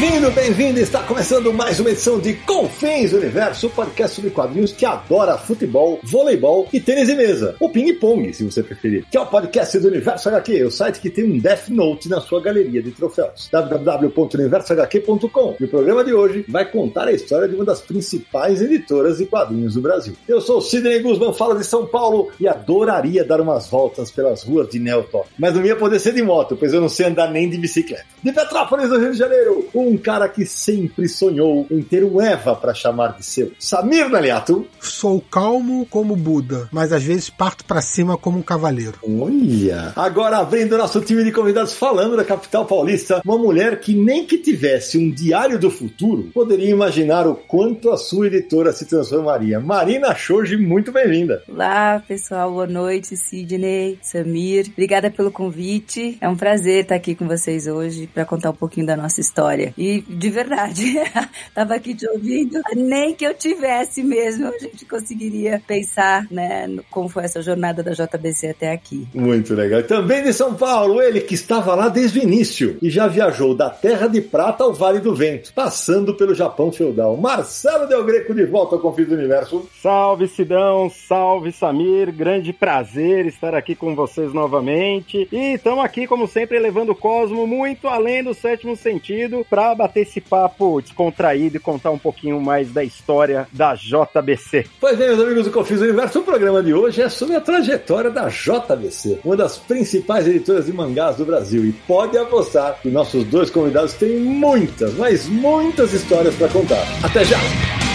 Bem-vindo, bem-vindo! Está começando mais uma edição de Confins Universo, o podcast sobre quadrinhos que adora futebol, voleibol e tênis de mesa. Ou ping-pong, se você preferir. Que é o podcast do Universo HQ, o site que tem um Death Note na sua galeria de troféus. www.universohq.com. E o programa de hoje vai contar a história de uma das principais editoras de quadrinhos do Brasil. Eu sou o Sidney Guzman, falo de São Paulo e adoraria dar umas voltas pelas ruas de Nelton. Mas não ia poder ser de moto, pois eu não sei andar nem de bicicleta. De Petrópolis, no Rio de Janeiro, um cara que sempre sonhou em ter um Eva para chamar de seu. Samir Naliato. Sou calmo como Buda, mas às vezes parto para cima como um cavaleiro. Olha! Agora abrindo nosso time de convidados falando da capital paulista, uma mulher que nem que tivesse um diário do futuro poderia imaginar o quanto a sua editora se transformaria. Marina Shoji, muito bem-vinda. Olá, pessoal. Boa noite, Sidney, Samir. Obrigada pelo convite. É um prazer estar aqui com vocês hoje para contar um pouquinho da nossa história. E de verdade, tava aqui te ouvindo, nem que eu tivesse mesmo, a gente conseguiria pensar, né, como foi essa jornada da JBC até aqui. Muito legal. Também de São Paulo, ele que estava lá desde o início e já viajou da Terra de Prata ao Vale do Vento, passando pelo Japão feudal. Marcelo Del Greco de volta ao Confins do Universo. Salve Sidão, salve Samir, grande prazer estar aqui com vocês novamente. E estamos aqui, como sempre, levando o Cosmo muito além do sétimo sentido para bater esse papo descontraído e contar um pouquinho mais da história da JBC. Pois bem, meus amigos do Confis Universo, o programa de hoje é sobre a trajetória da JBC, uma das principais editoras de mangás do Brasil. E pode apostar que nossos dois convidados têm muitas, mas muitas histórias para contar. Até já!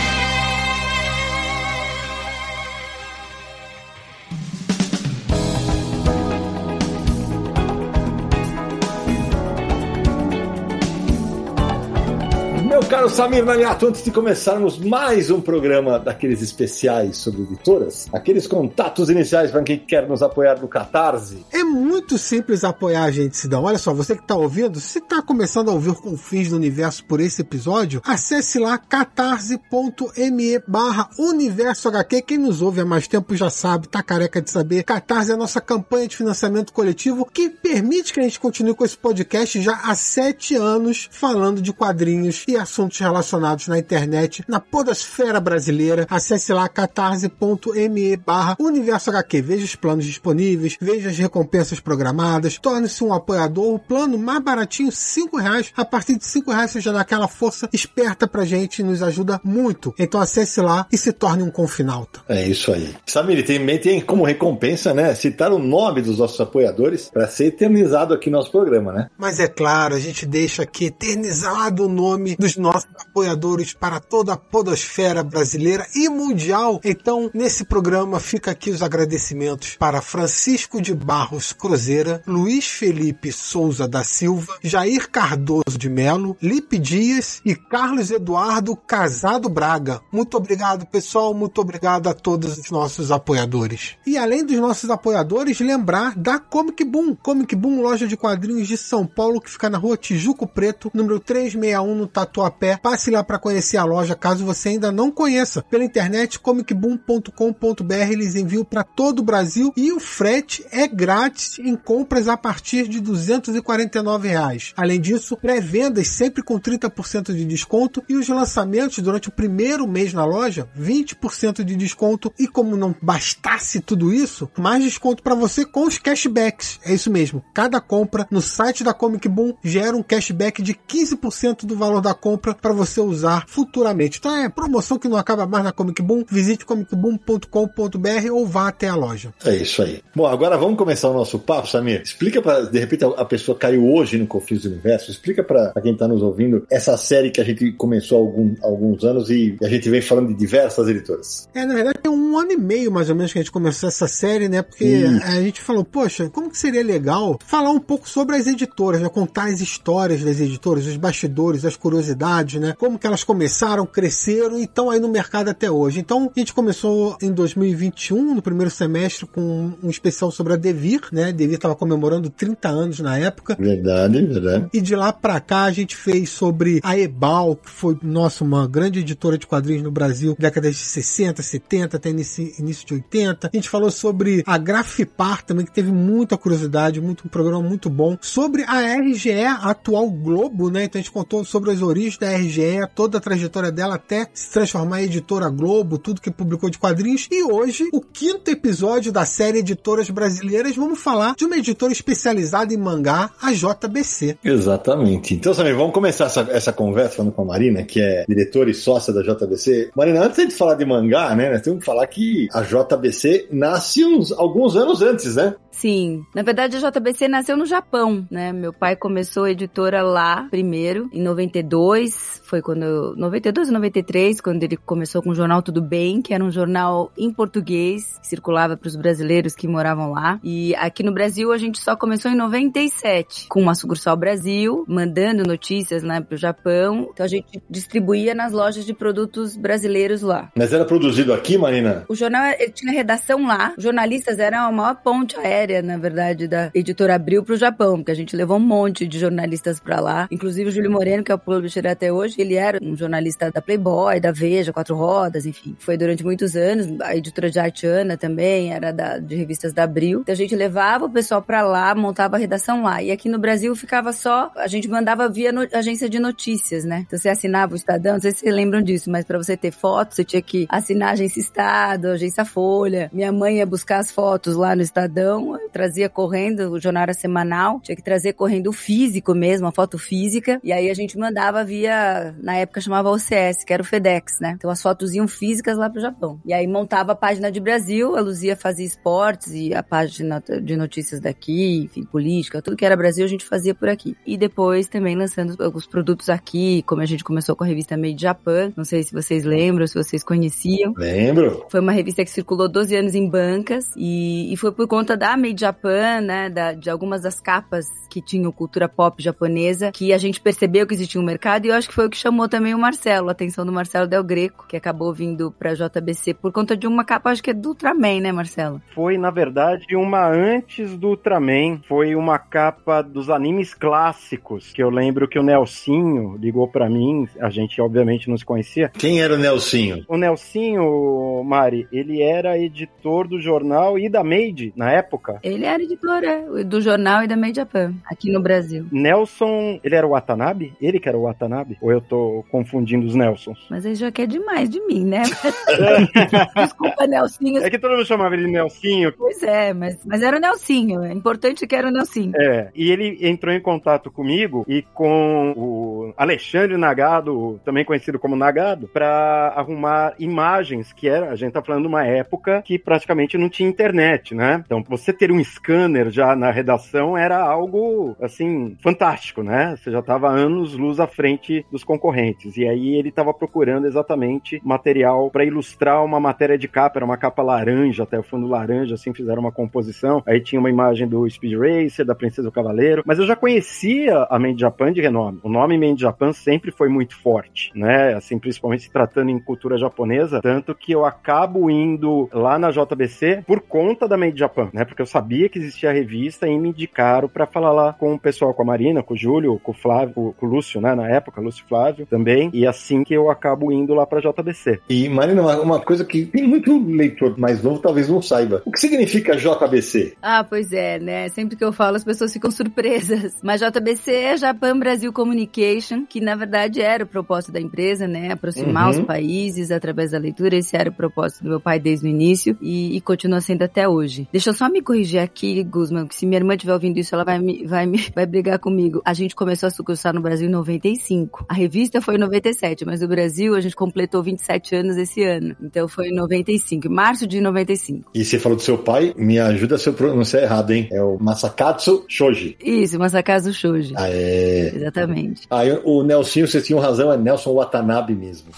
Samir Naliato, antes de começarmos mais um programa daqueles especiais sobre editoras, aqueles contatos iniciais para quem quer nos apoiar no Catarse. É muito simples apoiar a gente, Sidão. Olha só, você que está ouvindo, se está começando a ouvir Confins do Universo por esse episódio, acesse lá catarse.me barra Universo HQ. Quem nos ouve há mais tempo já sabe, tá careca de saber. Catarse é a nossa campanha de financiamento coletivo que permite que a gente continue com esse podcast já há sete anos falando de quadrinhos e assuntos relacionados na internet, na podosfera brasileira. Acesse lá catarse.me barra Universo HQ. Veja os planos disponíveis, veja as recompensas programadas, torne-se um apoiador. O plano mais baratinho, cinco reais. A partir de cinco reais você já dá aquela força esperta pra gente e nos ajuda muito. Então acesse lá e se torne um confinalta. É isso aí. Samir, também tem como recompensa, né, citar o nome dos nossos apoiadores para ser eternizado aqui no nosso programa, né? Mas é claro, a gente deixa aqui eternizado o nome dos nossos apoiadores para toda a podosfera brasileira e mundial. Então, nesse programa fica aqui os agradecimentos para Francisco de Barros Cruzeira, Luiz Felipe Souza da Silva, Jair Cardoso de Melo, Lipe Dias e Carlos Eduardo Casado Braga. Muito obrigado, pessoal. Muito obrigado a todos os nossos apoiadores. E além dos nossos apoiadores, lembrar da Comic Boom. Comic Boom, loja de quadrinhos de São Paulo, que fica na rua Tijuco Preto, número 361, no Tatuapé Passe lá para conhecer a loja, caso você ainda não conheça. Pela internet, comicboom.com.br, eles enviam para todo o Brasil e o frete é grátis em compras a partir de 249 reais. Além disso, pré-vendas sempre com 30% de desconto e os lançamentos durante o primeiro mês na loja, 20% de desconto. E como não bastasse tudo isso, mais desconto para você com os cashbacks. É isso mesmo. Cada compra no site da Comic Boom gera um cashback de 15% do valor da compra para você usar futuramente. Então é promoção que não acaba mais na Comic Boom. Visite comicboom.com.br ou vá até a loja. É isso aí. Bom, agora vamos começar o nosso papo, Samir. Explica para de repente a pessoa caiu hoje no Confins do Universo. Explica para quem está nos ouvindo essa série que a gente começou há algum, alguns anos e a gente vem falando de diversas editoras. É, na verdade, tem um ano e meio mais ou menos que a gente começou essa série, né? Porque a gente falou, poxa, como que seria legal legal falar um pouco sobre as editoras, né? contar as histórias das editoras, os bastidores, as curiosidades, né? Como que elas começaram, cresceram e estão aí no mercado até hoje. Então, a gente começou em 2021, no primeiro semestre, com um especial sobre a Devir, né? A Devir estava comemorando 30 anos na época. Verdade, verdade. E de lá pra cá a gente fez sobre a Ebal, que foi, nossa, uma grande editora de quadrinhos no Brasil, décadas de 60, 70, até início, início de 80. A gente falou sobre a Grafipar também, que teve muita curiosidade, muito, um programa muito bom. Sobre a RGE, a atual Globo, né? Então a gente contou sobre as origens da RGE, toda a trajetória dela até se transformar em editora Globo, tudo que publicou de quadrinhos. E hoje, o quinto episódio da série Editoras Brasileiras, vamos falar de uma editora especializada em mangá, a JBC. Exatamente. Então, Samir, vamos começar essa, essa conversa falando com a Marina, que é diretora e sócia da JBC. Marina, antes de falar de mangá, né, nós temos que falar que a JBC nasce uns, alguns anos antes, né? Sim. Na verdade, a JBC nasceu no Japão, né? Meu pai começou a editora lá primeiro, em 92. Foi quando. Eu, 92 ou 93, quando ele começou com o jornal Tudo Bem, que era um jornal em português, que circulava para os brasileiros que moravam lá. E aqui no Brasil a gente só começou em 97, com uma sucursal Brasil, mandando notícias né, para o Japão. Então a gente distribuía nas lojas de produtos brasileiros lá. Mas era produzido aqui, Marina? O jornal ele tinha redação lá. Os jornalistas eram a maior ponte aérea na verdade, da editora Abril pro Japão, porque a gente levou um monte de jornalistas para lá. Inclusive o Júlio Moreno, que é o publisher até hoje, ele era um jornalista da Playboy, da Veja, Quatro Rodas, enfim. Foi durante muitos anos. A editora de arte Ana também era da, de revistas da Abril. Então a gente levava o pessoal para lá, montava a redação lá. E aqui no Brasil ficava só, a gente mandava via no, agência de notícias, né? Então você assinava o Estadão, não sei se vocês lembram disso, mas para você ter fotos, você tinha que assinar a agência Estado, a agência Folha. Minha mãe ia buscar as fotos lá no Estadão, trazia correndo, o jornal era semanal, tinha que trazer correndo o físico mesmo, a foto física, e aí a gente mandava via, na época chamava OCS, que era o FedEx, né? Então as fotos iam físicas lá pro Japão. E aí montava a página de Brasil, a Luzia fazia esportes e a página de notícias daqui, enfim, política, tudo que era Brasil a gente fazia por aqui. E depois também lançando os produtos aqui, como a gente começou com a revista Made Japan, não sei se vocês lembram, se vocês conheciam. Lembro. Foi uma revista que circulou 12 anos em bancas e, e foi por conta da Made Japan, né, da, de algumas das capas que tinham cultura pop japonesa, que a gente percebeu que existia um mercado e eu acho que foi o que chamou também o Marcelo, a atenção do Marcelo Del Greco, que acabou vindo pra JBC por conta de uma capa, acho que é do Ultraman, né, Marcelo? Foi, na verdade, uma antes do Ultraman, foi uma capa dos animes clássicos, que eu lembro que o Nelsinho ligou para mim, a gente obviamente não se conhecia. Quem era o Nelsinho? O Nelsinho, Mari, ele era editor do jornal e da Made na época. Ele era editor é, do jornal e da Made Japan, aqui no Brasil. Nelson, ele era o Watanabe? Ele que era o Watanabe? Ou eu tô confundindo os Nelsons? Mas ele já quer demais de mim, né? Desculpa, Nelsinho. É que todo mundo chamava ele de Nelsinho. Pois é, mas, mas era o Nelsinho. É importante que era o Nelsinho. É, e ele entrou em contato comigo e com o Alexandre Nagado, também conhecido como Nagado, para arrumar imagens, que era, a gente tá falando de uma época que praticamente não tinha internet, né? Então, você ter um scanner já na redação era algo, assim, fantástico, né? Você já estava anos luz à frente dos concorrentes. E aí ele estava procurando exatamente material para ilustrar uma matéria de capa, era uma capa laranja, até o fundo laranja, assim, fizeram uma composição. Aí tinha uma imagem do Speed Racer, da Princesa do Cavaleiro. Mas eu já conhecia a Made Japan de renome. O nome Made Japan sempre foi muito forte, né? Assim, principalmente se tratando em cultura japonesa. Tanto que eu acabo indo lá na JBC por conta da Made Japan, né? Porque eu sabia que existia a revista e me indicaram para falar lá com o pessoal, com a Marina, com o Júlio, com o Flávio, com o Lúcio, né? Na época, Lúcio Flávio também. E assim que eu acabo indo lá pra JBC. E, Marina, uma, uma coisa que tem muito leitor mais novo talvez não saiba. O que significa JBC? Ah, pois é, né? Sempre que eu falo, as pessoas ficam surpresas. Mas JBC é Japan Brasil Communication, que na verdade era o propósito da empresa, né? Aproximar Uhum. os países através da leitura. Esse era o propósito do meu pai desde o início e, e continua sendo até hoje. Deixa eu só me corrigir aqui, Guzman, que se minha irmã estiver ouvindo isso, ela vai me, vai me vai brigar comigo. A gente começou a sucursar no Brasil em 95. A revista foi em 97, mas o Brasil a gente completou 27 anos esse ano. Então foi em 95, em março de 95. E você falou do seu pai, me ajuda se eu pronunciar errado, hein? É o Masakatsu Shoji. Isso, Masakazu Shoji. Ah, é. Exatamente. Aí o Nelsinho, vocês tinham razão, é Nelson Watanabe mesmo.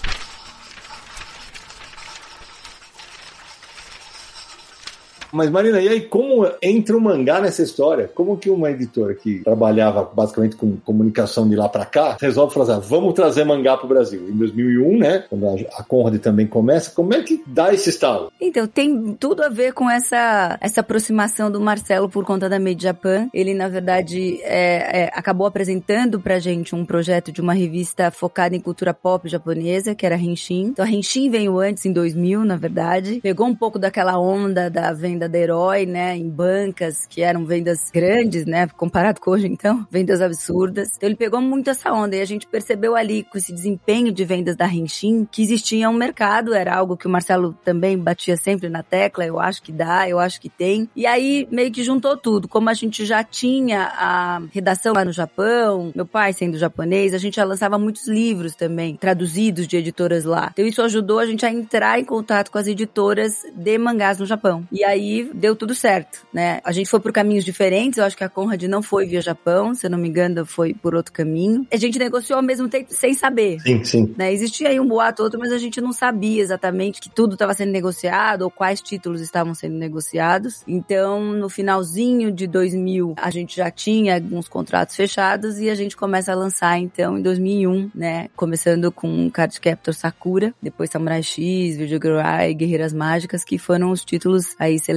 Mas Marina, e aí como entra o mangá nessa história? Como que uma editora que trabalhava basicamente com comunicação de lá para cá resolve falar, assim, ah, vamos trazer mangá pro Brasil? Em 2001, né? Quando a Conrad também começa, como é que dá esse estalo? Então, tem tudo a ver com essa, essa aproximação do Marcelo por conta da Made Japan. Ele, na verdade, é, é, acabou apresentando pra gente um projeto de uma revista focada em cultura pop japonesa, que era a Henshin. Então, a Henshin veio antes, em 2000, na verdade. Pegou um pouco daquela onda da venda da Herói, né? Em bancas, que eram vendas grandes, né? Comparado com hoje, então, vendas absurdas. Então, ele pegou muito essa onda e a gente percebeu ali, com esse desempenho de vendas da Henshin, que existia um mercado, era algo que o Marcelo também batia sempre na tecla, eu acho que dá, eu acho que tem. E aí, meio que juntou tudo. Como a gente já tinha a redação lá no Japão, meu pai sendo japonês, a gente já lançava muitos livros também, traduzidos de editoras lá. Então, isso ajudou a gente a entrar em contato com as editoras de mangás no Japão. E aí, deu tudo certo, né? A gente foi por caminhos diferentes, eu acho que a Conrad não foi via Japão, se eu não me engano, foi por outro caminho. A gente negociou ao mesmo tempo sem saber. Sim, sim. Né? Existia aí um boato outro, mas a gente não sabia exatamente que tudo estava sendo negociado ou quais títulos estavam sendo negociados. Então, no finalzinho de 2000, a gente já tinha alguns contratos fechados e a gente começa a lançar então em 2001, né? Começando com Card Captor Sakura, depois Samurai X, Video Girl Eye, Guerreiras Mágicas, que foram os títulos aí selecionados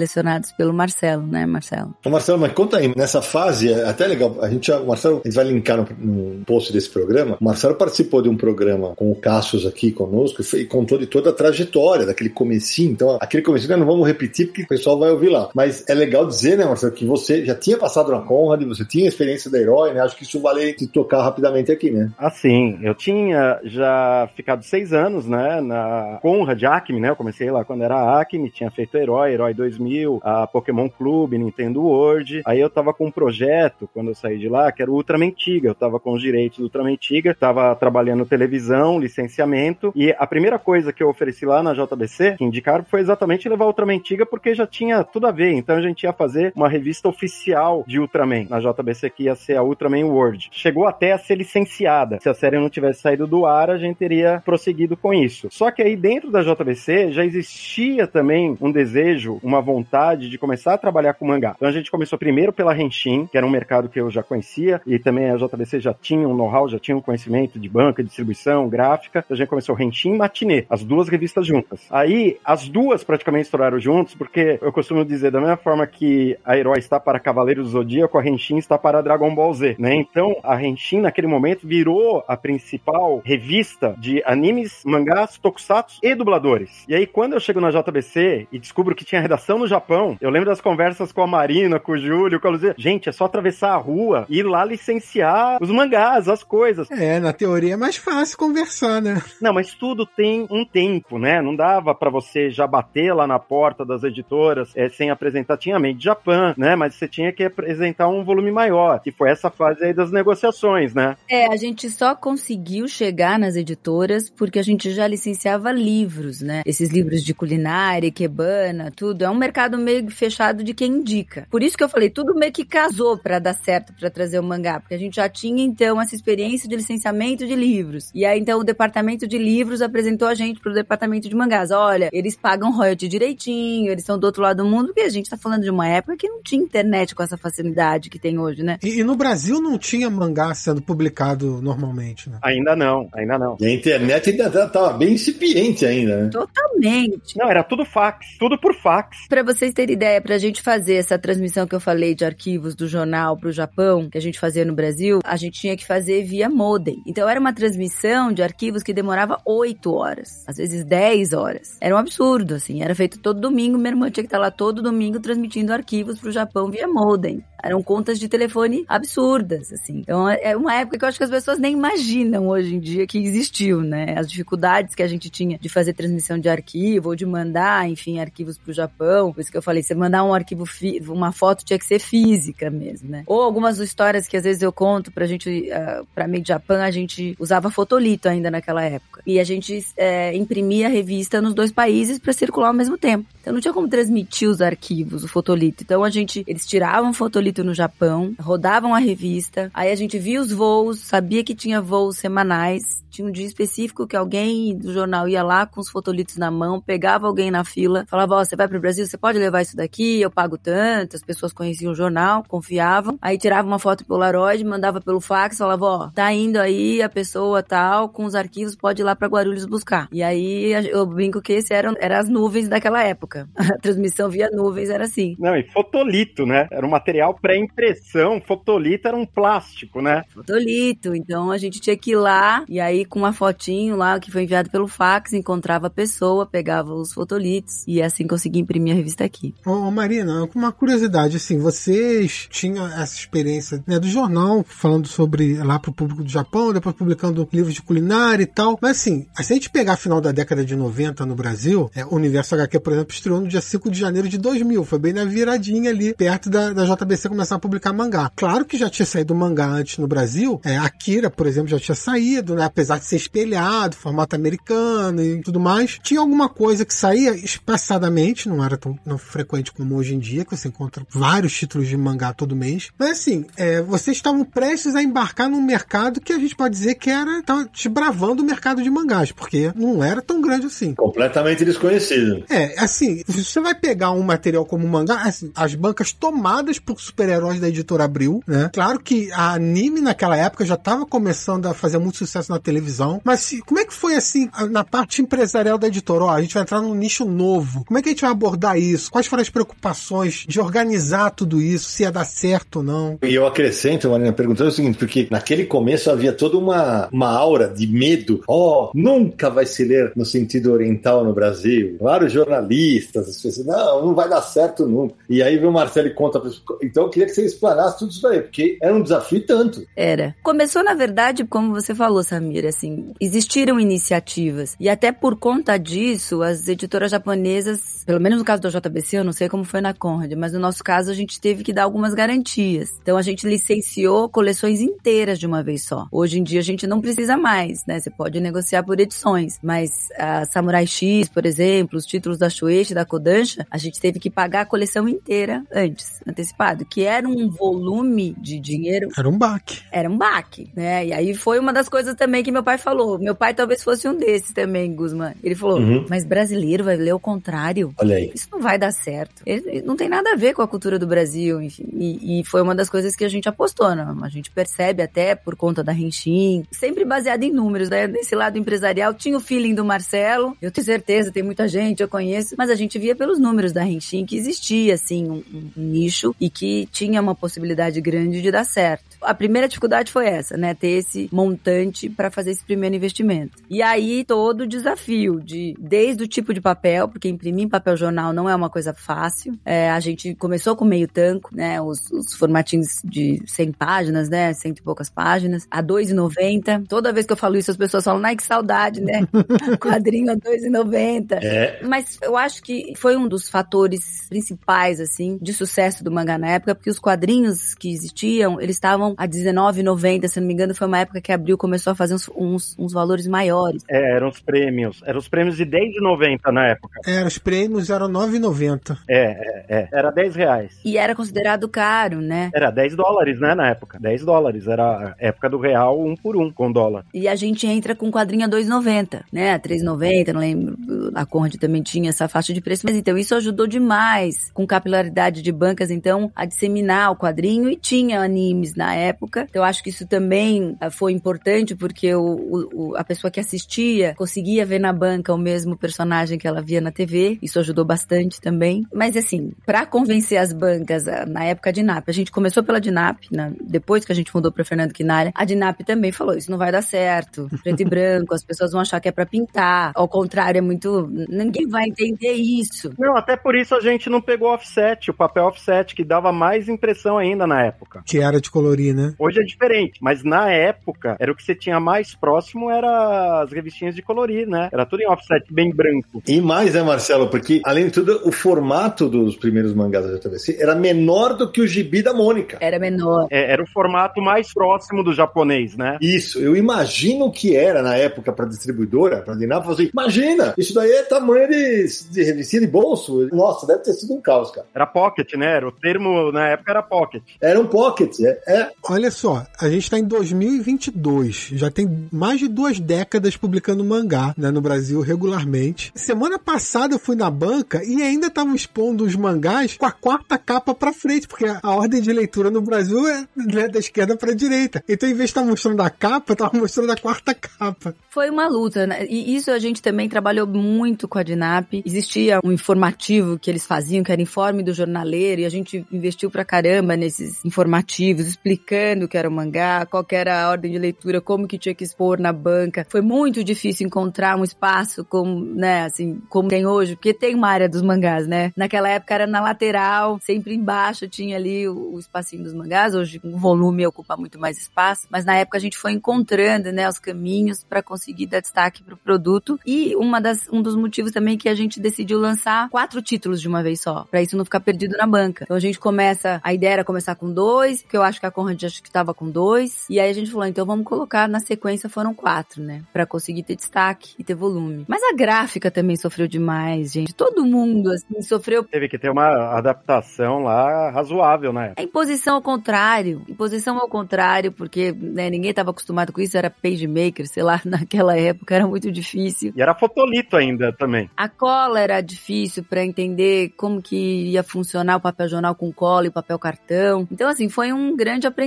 pelo Marcelo, né, Marcelo? Ô Marcelo, mas conta aí, nessa fase, é até legal, a gente, o Marcelo, a gente vai linkar no, no post desse programa, o Marcelo participou de um programa com o Cassius aqui conosco e, e contou de toda a trajetória daquele comecinho, então aquele comecinho não vamos repetir porque o pessoal vai ouvir lá, mas é legal dizer, né, Marcelo, que você já tinha passado na Conrad, você tinha experiência da Herói, né, acho que isso vale te tocar rapidamente aqui, né? Assim, eu tinha já ficado seis anos, né, na Conrad Acme, né, eu comecei lá quando era Acme, tinha feito Herói, Herói 2000, a Pokémon Clube, Nintendo World, aí eu tava com um projeto, quando eu saí de lá, que era o Ultraman Tiga, eu tava com os direitos do Ultraman Tiga, tava trabalhando televisão, licenciamento, e a primeira coisa que eu ofereci lá na JBC, que indicaram, foi exatamente levar o Ultraman Tiga, porque já tinha tudo a ver, então a gente ia fazer uma revista oficial de Ultraman, na JBC que ia ser a Ultraman World. Chegou até a ser licenciada. Se a série não tivesse saído do ar, a gente teria prosseguido com isso. Só que aí dentro da JBC já existia também um desejo, uma vontade de começar a trabalhar com mangá. Então a gente começou primeiro pela Henshin, que era um mercado que eu já conhecia, e também a JBC já tinha um know-how, já tinha um conhecimento de banca, distribuição, gráfica. Então a gente começou Henshin e Matinê, as duas revistas juntas. Aí as duas praticamente estouraram juntos, porque eu costumo dizer, da mesma forma que a Herói está para Cavaleiros do Zodíaco, a Henshin está para Dragon Ball Z, né? Então a Henshin naquele momento virou a principal revista de animes, mangás, tokusatsu e dubladores. E aí quando eu chego na JBC e descubro que tinha redação no Japão, eu lembro das conversas com a Marina, com o Júlio, com a Luzia. Gente, é só atravessar a rua e ir lá licenciar os mangás, as coisas. É, na teoria é mais fácil conversar, né? Não, mas tudo tem um tempo, né? Não dava para você já bater lá na porta das editoras é, sem apresentar. Tinha Made Japan, né? Mas você tinha que apresentar um volume maior, que foi essa fase aí das negociações, né? É, a gente só conseguiu chegar nas editoras porque a gente já licenciava livros, né? Esses livros de culinária, ikebana, tudo. É um mercado meio fechado de quem indica. Por isso que eu falei, tudo meio que casou para dar certo para trazer o mangá, porque a gente já tinha então essa experiência de licenciamento de livros. E aí então o departamento de livros apresentou a gente pro departamento de mangás. Olha, eles pagam royalty direitinho, eles são do outro lado do mundo, porque a gente tá falando de uma época que não tinha internet com essa facilidade que tem hoje, né? E, e no Brasil não tinha mangá sendo publicado normalmente, né? Ainda não, ainda não. E a internet ainda tava tá, bem incipiente ainda, né? Totalmente. Não, era tudo fax, tudo por fax. Para vocês terem ideia, pra gente fazer essa transmissão que eu falei de arquivos do jornal pro Japão, que a gente fazia no Brasil, a gente tinha que fazer via modem. Então era uma transmissão de arquivos que demorava 8 horas, às vezes 10 horas. Era um absurdo, assim. Era feito todo domingo, minha irmã tinha que estar lá todo domingo transmitindo arquivos pro Japão via modem. Eram contas de telefone absurdas, assim. Então é uma época que eu acho que as pessoas nem imaginam hoje em dia que existiu, né? As dificuldades que a gente tinha de fazer transmissão de arquivo ou de mandar, enfim, arquivos pro Japão. Por isso que eu falei, você mandar um arquivo, uma foto tinha que ser física mesmo, né? Ou algumas histórias que às vezes eu conto pra gente, uh, pra Made Japan, a gente usava fotolito ainda naquela época. E a gente é, imprimia a revista nos dois países para circular ao mesmo tempo. Então não tinha como transmitir os arquivos, o fotolito. Então a gente, eles tiravam o fotolito no Japão, rodavam a revista, aí a gente via os voos, sabia que tinha voos semanais, tinha um dia específico que alguém do jornal ia lá com os fotolitos na mão, pegava alguém na fila, falava, ó, oh, você vai pro Brasil, você pode levar isso daqui, eu pago tanto, as pessoas conheciam o jornal, confiavam. Aí tirava uma foto Polaroid, mandava pelo fax, falava, ó, tá indo aí a pessoa tal, com os arquivos, pode ir lá pra Guarulhos buscar. E aí eu brinco que esse eram, eram as nuvens daquela época. A transmissão via nuvens era assim. Não, e fotolito, né? Era um material pré-impressão, fotolito era um plástico, né? Fotolito, então a gente tinha que ir lá, e aí com uma fotinho lá, que foi enviado pelo fax, encontrava a pessoa, pegava os fotolitos, e assim conseguia imprimir a revista aqui. Ô, Marina, uma curiosidade, assim, vocês tinham essa experiência né, do jornal, falando sobre lá pro público do Japão, depois publicando livros de culinária e tal, mas assim, se a gente pegar a final da década de 90 no Brasil, é, o Universo HQ, por exemplo, estreou no dia 5 de janeiro de 2000, foi bem na viradinha ali, perto da, da JBC começar a publicar mangá. Claro que já tinha saído mangá antes no Brasil, é, Akira, por exemplo, já tinha saído, né, apesar de ser espelhado, formato americano e tudo mais, tinha alguma coisa que saía espaçadamente, não era tão não frequente como hoje em dia, que você encontra vários títulos de mangá todo mês, mas assim, é, vocês estavam prestes a embarcar num mercado que a gente pode dizer que era, tava desbravando o mercado de mangás, porque não era tão grande assim. Completamente desconhecido. É, assim, você vai pegar um material como mangá, assim, as bancas tomadas por super-heróis da editora Abril, né? Claro que a anime naquela época já estava começando a fazer muito sucesso na televisão, mas se, como é que foi assim na parte empresarial da editora? Ó, a gente vai entrar num nicho novo. Como é que a gente vai abordar isso? Quais foram as preocupações de organizar tudo isso, se ia dar certo ou não? E eu acrescento, Marina, perguntando o seguinte, porque naquele começo havia toda uma, uma aura de medo. Ó, oh, nunca vai se ler no sentido oriental no Brasil. Vários jornalistas, as pessoas, não, não vai dar certo nunca. E aí vem o Marcelo e conta. Então eu queria que você explanasse tudo isso daí, porque era um desafio tanto. Era. Começou, na verdade, como você falou, Samir, assim, existiram iniciativas. E até por conta disso, as editoras japonesas, pelo menos no caso da JBC, eu não sei como foi na Conrad, mas no nosso caso a gente teve que dar algumas garantias. Então a gente licenciou coleções inteiras de uma vez só. Hoje em dia a gente não precisa mais, né? Você pode negociar por edições, mas a Samurai X, por exemplo, os títulos da Shueisha, da Kodansha, a gente teve que pagar a coleção inteira antes, antecipado, que era um volume de dinheiro. Era um baque. Era um baque, né? E aí foi uma das coisas também que meu pai falou. Meu pai talvez fosse um desses também, Guzman. Ele falou, uhum. mas brasileiro vai ler o contrário. Olha aí. Isso não vai dar certo. Ele, não tem nada a ver com a cultura do Brasil, enfim. E, e foi uma das coisas que a gente apostou, né? A gente percebe até por conta da Renshin, sempre baseado em números, né? Nesse lado empresarial, tinha o feeling do Marcelo. Eu tenho certeza, tem muita gente, eu conheço, mas a gente via pelos números da Renshin que existia, assim, um, um, nicho e que tinha uma possibilidade grande de dar certo. A primeira dificuldade foi essa, né? Ter esse montante para fazer esse primeiro investimento. E aí todo o desafio de, desde o tipo de papel, porque imprimir em papel jornal não é uma coisa fácil. É, a gente começou com meio tanco, né? Os, os formatinhos de 100 páginas, né? Cento e poucas páginas, a 2,90. Toda vez que eu falo isso, as pessoas falam, ai que saudade, né? Quadrinho a 2,90. É. Mas eu acho que foi um dos fatores principais, assim, de sucesso do mangá na época, porque os quadrinhos que existiam, eles estavam a R$19,90, se não me engano, foi uma época que a Abril começou a fazer uns, uns, uns valores maiores. É, eram os prêmios. Eram os prêmios de R$10,90 na época. É, os prêmios eram R$9,90. É, é, é. Era 10 reais. E era considerado caro, né? Era 10 dólares, né, na época. 10 dólares. Era a época do real, um por um com dólar. E a gente entra com quadrinho a 2,90, né? A 3,90, não lembro. A Conrad também tinha essa faixa de preço. Mas então, isso ajudou demais com capilaridade de bancas, então, a disseminar o quadrinho e tinha animes na época. Então, eu acho que isso também ah, foi importante porque o, o, a pessoa que assistia conseguia ver na banca o mesmo personagem que ela via na TV. Isso ajudou bastante também. Mas, assim, para convencer as bancas ah, na época de NAP, a gente começou pela DINAP, na, depois que a gente mudou para Fernando Quinalha, a DINAP também falou: isso não vai dar certo. Preto e branco, as pessoas vão achar que é para pintar. Ao contrário, é muito. Ninguém vai entender isso. Não, até por isso a gente não pegou offset, o papel offset, que dava mais impressão ainda na época. Que era de colorir, né? Hoje é diferente, mas na época, era o que você tinha mais próximo, era as revistinhas de colorir, né? Era tudo em offset bem branco. E mais, né, Marcelo? Porque, além de tudo, o formato dos primeiros mangás da JVC era menor do que o gibi da Mônica. Era menor. É, era o formato mais próximo do japonês, né? Isso, eu imagino que era na época para distribuidora, para Dinap, assim, imagina, isso daí é tamanho de, de revistinha de bolso. Nossa, deve ter sido um caos, cara. Era pocket, né? Era o termo na época era pocket. Era um pocket, é. é. Olha só, a gente está em 2022, já tem mais de duas décadas publicando mangá né, no Brasil regularmente. Semana passada eu fui na banca e ainda estavam expondo os mangás com a quarta capa pra frente, porque a ordem de leitura no Brasil é né, da esquerda pra direita. Então, em vez de estar mostrando a capa, tava mostrando a quarta capa. Foi uma luta, né? E isso a gente também trabalhou muito com a DINAP. Existia um informativo que eles faziam, que era informe do jornaleiro, e a gente investiu pra caramba nesses informativos, explicando o que era o mangá, qual era a ordem de leitura, como que tinha que expor na banca. Foi muito difícil encontrar um espaço como, né, assim, como tem hoje, porque tem uma área dos mangás, né? Naquela época era na lateral, sempre embaixo tinha ali o, o espacinho dos mangás, hoje o volume ocupa muito mais espaço, mas na época a gente foi encontrando, né, os caminhos para conseguir dar destaque pro produto e uma das, um dos motivos também que a gente decidiu lançar quatro títulos de uma vez só, para isso não ficar perdido na banca. Então a gente começa, a ideia era começar com dois, que eu acho que a Conrad acho que tava com dois, e aí a gente falou, então vamos colocar na sequência foram quatro, né, para conseguir ter destaque e ter volume. Mas a gráfica também sofreu demais, gente. Todo mundo assim sofreu. Teve que ter uma adaptação lá razoável, né? A imposição ao contrário, imposição ao contrário, porque né, ninguém estava acostumado com isso, era PageMaker, sei lá, naquela época era muito difícil. E era fotolito ainda também. A cola era difícil para entender como que ia funcionar o papel jornal com cola e papel cartão. Então, assim, foi um grande aprendizado.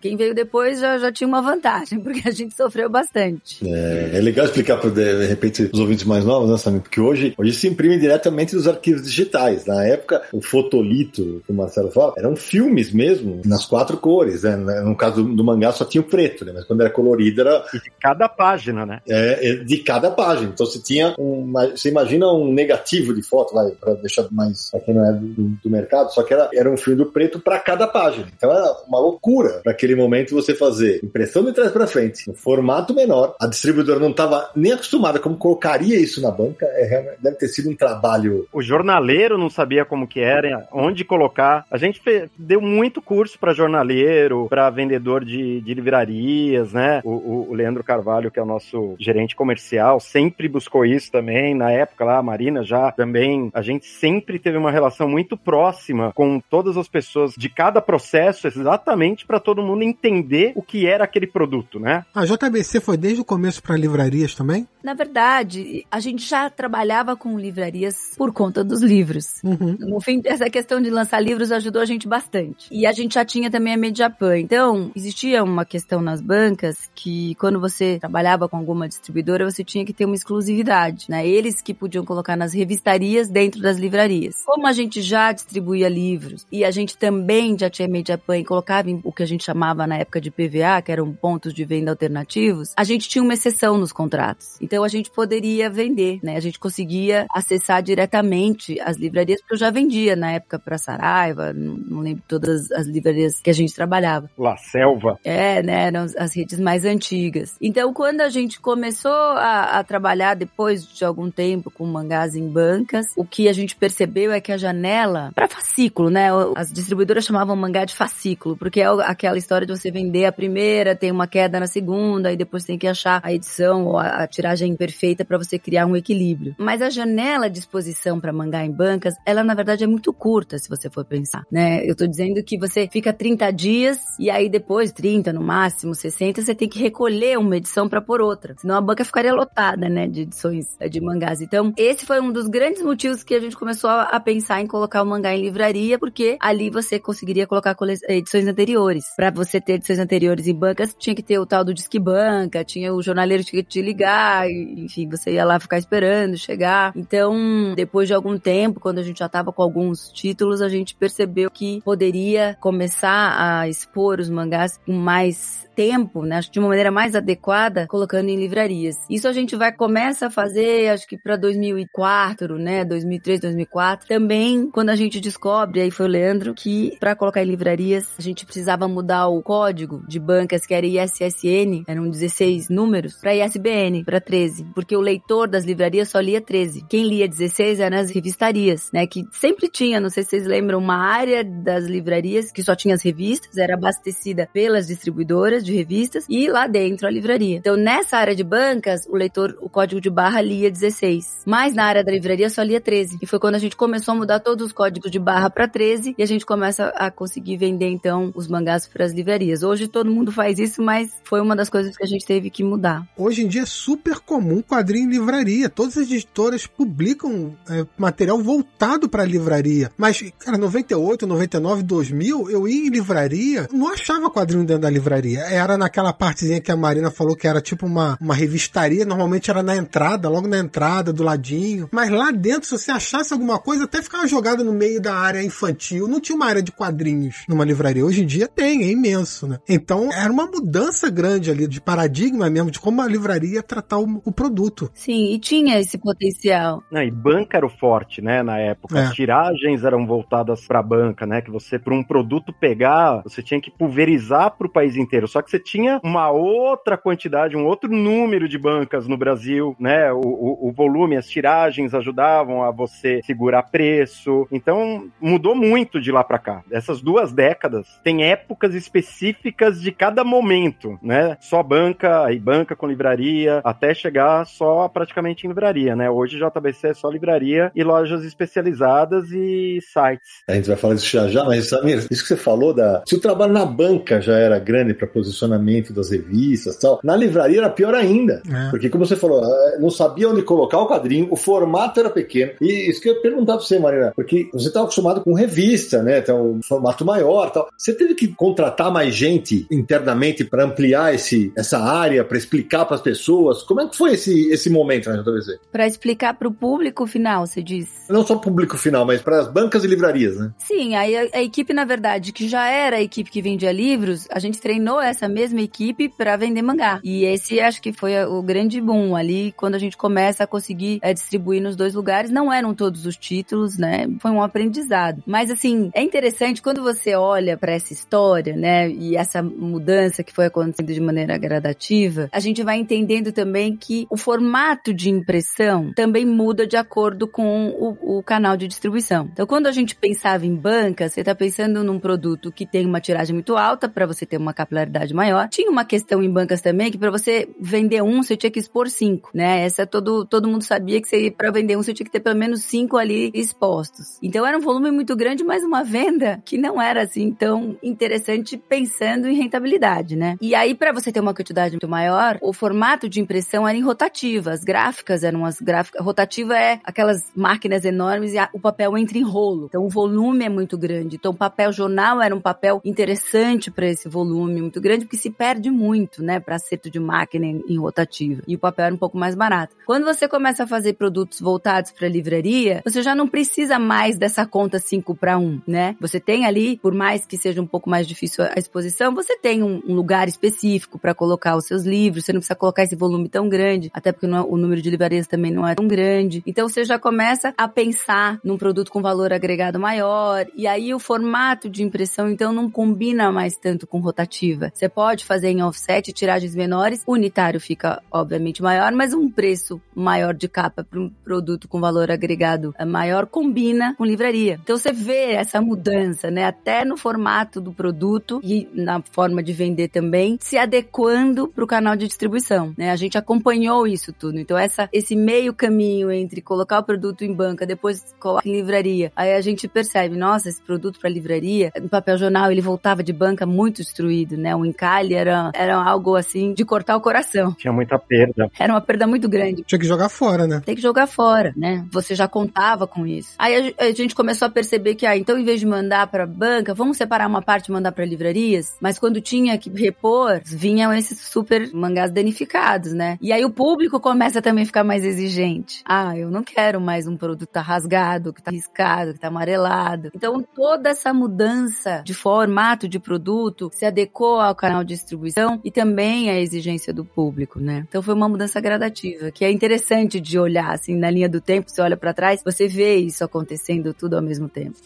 Quem veio depois já, já tinha uma vantagem, porque a gente sofreu bastante. É, é legal explicar para, de repente, os ouvintes mais novos, né, Samir? Porque hoje, hoje se imprime diretamente dos arquivos digitais. Na época, o fotolito, que o Marcelo fala, eram filmes mesmo, nas quatro cores, né? No caso do, do mangá só tinha o preto, né? Mas quando era colorido era... E de cada página, né? É, é de cada página. Então você tinha um... Você imagina um negativo de foto, vai, para deixar mais... Pra quem não é do, do, mercado, só que era, era um filme do preto para cada página. Então era uma loucura aquele momento você fazer impressão de trás para frente, no formato menor. A distribuidora não estava nem acostumada como colocaria isso na banca. É, deve ter sido um trabalho... O jornaleiro não sabia como que era, onde colocar. A gente deu muito curso para jornaleiro, para vendedor de, de livrarias, né? O, o, o, Leandro Carvalho, que é o nosso gerente comercial, sempre buscou isso também. Na época lá, a Marina já também. A gente sempre teve uma relação muito próxima com todas as pessoas de cada processo, exatamente para todo mundo entender o que era aquele produto, né? A JBC foi desde o começo para livrarias também? Na verdade, a gente já trabalhava com livrarias por conta dos livros. Uhum. No fim, essa questão de lançar livros ajudou a gente bastante. E a gente já tinha também a Mediapan. Então, existia uma questão nas bancas que quando você trabalhava com alguma distribuidora, você tinha que ter uma exclusividade, né? Eles que podiam colocar nas revistarias dentro das livrarias. Como a gente já distribuía livros e a gente também já tinha Mediapan e colocava em o que a gente chamava na época de PVA, que eram pontos de venda alternativos, a gente tinha uma exceção nos contratos. Então a gente poderia vender, né? A gente conseguia acessar diretamente as livrarias, porque eu já vendia na época para Saraiva, não, não, lembro todas as livrarias que a gente trabalhava. La Selva. É, né? Eram as redes mais antigas. Então, quando a gente começou a, a trabalhar depois de algum tempo com mangás em bancas, o que a gente percebeu é que a janela, para fascículo, né? As distribuidoras chamavam mangá de fascículo, porque é aquela história de você vender a primeira, tem uma queda na segunda, e depois tem que achar a edição ou a, tiragem perfeita para você criar um equilíbrio. Mas a janela de exposição para mangá em bancas, ela na verdade é muito curta, se você for pensar, né? Eu tô dizendo que você fica 30 dias e aí depois, 30 no máximo, 60, você tem que recolher uma edição para pôr outra. Senão a banca ficaria lotada, né, de edições é, de mangás. Então, esse foi um dos grandes motivos que a gente começou a pensar em colocar o mangá em livraria, porque ali você conseguiria colocar edições anteriores. Para você ter edições anteriores em bancas, tinha que ter o tal do disque banca, tinha o jornaleiro tinha que te ligar, enfim, você ia lá ficar esperando chegar. Então, depois de algum tempo, quando a gente já tava com alguns títulos, a gente percebeu que poderia começar a expor os mangás com mais tempo, né, acho que de uma maneira mais adequada, colocando em livrarias. Isso a gente vai começa a fazer, acho que para 2004, né, 2003, 2004. Também quando a gente descobre, aí foi o Leandro, que para colocar em livrarias a gente precisava mudar o código de bancas que era ISSN, eram 16 números, para ISBN, para 13, porque o leitor das livrarias só lia 13. Quem lia 16 eram as revistarias, né, que sempre tinha, não sei se vocês lembram, uma área das livrarias que só tinha as revistas, era abastecida pelas distribuidoras de revistas e lá dentro a livraria. Então, nessa área de bancas, o leitor, o código de barra lia 16. Mas na área da livraria só lia 13. E foi quando a gente começou a mudar todos os códigos de barra para 13 e a gente começa a conseguir vender então os mangás para as livrarias. Hoje todo mundo faz isso, mas foi uma das coisas que a gente teve que mudar. Hoje em dia é super comum quadrinho em livraria. Todas as editoras publicam é material voltado para livraria. Mas, cara, 98, 99, 2000, eu ia em livraria, não achava quadrinho dentro da livraria. Era naquela partezinha que a Marina falou que era tipo uma, uma revistaria, normalmente era na entrada, logo na entrada, do ladinho. Mas lá dentro, se você achasse alguma coisa, até ficava jogada no meio da área infantil. Não tinha uma área de quadrinhos numa livraria. Hoje em dia tem, é imenso, né? Então, era uma mudança grande ali de paradigma mesmo, de como a livraria ia tratar o, o produto. Sim, e tinha esse potencial. Não, e banca era o forte, né, na época. É. As tiragens eram voltadas pra banca, né, que você, para um produto pegar, você tinha que pulverizar pro país inteiro. Só que você tinha uma outra quantidade, um outro número de bancas no Brasil, né, o, o, o volume, as tiragens ajudavam a você segurar preço. Então, mudou muito de lá pra cá. Essas duas décadas tem épocas específicas de cada momento, né? Só banca e banca com livraria, até chegar só praticamente em livraria, né? Hoje JBC é só livraria e lojas especializadas e sites. A gente vai falar disso já já, mas Samir, isso que você falou da. Se o trabalho na banca já era grande para posicionamento das revistas e tal, na livraria era pior ainda. É. Porque, como você falou, eh, não sabia onde colocar o quadrinho, o formato era pequeno. E isso que eu ia perguntar pra você, Marina, porque você estava acostumado com revista, né? Então, um formato maior e tal. Você teve que contratar mais gente internamente para ampliar esse, essa área, para explicar para as pessoas? Como é que foi esse, esse momento na JBC? Pra explicar pro público final, você diz. Não só público final, mas para as bancas e livrarias, né? Sim, aí a, a equipe, na verdade, que já era a equipe que vendia livros, a gente treinou essa mesma equipe pra vender mangá. E esse acho que foi o grande boom ali, quando a gente começa a conseguir é, distribuir nos dois lugares. Não eram todos os títulos, né? Foi um aprendizado. Mas assim, é interessante quando você olha pra essa história, né? E essa mudança que foi acontecendo de maneira gradativa, a gente vai entendendo também que o formato de impressão também muda de acordo com o, o canal de distribuição. Então, quando a gente pensava em banca, você está pensando num produto que tem uma tiragem muito alta para você ter uma capilaridade maior. Tinha uma questão em bancas também que para você vender um, você tinha que expor cinco, né? Essa todo todo mundo sabia que para vender um você tinha que ter pelo menos cinco ali expostos. Então era um volume muito grande, mas uma venda que não era assim tão interessante pensando em rentabilidade, né? E aí para você ter uma quantidade muito maior, o formato de impressão era em rotativa, as gráficas eram as gráficas. Rotativa é aquelas máquinas enormes e a- o papel entra em rolo. Então o volume é muito grande. Então o papel jornal era um papel interessante para esse volume muito grande, porque se perde muito, né, para acerto de máquina em, em rotativa. E o papel era um pouco mais barato. Quando você começa a fazer produtos voltados para livraria, você já não precisa mais dessa conta 5 para 1, né? Você tem ali, por mais que seja um pouco mais difícil a exposição, você tem um, um lugar específico para colocar os seus livros, você não precisa colocar esse volume tão grande, até porque é- o número de livrarias também não é tão grande. Então você já começa a pensar num produto com valor agregado maior, e aí o formato de impressão então não combina mais tanto com rotativa. Você pode fazer em offset tiragens menores, unitário fica obviamente maior, mas um preço maior de capa para um produto com valor agregado eh, maior combina com livraria. Então você vê essa mudança, né, até no formato do produto e na forma de vender também, se adequando para o canal de distribuição, né? A gente acompanhou isso tudo. Então essa esse meio caminho entre colocar o produto em banca, depois colocar em livraria, aí a gente percebe, nossa, esse produto para livraria, em papel jornal, ele voltava de banca muito destruído, né? O encalhe era era algo assim de cortar o coração. Tinha muita perda. Era uma perda muito grande Tinha que jogar fora, né? tem que jogar fora, né? Você já contava com isso. Aí a, a gente começou a perceber que, ah, então em vez de mandar pra banca, vamos separar uma parte e mandar pra livrarias? Mas quando tinha que repor, vinham esses super mangás danificados, né? E aí o público começa também a ficar mais exigente. Ah, eu não quero mais um produto que tá rasgado, que tá riscado, que tá amarelado. Então toda essa mudança de formato de produto se adequou ao canal de distribuição e também à exigência do público, né? Então foi uma mudança gradativa, que é interessante de olhar assim na linha do tempo, você olha pra trás, você vê isso acontecendo tudo ao mesmo tempo.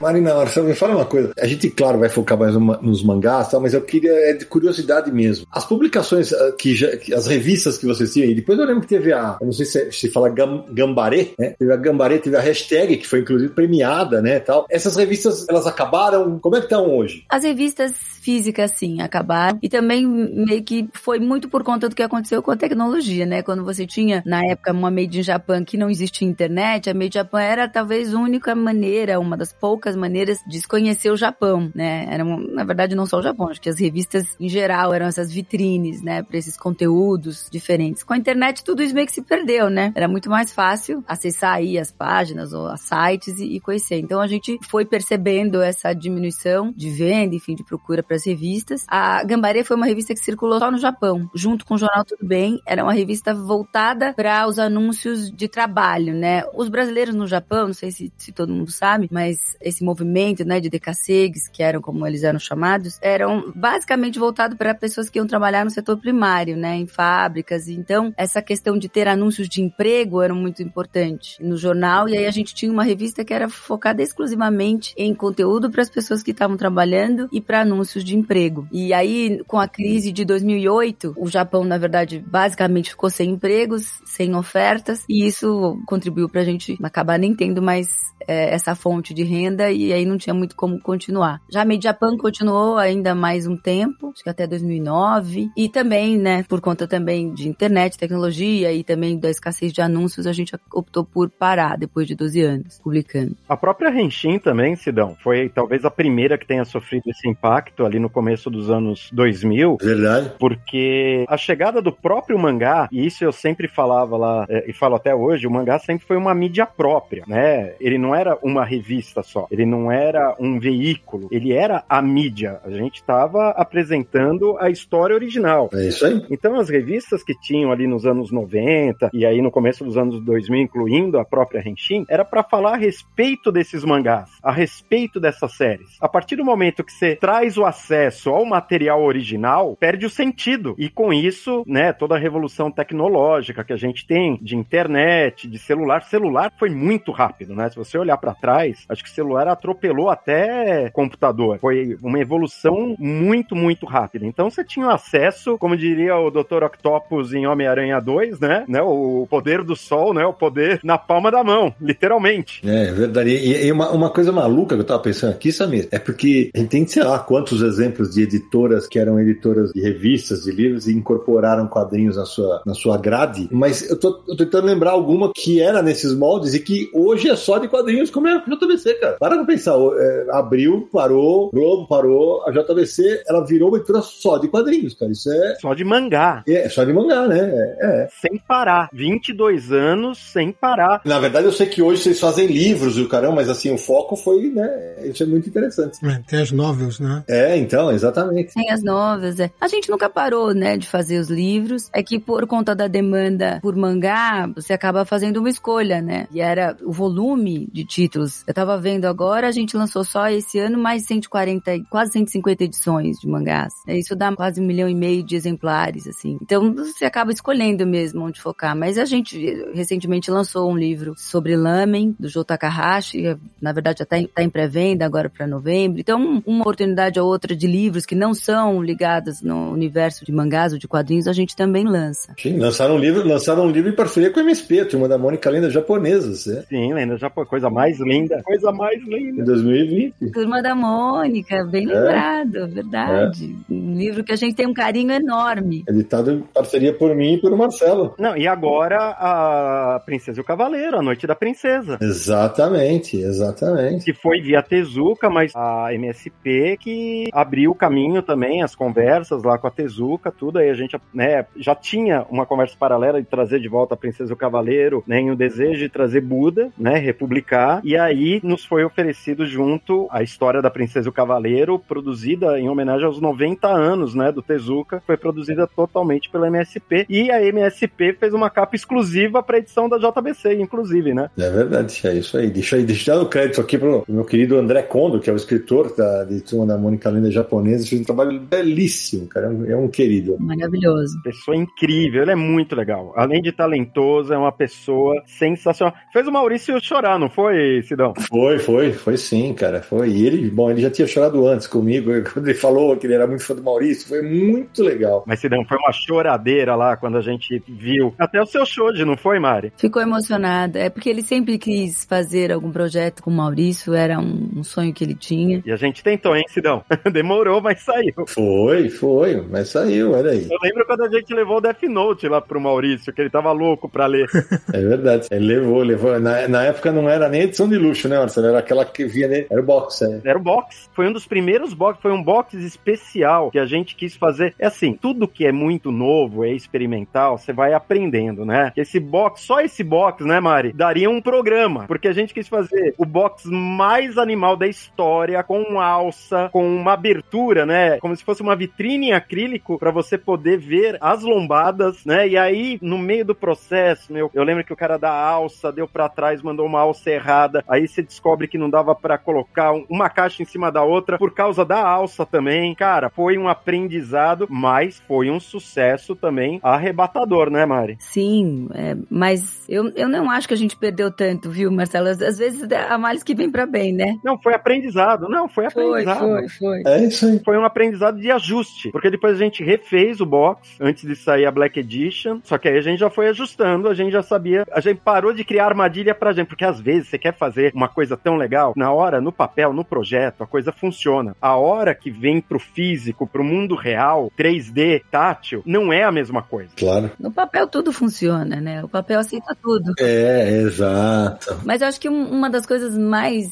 Marina, Marcelo, me fala uma coisa. A gente, claro, vai focar mais nos mangás, tal, mas eu queria, é de curiosidade mesmo. As publicações, ah, que já, as revistas que vocês tinham, e depois eu lembro que teve a, eu não sei se, se fala gam, Gambaré, né? Teve a Gambaré, teve a hashtag, que foi inclusive premiada, né, tal. Essas revistas, elas acabaram, como é que estão hoje? As revistas físicas, sim, acabaram. E também meio que foi muito por conta do que aconteceu com a tecnologia, né? Quando você tinha, na época, uma Made in Japan que não existia internet, a Made in Japan era talvez a única maneira, uma das poucas maneiras de se conhecer o Japão, né? Era, na verdade, não só o Japão, acho que as revistas em geral eram essas vitrines, né, para esses conteúdos diferentes. Com a internet tudo isso meio que se perdeu, né? Era muito mais fácil acessar aí as páginas ou as sites e, e conhecer. Então a gente foi percebendo essa diminuição de venda, enfim, de procura para as revistas. A Gambare foi uma revista que circulou só no Japão, junto com o jornal Tudo Bem. Era uma revista voltada para os anúncios de trabalho, né? Os brasileiros no Japão, não sei se, se todo mundo sabe, mas esse movimento, né, de decassegues, que eram como eles eram chamados, eram basicamente voltados para pessoas que iam trabalhar no setor primário, né, em fábricas. Então, essa questão de ter anúncios de emprego era muito importante no jornal. E aí a gente tinha uma revista que era focada exclusivamente em conteúdo para as pessoas que estavam trabalhando e para anúncios de emprego. E aí, com a crise de 2008, o Japão, na verdade, basicamente ficou sem empregos, sem ofertas, e isso contribuiu para a gente acabar nem tendo mais é, essa fonte de renda e aí não tinha muito como continuar. Já a Made Japan continuou ainda mais um tempo, acho que até 2009, e também, né, por conta também de internet, tecnologia e também da escassez de anúncios, a gente optou por parar depois de 12 anos publicando. A própria Henshin também, Sidão, foi talvez a primeira que tenha sofrido esse impacto ali no começo dos anos 2000. Verdade. Porque a chegada do próprio mangá, e isso eu sempre falava lá, é, e falo até hoje, o mangá sempre foi uma mídia própria, né? Ele não era uma revista só, ele não era um veículo, ele era a mídia. A gente estava apresentando a história original. É isso aí. Então as revistas que tinham ali nos anos 90 e aí no começo dos anos 2000, incluindo a própria Henshin, era para falar a respeito desses mangás, a respeito dessas séries. A partir do momento que você traz o acesso ao material original, perde o sentido. E com isso, né, toda a revolução tecnológica que a gente tem de internet, de celular, celular foi muito rápido, né? Se você olhar para trás, acho que o celular atropelou até computador. Foi uma evolução muito, muito rápida. Então você tinha acesso, como diria o Dr. Octopus em Homem-Aranha 2, né? né? O poder do sol, né? O poder na palma da mão, literalmente. É, verdade. E, e uma, uma coisa maluca que eu tava pensando aqui, Samir, é porque a gente tem, sei lá, quantos exemplos de editoras que eram editoras de revistas, de livros e incorporaram quadrinhos na sua, na sua grade, mas eu tô, eu tô tentando lembrar alguma que era nesses moldes e que hoje é só de quadrinhos, como é a JVC, cara. Para pra pensar, é, Abril parou, Globo parou, a JVC, ela virou uma editora só de quadrinhos, cara. Isso é... Só de mangá. É, é só de mangá, né? É, é. Sem parar. 22 anos sem parar. Na verdade, eu sei que hoje vocês fazem livros e o caramba, mas assim, o foco foi, né? Isso é muito interessante. É, tem as novels, né? É, então, exatamente. Tem as novels, é. A gente nunca parou, né, de fazer os livros. É que por conta da demanda por mangá, você acaba fazendo uma escolha, né? E era o volume de títulos. Eu tava vendo agora, a gente lançou só esse ano mais 140, quase 150 edições de mangás. Isso dá quase um milhão e meio de exemplares, assim. Então você acaba escolhendo mesmo onde focar. Mas a gente recentemente lançou um livro sobre lamen, do Jô Takahashi. Na verdade, já tá em, tá em pré-venda agora para novembro. Então, uma oportunidade ou outra de livros que não são ligados no universo de mangás ou de quadrinhos, a gente também lança. Sim, lançaram um livro, lançaram um livro em parceria com a MSP, a turma da Mônica Lenda Japonesa, né? Sim, Lenda Japonesa, coisa mais linda, coisa mais linda. Em 2020. Turma da Mônica, bem é. lembrado, verdade. É. Um livro que a gente tem um carinho enorme. Editado em parceria por mim e por Marcelo. Não, e agora a Princesa e o Cavaleiro, a Noite da Princesa. Exatamente, exatamente. Que foi via Tezuka, mas a MSP que abriu o caminho também, as conversas lá com a Tezuka, tudo. Aí a gente né, já tinha uma conversa paralela de trazer de volta a Princesa e o Cavaleiro, né, em o desejo de trazer Buda, né, republicar. E aí nos foi oferecido junto a história da Princesa e o Cavaleiro, produzida em homenagem aos 90 anos, né, do Tezuka. Foi produzida totalmente pela MSP. E a MSP fez uma capa exclusiva para edição da JBC, inclusive, né? É verdade, é isso aí. Deixa aí, deixa eu dar o crédito aqui pro meu querido André Kondo, que é o escritor da, de Turma da Mônica Lenda Japonesa. Fez um trabalho belíssimo, cara. É um, é um querido. Maravilhoso. Pessoa incrível, ele é muito legal. Além de talentoso, é uma pessoa sensacional. Fez o Maurício chorar, não foi, Sidão? Foi, foi, foi sim, cara. Foi. E ele, bom, ele já tinha chorado antes comigo, quando ele falou que ele era muito fã do Maurício. Foi muito legal. Mas, Sidão, foi uma choradeira lá quando a gente viu. Até o seu show de, não foi, Mari? Ficou emocionada. É porque ele sempre quis fazer algum projeto com o Maurício, era um, um sonho que ele tinha. E a gente tentou, hein, Sidão? Demorou, mas saiu. Foi, foi, mas saiu, olha aí. Eu lembro quando a gente levou o Death Note lá pro Maurício, que ele tava louco pra ler. é verdade. Ele levou, levou. Na, na época não era nem edição de luxo, né, Marcelo? Era aquela que via, né? Era o box, é. Era o box. Foi um dos primeiros box, foi um box especial que a gente quis fazer. É assim, tudo que é muito novo, é experimental, você vai aprendendo, né? Esse box, só esse box, né, Mari, daria um programa, porque a gente quis fazer o box mais animal da história, com alça, com uma abertura, né? Como se fosse uma vitrine em acrílico para você poder ver as lombadas, né? E aí, no meio do processo, meu, eu lembro que o cara da alça deu para trás, mandou uma alça errada, aí você descobre que não dava para colocar uma caixa em cima da outra por causa da alça também. Cara, foi um aprendizado, mas foi um sucesso também arrebatador, né, Mari? Sim, é, mas eu, eu não acho que a gente perdeu tanto, viu, Marcelo? Às vezes há males que vem para bem, né? Não, foi aprendizado. Não, foi aprendizado. Foi, foi, foi. É isso aí. Foi um aprendizado de ajuste, porque depois a gente refez o box antes de sair a Black Edition, só que aí a gente já foi ajustando, a gente já sabia, a gente parou de criar armadilha pra gente, porque às vezes você quer fazer uma coisa tão legal, na hora, no papel, no projeto, a coisa funciona. A hora que vem pro físico, pro mundo real, 3D, tátil, não é a mesma coisa. Claro. No papel tudo funciona, né? O papel aceita tudo. É, exato. Mas eu acho que um- uma das coisas mais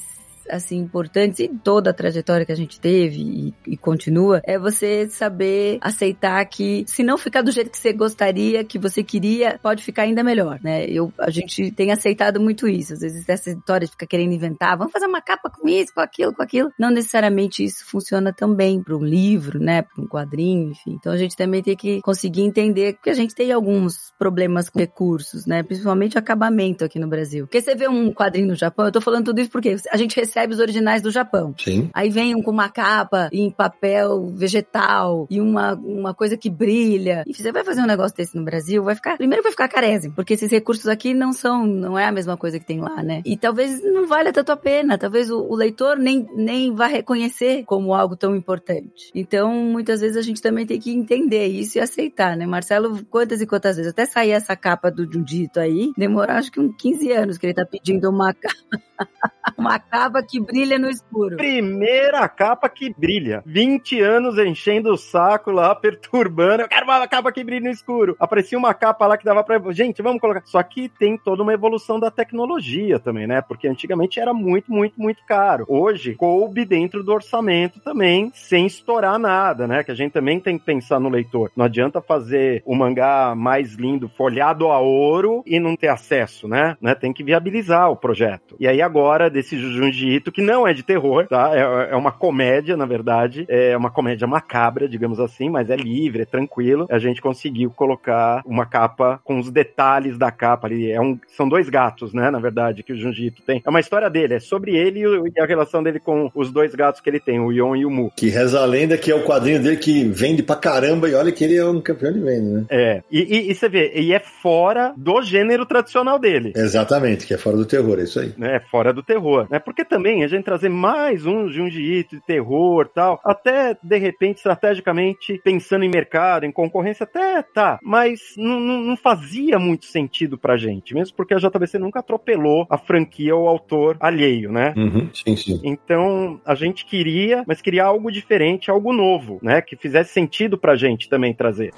assim importantes em toda a trajetória que a gente teve e, e continua é você saber aceitar que se não ficar do jeito que você gostaria, que você queria, pode ficar ainda melhor, né? Eu a gente tem aceitado muito isso. Às vezes essa história de ficar querendo inventar, vamos fazer uma capa com isso, com aquilo, com aquilo. Não necessariamente isso funciona também para um livro, né? Para um quadrinho, enfim. Então a gente também tem que conseguir entender que a gente tem alguns problemas com recursos, né? Principalmente acabamento aqui no Brasil. Porque você vê um quadrinho no Japão, eu tô falando tudo isso porque a gente recebe os originais do Japão. Sim. Aí vem um com uma capa em papel vegetal e uma, uma coisa que brilha. E você vai fazer um negócio desse no Brasil, vai ficar. Primeiro vai ficar carésimo, porque esses recursos aqui não são, não é a mesma coisa que tem lá, né? E talvez não valha tanto a pena. Talvez o, o leitor nem, nem vá reconhecer como algo tão importante. Então, muitas vezes a gente também tem que entender isso e aceitar, né? Marcelo, quantas e quantas vezes? Até sair essa capa do Jundito aí, demorou acho que uns 15 anos que ele tá pedindo uma capa. uma capa que brilha no escuro. Primeira capa que brilha. 20 anos enchendo o saco lá, perturbando. Eu quero uma capa que brilha no escuro. Aparecia uma capa lá que dava pra. Gente, vamos colocar. Só que tem toda uma evolução da tecnologia também, né? Porque antigamente era muito, muito, muito caro. Hoje, coube dentro do orçamento também, sem estourar nada, né? Que a gente também tem que pensar no leitor. Não adianta fazer o mangá mais lindo, folhado a ouro e não ter acesso, né? né? Tem que viabilizar o projeto. E aí agora, desse Junji Ito, que não é de terror, tá? É, é uma comédia, na verdade. É uma comédia macabra, digamos assim, mas é livre, é tranquilo. A gente conseguiu colocar uma capa com os detalhes da capa ali. É um, são dois gatos, né? Na verdade, que o Junji Ito tem. É uma história dele, é sobre ele e a relação dele com os dois gatos que ele tem, o Yon e o Mu. Que reza a lenda que é o quadrinho dele que vende pra caramba e olha que ele é um campeão de venda, né? É, e, e- e você vê, e é fora do gênero tradicional dele. Exatamente, que é fora do terror, é isso aí. né, fora do terror, né? Porque também a gente trazer mais um Junji Ito de terror, tal, até de repente estrategicamente pensando em mercado, em concorrência, até tá, mas não, não- não fazia muito sentido pra gente, mesmo porque a JBC nunca atropelou a franquia ou o autor alheio, né? Uhum, sim, sim. Então, a gente queria, mas queria algo diferente, algo novo, né? Que fizesse sentido pra gente também trazer.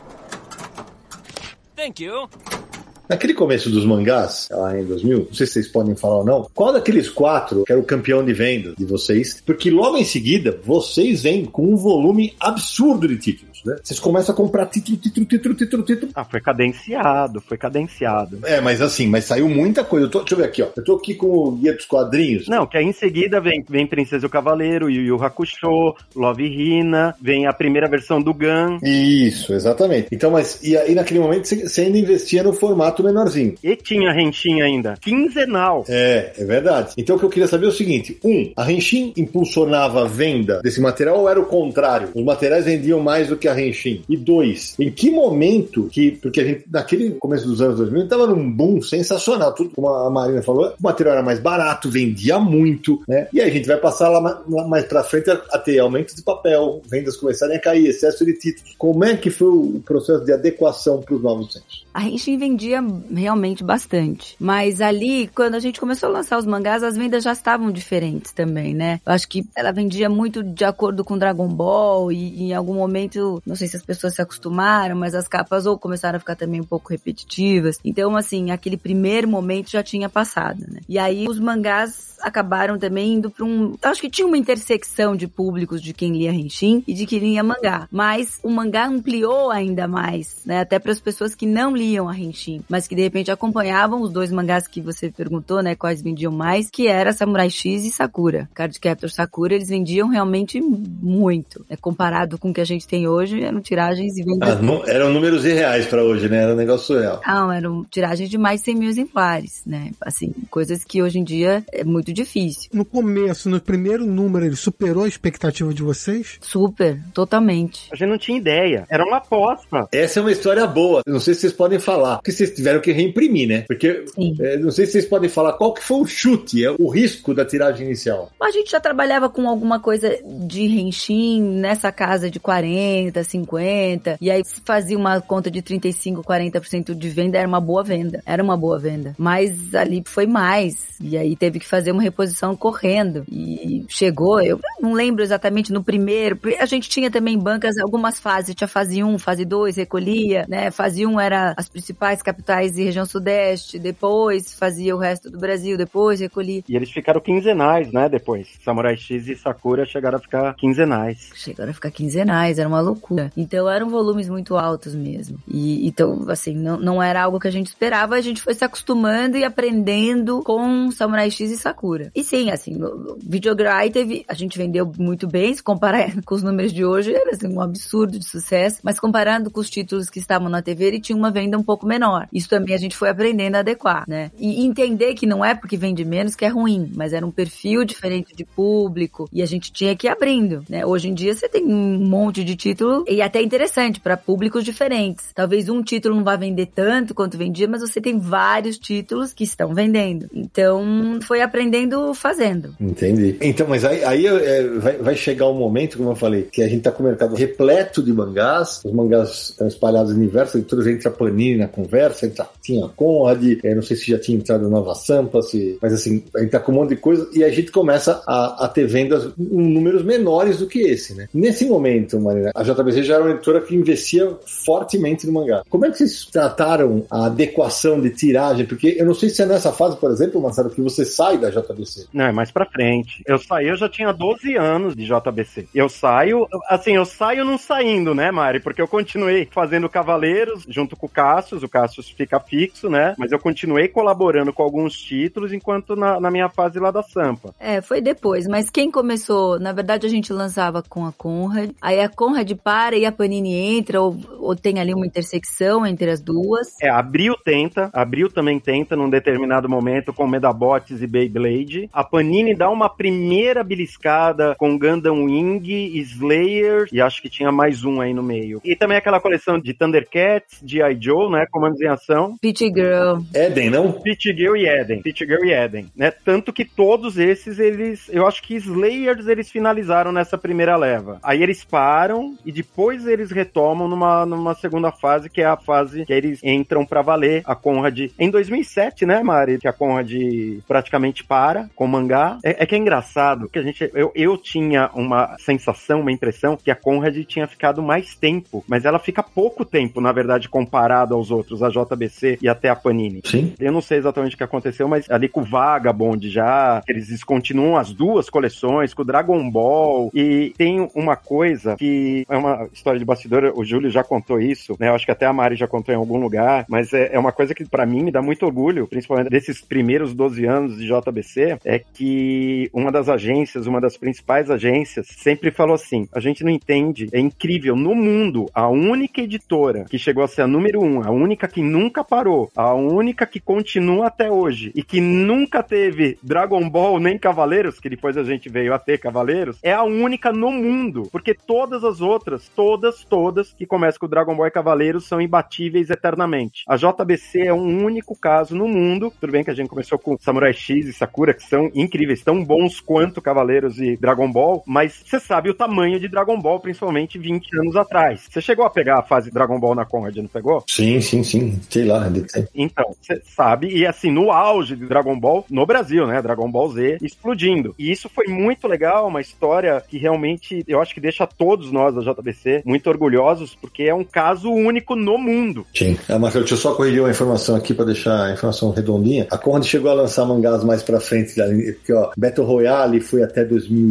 Thank you. Naquele começo dos mangás, lá em 2000, não sei se vocês podem falar ou não, qual daqueles quatro que era o campeão de venda de vocês? Porque logo em seguida, vocês vêm com um volume absurdo de títulos, né? Vocês começam a comprar título, título, título, título, título. Ah, foi cadenciado, foi cadenciado. É, mas assim, mas saiu muita coisa. Eu tô- deixa eu ver aqui, ó. Eu tô aqui com o Guia dos Quadrinhos. Não, que aí em seguida vem, vem Princesa e o Cavaleiro, Yu Yu Hakusho, Love Hina, vem a primeira versão do Gun, Isso, exatamente. Então, mas e aí naquele momento você ainda investia no formato menorzinho. e tinha Renshin ainda, quinzenal. É, é verdade. Então o que eu queria saber é o seguinte: um, a Renshin impulsionava a venda desse material ou era o contrário? Os materiais vendiam mais do que a Renshin? E dois, em que momento que, porque a gente, naquele começo dos anos 2000, estava num boom sensacional, tudo como a Marina falou, o material era mais barato, vendia muito, né? E aí a gente vai passar lá lá mais pra frente a, ter aumento de papel, vendas começarem a cair, excesso de títulos. Como é que foi o processo de adequação para os novos tempos? A Henshin vendia realmente bastante. Mas ali, quando a gente começou a lançar os mangás, as vendas já estavam diferentes também, né? Eu acho que ela vendia muito de acordo com Dragon Ball e em algum momento, não sei se as pessoas se acostumaram, mas as capas ou começaram a ficar também um pouco repetitivas. Então, assim, aquele primeiro momento já tinha passado, né? E aí os mangás acabaram também indo para um. Acho que tinha uma intersecção de públicos de quem lia Henshin e de quem lia mangá. Mas o mangá ampliou ainda mais, né? Até para as pessoas que não liam a Henshin, mas que de repente acompanhavam os dois mangás que você perguntou, né? Quais vendiam mais, que era Samurai X e Sakura. Cardcaptor Sakura, eles vendiam realmente muito. Né? Comparado com o que a gente tem hoje, eram tiragens e vendas. Ah, eram números irreais para hoje, né? Era um negócio real. Não, eram tiragens de mais de 100 mil exemplares, né? Assim, coisas que hoje em dia é muito difícil. No começo, no primeiro número, ele superou a expectativa de vocês? Super, totalmente. A gente não tinha ideia. Era uma aposta. Essa é uma história boa. Não sei se vocês podem falar, porque vocês tiveram que reimprimir, né? Porque é, não sei se vocês podem falar qual que foi o chute, é o risco da tiragem inicial. A gente já trabalhava com alguma coisa de Renshin nessa casa de 40, 50, e aí se fazia uma conta de 35, 40% de venda, era uma boa venda. Era uma boa venda. Mas ali foi mais. E aí teve que fazer uma reposição correndo. E chegou, eu não lembro exatamente no primeiro. A gente tinha também bancas, algumas fases. Tinha fase 1, fase 2, recolhia, né? Fase 1 era as principais capitais e região sudeste. Depois fazia o resto do Brasil, depois recolhia. E eles ficaram quinzenais, né? Depois. Samurai X e Sakura chegaram a ficar quinzenais. Chegaram a ficar quinzenais, era uma loucura. Então eram volumes muito altos mesmo. E então, assim, não, não era algo que a gente esperava, a gente foi se acostumando e aprendendo com Samurai X e Sakura. E sim, assim, Videograi teve. A gente vendeu muito bem, se comparar com os números de hoje, era assim, um absurdo de sucesso. Mas comparando com os títulos que estavam na TV, ele tinha uma venda um pouco menor. Isso também a gente foi aprendendo a adequar, né? E entender que não é porque vende menos que é ruim, mas era um perfil diferente de público e a gente tinha que ir abrindo, né? Hoje em dia você tem um monte de título e até interessante para públicos diferentes. Talvez um título não vá vender tanto quanto vendia, mas você tem vários títulos que estão vendendo. Então, foi aprendendo fazendo. Entendi. Então, mas aí, aí é, vai, vai, chegar um momento, como eu falei, que a gente tá com o mercado repleto de mangás, os mangás estão espalhados no universo, todos entra Panini na conversa, entra, tinha Conrad, é, não sei se já tinha entrado Nova Sampa, se, mas assim, a gente tá com um monte de coisa e a gente começa a, a ter vendas em números menores do que esse, né? Nesse momento, Marina, a JBC já era uma editora que investia fortemente no mangá. Como é que vocês trataram a adequação de tiragem? Porque eu não sei se é nessa fase, por exemplo, Marcelo, que você sai da JBC. Não, é mais pra frente. Eu saí, eu já tinha 12 anos de JBC. Eu saio, assim, eu saio não saindo, né, Mari? Porque eu continuei fazendo Cavaleiros junto com o Cassius, o Cassius fica fixo, né? Mas eu continuei colaborando com alguns títulos enquanto na, na minha fase lá da Sampa. É, foi depois, mas quem começou, na verdade a gente lançava com a Conrad, aí a Conrad para e a Panini entra, ou, ou tem ali uma intersecção entre as duas. É, Abril tenta, Abril também tenta num determinado momento com Medabots e Beyblade. A Panini dá uma primeira beliscada com Gundam Wing, Slayer e acho que tinha mais um aí no meio. E também aquela coleção de Thundercats, G.I. Joe, né, comandos em ação. Pit Girl. Eden, não? Pit Girl e Eden. Pit Girl e Eden, né? Tanto que todos esses, eles, eu acho que Slayers eles finalizaram nessa primeira leva. Aí eles param e depois eles retomam numa, numa segunda fase, que é a fase que eles entram para valer a Conrad. Em 2007, né, Mari, que a Conrad praticamente para com o mangá. É, é, que é engraçado que a gente, eu, eu tinha uma sensação, uma impressão que a Conrad tinha ficado mais tempo, mas ela fica pouco tempo, na verdade, comparado aos outros, a JBC e até a Panini. Sim. Eu não sei exatamente o que aconteceu, mas ali com o Vagabond já, eles descontinuam as duas coleções, com o Dragon Ball, e tem uma coisa que é uma história de bastidor, o Júlio já contou isso, né? Eu acho que até a Mari já contou em algum lugar, mas é, é uma coisa que para mim me dá muito orgulho, principalmente desses primeiros 12 anos de JBC, é que uma das agências, uma das principais agências, sempre falou assim: a gente não entende, é incrível, no mundo, a única editora que chegou a ser a número um, a única que nunca parou, a única que continua até hoje e que nunca teve Dragon Ball nem Cavaleiros, que depois a gente veio a ter Cavaleiros, é a única no mundo, porque todas as outras, todas, todas que começam com Dragon Ball e Cavaleiros são imbatíveis eternamente. A JBC é um único caso no mundo, tudo bem que a gente começou com Samurai X e Sakura, que são incríveis, tão bons quanto Cavaleiros e Dragon Ball, mas você sabe o tamanho de Dragon Ball, principalmente 20 anos atrás. Você chegou a pegar a fase Dragon Ball na Conrad, não pegou? Sim, sim, sim. Sei lá. Então, você sabe, e assim, no auge de Dragon Ball no Brasil, né? Dragon Ball Z explodindo. E isso foi muito legal, uma história que realmente eu acho que deixa todos nós da JBC muito orgulhosos, porque é um caso único no mundo. Sim. Ah, Marcelo, deixa eu só corrigir uma informação aqui para deixar a informação redondinha. A Conrad chegou a lançar mangás mais pra frente porque ó, Battle Royale foi até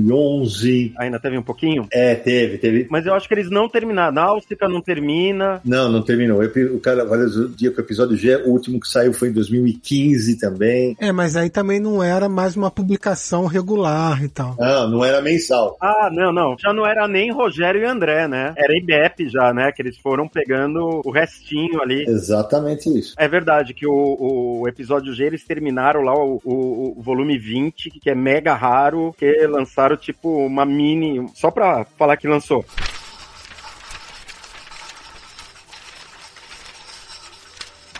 2011. Ainda teve um pouquinho? É, teve, teve. Mas eu acho que eles não terminaram. Náutica não termina. Não, não terminou. O cara, o dia que o episódio G, o último que saiu foi em 2015 também. É, mas aí também não era mais uma publicação regular e tal. Não, não era mensal. Ah, não, não. Já não era nem Rogério e André, né? Era IBEP já, né? Que eles foram pegando o restinho ali. Exatamente isso. É verdade que o, o episódio G eles terminaram lá o, o, o, volume 20, que é mega raro, que lançaram tipo uma mini. Só pra falar que lançou.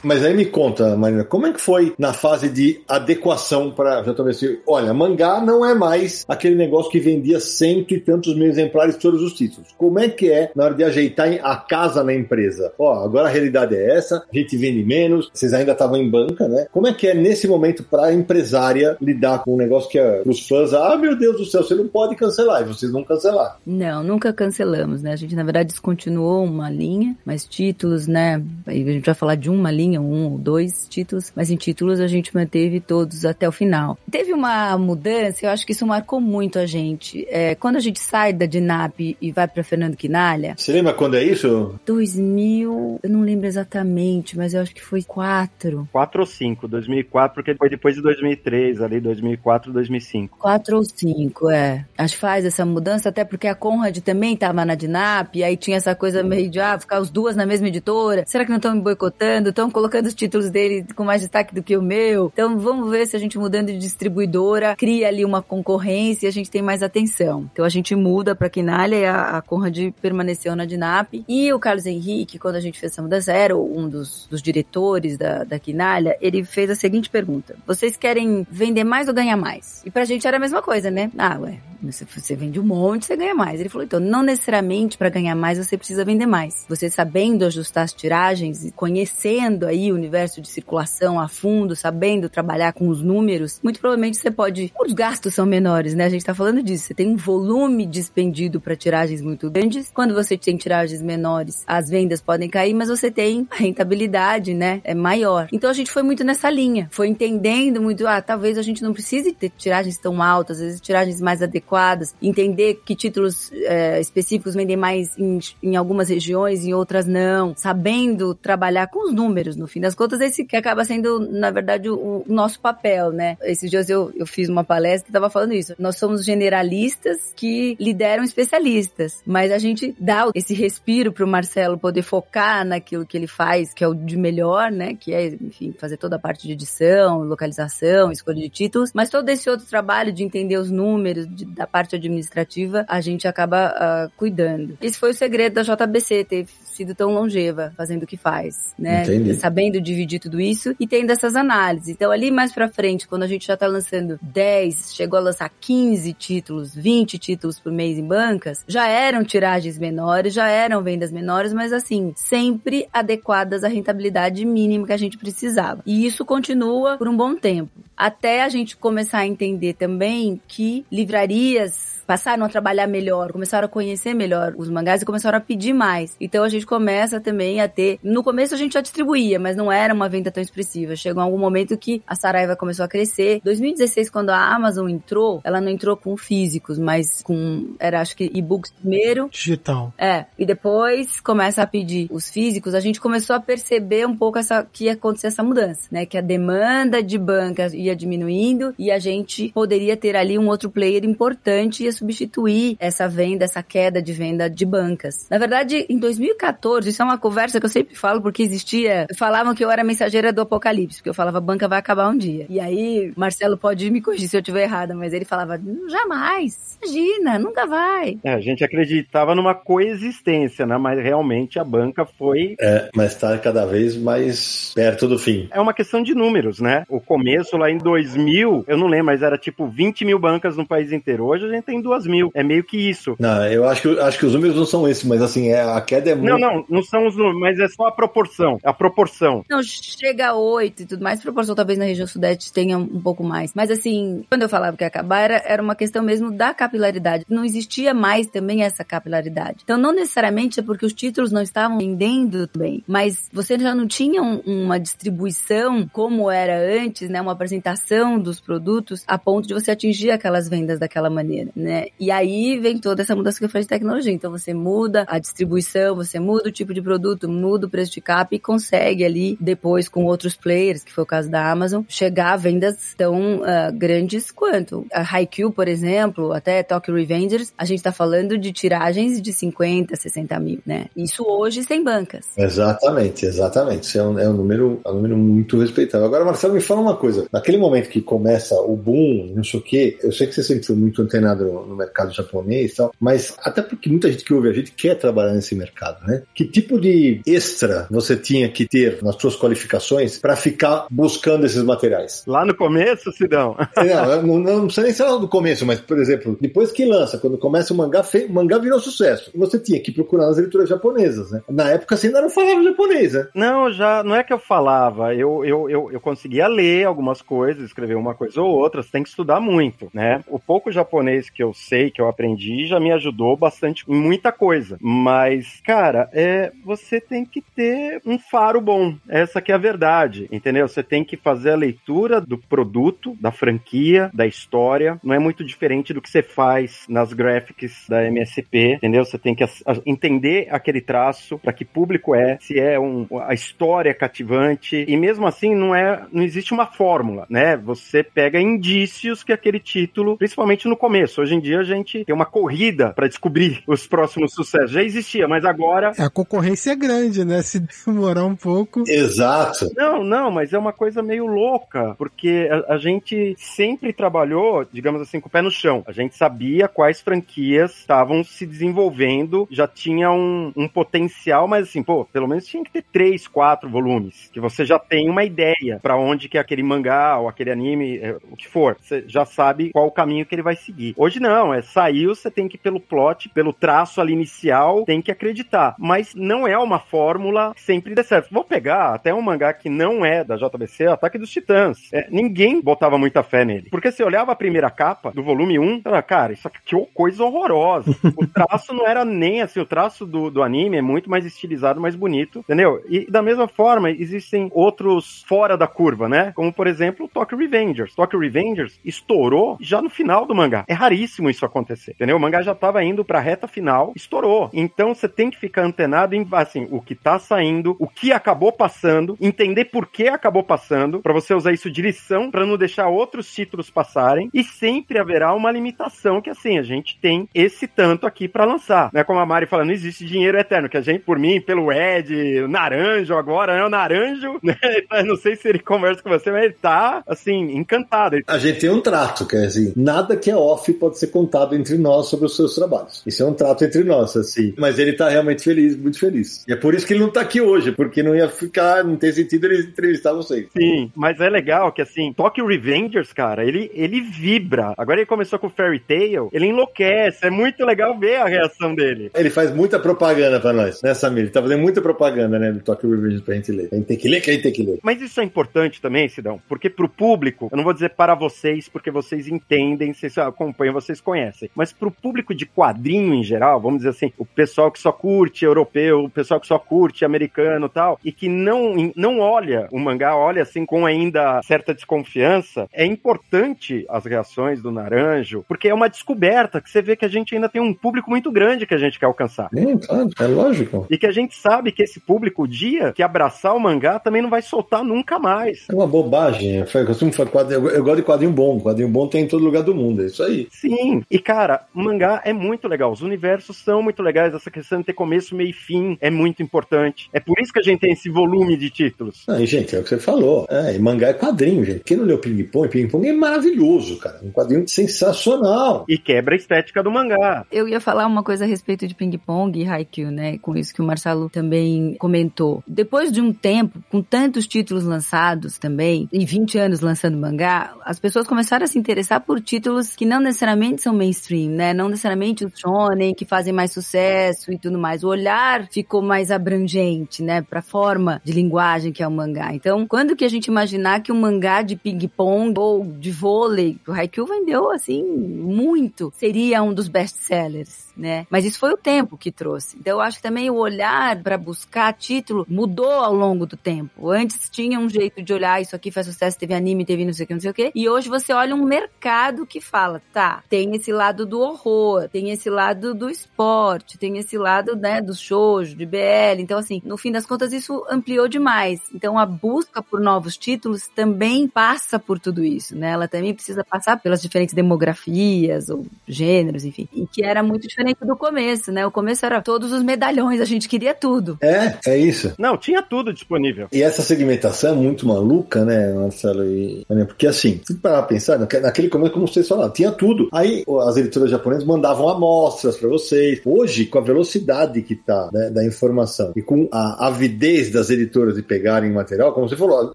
Mas aí me conta, Marina, como é que foi na fase de adequação para assim, olha, mangá não é mais aquele negócio que vendia cento e tantos mil exemplares de todos os títulos. Como é que é na hora de ajeitar a casa na empresa? Ó, agora a realidade é essa, a gente vende menos, vocês ainda estavam em banca, né? Como é que é nesse momento para a empresária lidar com um negócio que é os fãs, ah, meu Deus do céu, você não pode cancelar, e vocês não cancelaram. Não, nunca cancelamos, né? A gente na verdade descontinuou uma linha, mas títulos, né? A gente vai falar de uma linha linha, um ou dois títulos, mas em títulos a gente manteve todos até o final. Teve uma mudança, eu acho que isso marcou muito a gente. É, quando a gente sai da DINAP e vai para Fernando Quinalha. Você lembra quando é isso? 2000, eu não lembro exatamente, mas eu acho que foi 4. 4 ou 5, 2004, porque foi depois de 2003, ali 2004, 2005. 4 ou 5, é. Acho que faz essa mudança, até porque a Conrad também tava na DINAP, e aí tinha essa coisa meio de, ah, ficar os duas na mesma editora. Será que não estão me boicotando? Estão colocando os títulos dele com mais destaque do que o meu. Então vamos ver se a gente mudando de distribuidora cria ali uma concorrência e a gente tem mais atenção. Então a gente muda para Quinalha e a, a Conrad permaneceu na Dinap. E o Carlos Henrique, quando a gente fez essa mudança, era um dos, dos diretores da, da Quinalha, ele fez a seguinte pergunta: Vocês querem vender mais ou ganhar mais? E pra gente era a mesma coisa, né? Ah, ué, você, vende um monte, você ganha mais. Ele falou, então, não necessariamente para ganhar mais você precisa vender mais. Você sabendo ajustar as tiragens e conhecendo aí o universo de circulação a fundo, sabendo trabalhar com os números, muito provavelmente você pode. Os gastos são menores, né? A gente tá falando disso. Você tem um volume dispendido para tiragens muito grandes. Quando você tem tiragens menores, as vendas podem cair, mas você tem a rentabilidade, né? É maior. Então a gente foi muito nessa linha. Foi entendendo muito, ah, talvez a gente não precise ter tiragens tão altas, às vezes tiragens mais adequadas, entender que títulos é, específicos vendem mais em, em algumas regiões, em outras não, sabendo trabalhar com os números no fim das contas, esse que acaba sendo, na verdade, o, o nosso papel, né? Esses dias eu, eu fiz uma palestra e estava falando isso. Nós somos generalistas que lideram especialistas, mas a gente dá esse respiro para o Marcelo poder focar naquilo que ele faz, que é o de melhor, né? Que é, enfim, fazer toda a parte de edição, localização, escolha de títulos, mas todo esse outro trabalho de entender os números, de, da parte administrativa, a gente acaba uh, cuidando. Esse foi o segredo da JBC, ter sido tão longeva fazendo o que faz, né? Entendi. Sabendo dividir tudo isso e tendo essas análises. Então, ali mais pra frente, quando a gente já tá lançando 10, chegou a lançar 15 títulos, 20 títulos por mês em bancas, já eram tiragens menores, já eram vendas menores, mas assim, sempre adequadas à rentabilidade mínima que a gente precisava. E isso continua por um bom tempo. Até a gente começar a entender também que livrarias passaram a trabalhar melhor, começaram a conhecer melhor os mangás e começaram a pedir mais. Então a gente começa também a ter. No começo a gente já distribuía, mas não era uma venda tão expressiva. Chegou algum momento que a Saraiva começou a crescer. 2016, quando a Amazon entrou, ela não entrou com físicos, mas com. Era acho que e-books primeiro. Digital. É. E depois começa a pedir os físicos. A gente começou a perceber um pouco essa, que ia acontecer essa mudança, né? Que a demanda de banca ia diminuindo e a gente poderia ter ali um outro player importante e substituir essa venda, essa queda de venda de bancas. Na verdade, em 2014, isso é uma conversa que eu sempre falo porque existia, falavam que eu era mensageira do apocalipse, porque eu falava banca vai acabar um dia. E aí, Marcelo pode me corrigir se eu estiver errada, mas ele falava, jamais, imagina, nunca vai. É, a gente acreditava numa coexistência, né? Mas realmente a banca foi. É, mas está cada vez mais perto do fim. É uma questão de números, né? O começo lá em 2000, eu não lembro, mas era tipo 20 mil bancas no país inteiro. Hoje a gente tem duas mil. É meio que isso. Não, eu acho que, acho que os números não são esses, mas assim, é, a queda é muito. Não, não, não são os números, mas é só a proporção. A proporção. Não, chega a oito e tudo mais. Proporção talvez na região sudeste tenha um pouco mais. Mas assim, quando eu falava que ia acabar, era, era uma questão mesmo da capilaridade. Não existia mais também essa capilaridade. Então, não necessariamente é porque os títulos não estavam vendendo bem, mas você já não tinha um, uma distribuição como era antes, né? Uma apresentação dos produtos a ponto de você atingir aquelas vendas daquela maneira, né? E aí vem toda essa mudança que eu falei de tecnologia. Então, você muda a distribuição, você muda o tipo de produto, muda o preço de capa e consegue ali, depois com outros players, que foi o caso da Amazon, chegar a vendas tão uh, grandes quanto. A Haikyuu, por exemplo, até Tokyo Revengers, a gente tá falando de tiragens de 50, 60 mil, né? Isso hoje sem bancas. Exatamente, exatamente. Isso é um, é um, número, é um número muito respeitável. Agora, Marcelo, me fala uma coisa. Naquele momento que começa o boom, não sei o quê, eu sei que você sempre foi muito antenado no, mercado japonês e tal, mas até porque muita gente que ouve a gente quer trabalhar nesse mercado, né? Que tipo de extra você tinha que ter nas suas qualificações para ficar buscando esses materiais? Lá no começo, Sidão? É, não, não, não precisa nem ser lá no começo, mas, por exemplo, depois que lança, quando começa o mangá, o mangá virou sucesso. Você tinha que procurar nas leituras japonesas, né? Na época você ainda não falava japonês, né? Não, já não é que eu falava, eu, eu, eu, eu conseguia ler algumas coisas, escrever uma coisa ou outra, você tem que estudar muito, né? O pouco japonês que eu sei, que eu aprendi, já me ajudou bastante em muita coisa. Mas, cara, é, você tem que ter um faro bom. Essa que é a verdade, entendeu? Você tem que fazer a leitura do produto, da franquia, da história. Não é muito diferente do que você faz nas graphics da MSP, entendeu? Você tem que entender aquele traço, para que público é, se é um, a história é cativante. E mesmo assim, não é, não existe uma fórmula, né? Você pega indícios que aquele título, principalmente no começo. Hoje em dia a gente tem uma corrida para descobrir os próximos sucessos. Já existia, mas agora. É, a concorrência é grande, né? Se demorar um pouco. Exato. Não, não, mas é uma coisa meio louca, porque a, a gente sempre trabalhou, digamos assim, com o pé no chão. A gente sabia quais franquias estavam se desenvolvendo, já tinha um, um potencial, mas assim, pô, pelo menos tinha que ter três, quatro volumes, que você já tem uma ideia para onde que é aquele mangá ou aquele anime, é, o que for, você já sabe qual o caminho que ele vai seguir. Hoje não, é saiu, você tem que ir pelo plot, pelo traço ali inicial, tem que acreditar. Mas não é uma fórmula que sempre dê certo. Vou pegar até um mangá que não é da JBC, Ataque dos Titãs. É, ninguém botava muita fé nele. Porque você olhava a primeira capa do volume 1, falava, cara, isso aqui é coisa horrorosa. o traço não era nem assim, o traço do, do anime é muito mais estilizado, mais bonito, entendeu? E da mesma forma, existem outros fora da curva, né? Como, por exemplo, o Tokyo Revengers. Tokyo Revengers estourou já no final do mangá. É raríssimo isso acontecer, entendeu? O mangá já tava indo pra reta final, estourou. Então você tem que ficar antenado em, assim, o que tá saindo, o que acabou passando, entender por que acabou passando, para você usar isso de lição, para não deixar outros títulos passarem, e sempre haverá uma limitação que, assim, a gente tem esse tanto aqui para lançar. Né? Como a Mari fala, não existe dinheiro eterno, que a gente, por mim, pelo Ed, Naranjo agora, né? O Naranjo, né? não sei se ele conversa com você, mas ele tá, assim, encantado. A gente tem um trato, que assim, nada que é off pode ser contado entre nós sobre os seus trabalhos. Isso é um trato entre nós, assim. Mas ele tá realmente feliz, muito feliz. E é por isso que ele não tá aqui hoje, porque não ia ficar, não tem sentido ele entrevistar vocês. Sim, mas é legal que, assim, Tokyo Revengers, cara, ele, ele vibra. Agora ele começou com Fairy Tail, ele enlouquece. É muito legal ver a reação dele. Ele faz muita propaganda pra nós, né, Samir? Ele tá fazendo muita propaganda, né, do Tokyo Revengers pra gente ler. A gente tem que ler, que a gente tem que ler. Mas isso é importante também, Sidão, porque pro público, eu não vou dizer para vocês, porque vocês entendem, vocês acompanham, vocês conhecem, mas pro público de quadrinho em geral, vamos dizer assim, o pessoal que só curte europeu, o pessoal que só curte americano tal, e que não, não olha o mangá, olha assim com ainda certa desconfiança, é importante as reações do Naranjo, porque é uma descoberta que você vê que a gente ainda tem um público muito grande que a gente quer alcançar. É, claro, é lógico. E que a gente sabe que esse público, o dia que abraçar o mangá, também não vai soltar nunca mais. É uma bobagem. Eu, costumo eu, eu gosto de quadrinho bom. Quadrinho bom tem em todo lugar do mundo. É isso aí. Sim. E, cara, mangá é muito legal. Os universos são muito legais. Essa questão de ter começo, meio e fim é muito importante. É por isso que a gente tem esse volume de títulos. Aí, gente, é o que você falou. É, mangá é quadrinho, gente. Quem não leu Ping Pong, Ping Pong é maravilhoso, cara. Um quadrinho sensacional. E quebra a estética do mangá. Eu ia falar uma coisa a respeito de Ping Pong e Haikyuu, né? Com isso que o Marcelo também comentou. Depois de um tempo, com tantos títulos lançados também, e 20 anos lançando mangá, as pessoas começaram a se interessar por títulos que não necessariamente são mainstream, né? Não necessariamente os shonen que fazem mais sucesso e tudo mais. O olhar ficou mais abrangente, né? Pra forma de linguagem que é o mangá. Então, quando que a gente imaginar que um mangá de ping-pong ou de vôlei, o Haikyuu vendeu, assim, muito, seria um dos best-sellers? né? Mas isso foi o tempo que trouxe. Então eu acho que também o olhar para buscar título mudou ao longo do tempo. Antes tinha um jeito de olhar, isso aqui faz sucesso, teve anime, teve não sei o que, não sei o que. E hoje você olha um mercado que fala, tá, tem esse lado do horror, tem esse lado do esporte, tem esse lado, né, do shoujo, de BL. Então assim, no fim das contas isso ampliou demais. Então a busca por novos títulos também passa por tudo isso, né? Ela também precisa passar pelas diferentes demografias ou gêneros, enfim. E que era muito diferente do começo, né? O começo era todos os medalhões, a gente queria tudo. É, é isso. Não, tinha tudo disponível. E essa segmentação é muito maluca, né, Marcelo? E, porque assim, se parar pra pensar, naquele começo, como vocês falaram, tinha tudo. Aí as editoras japonesas mandavam amostras para vocês. Hoje, com a velocidade que tá né, da informação e com a avidez das editoras de pegarem material, como você falou,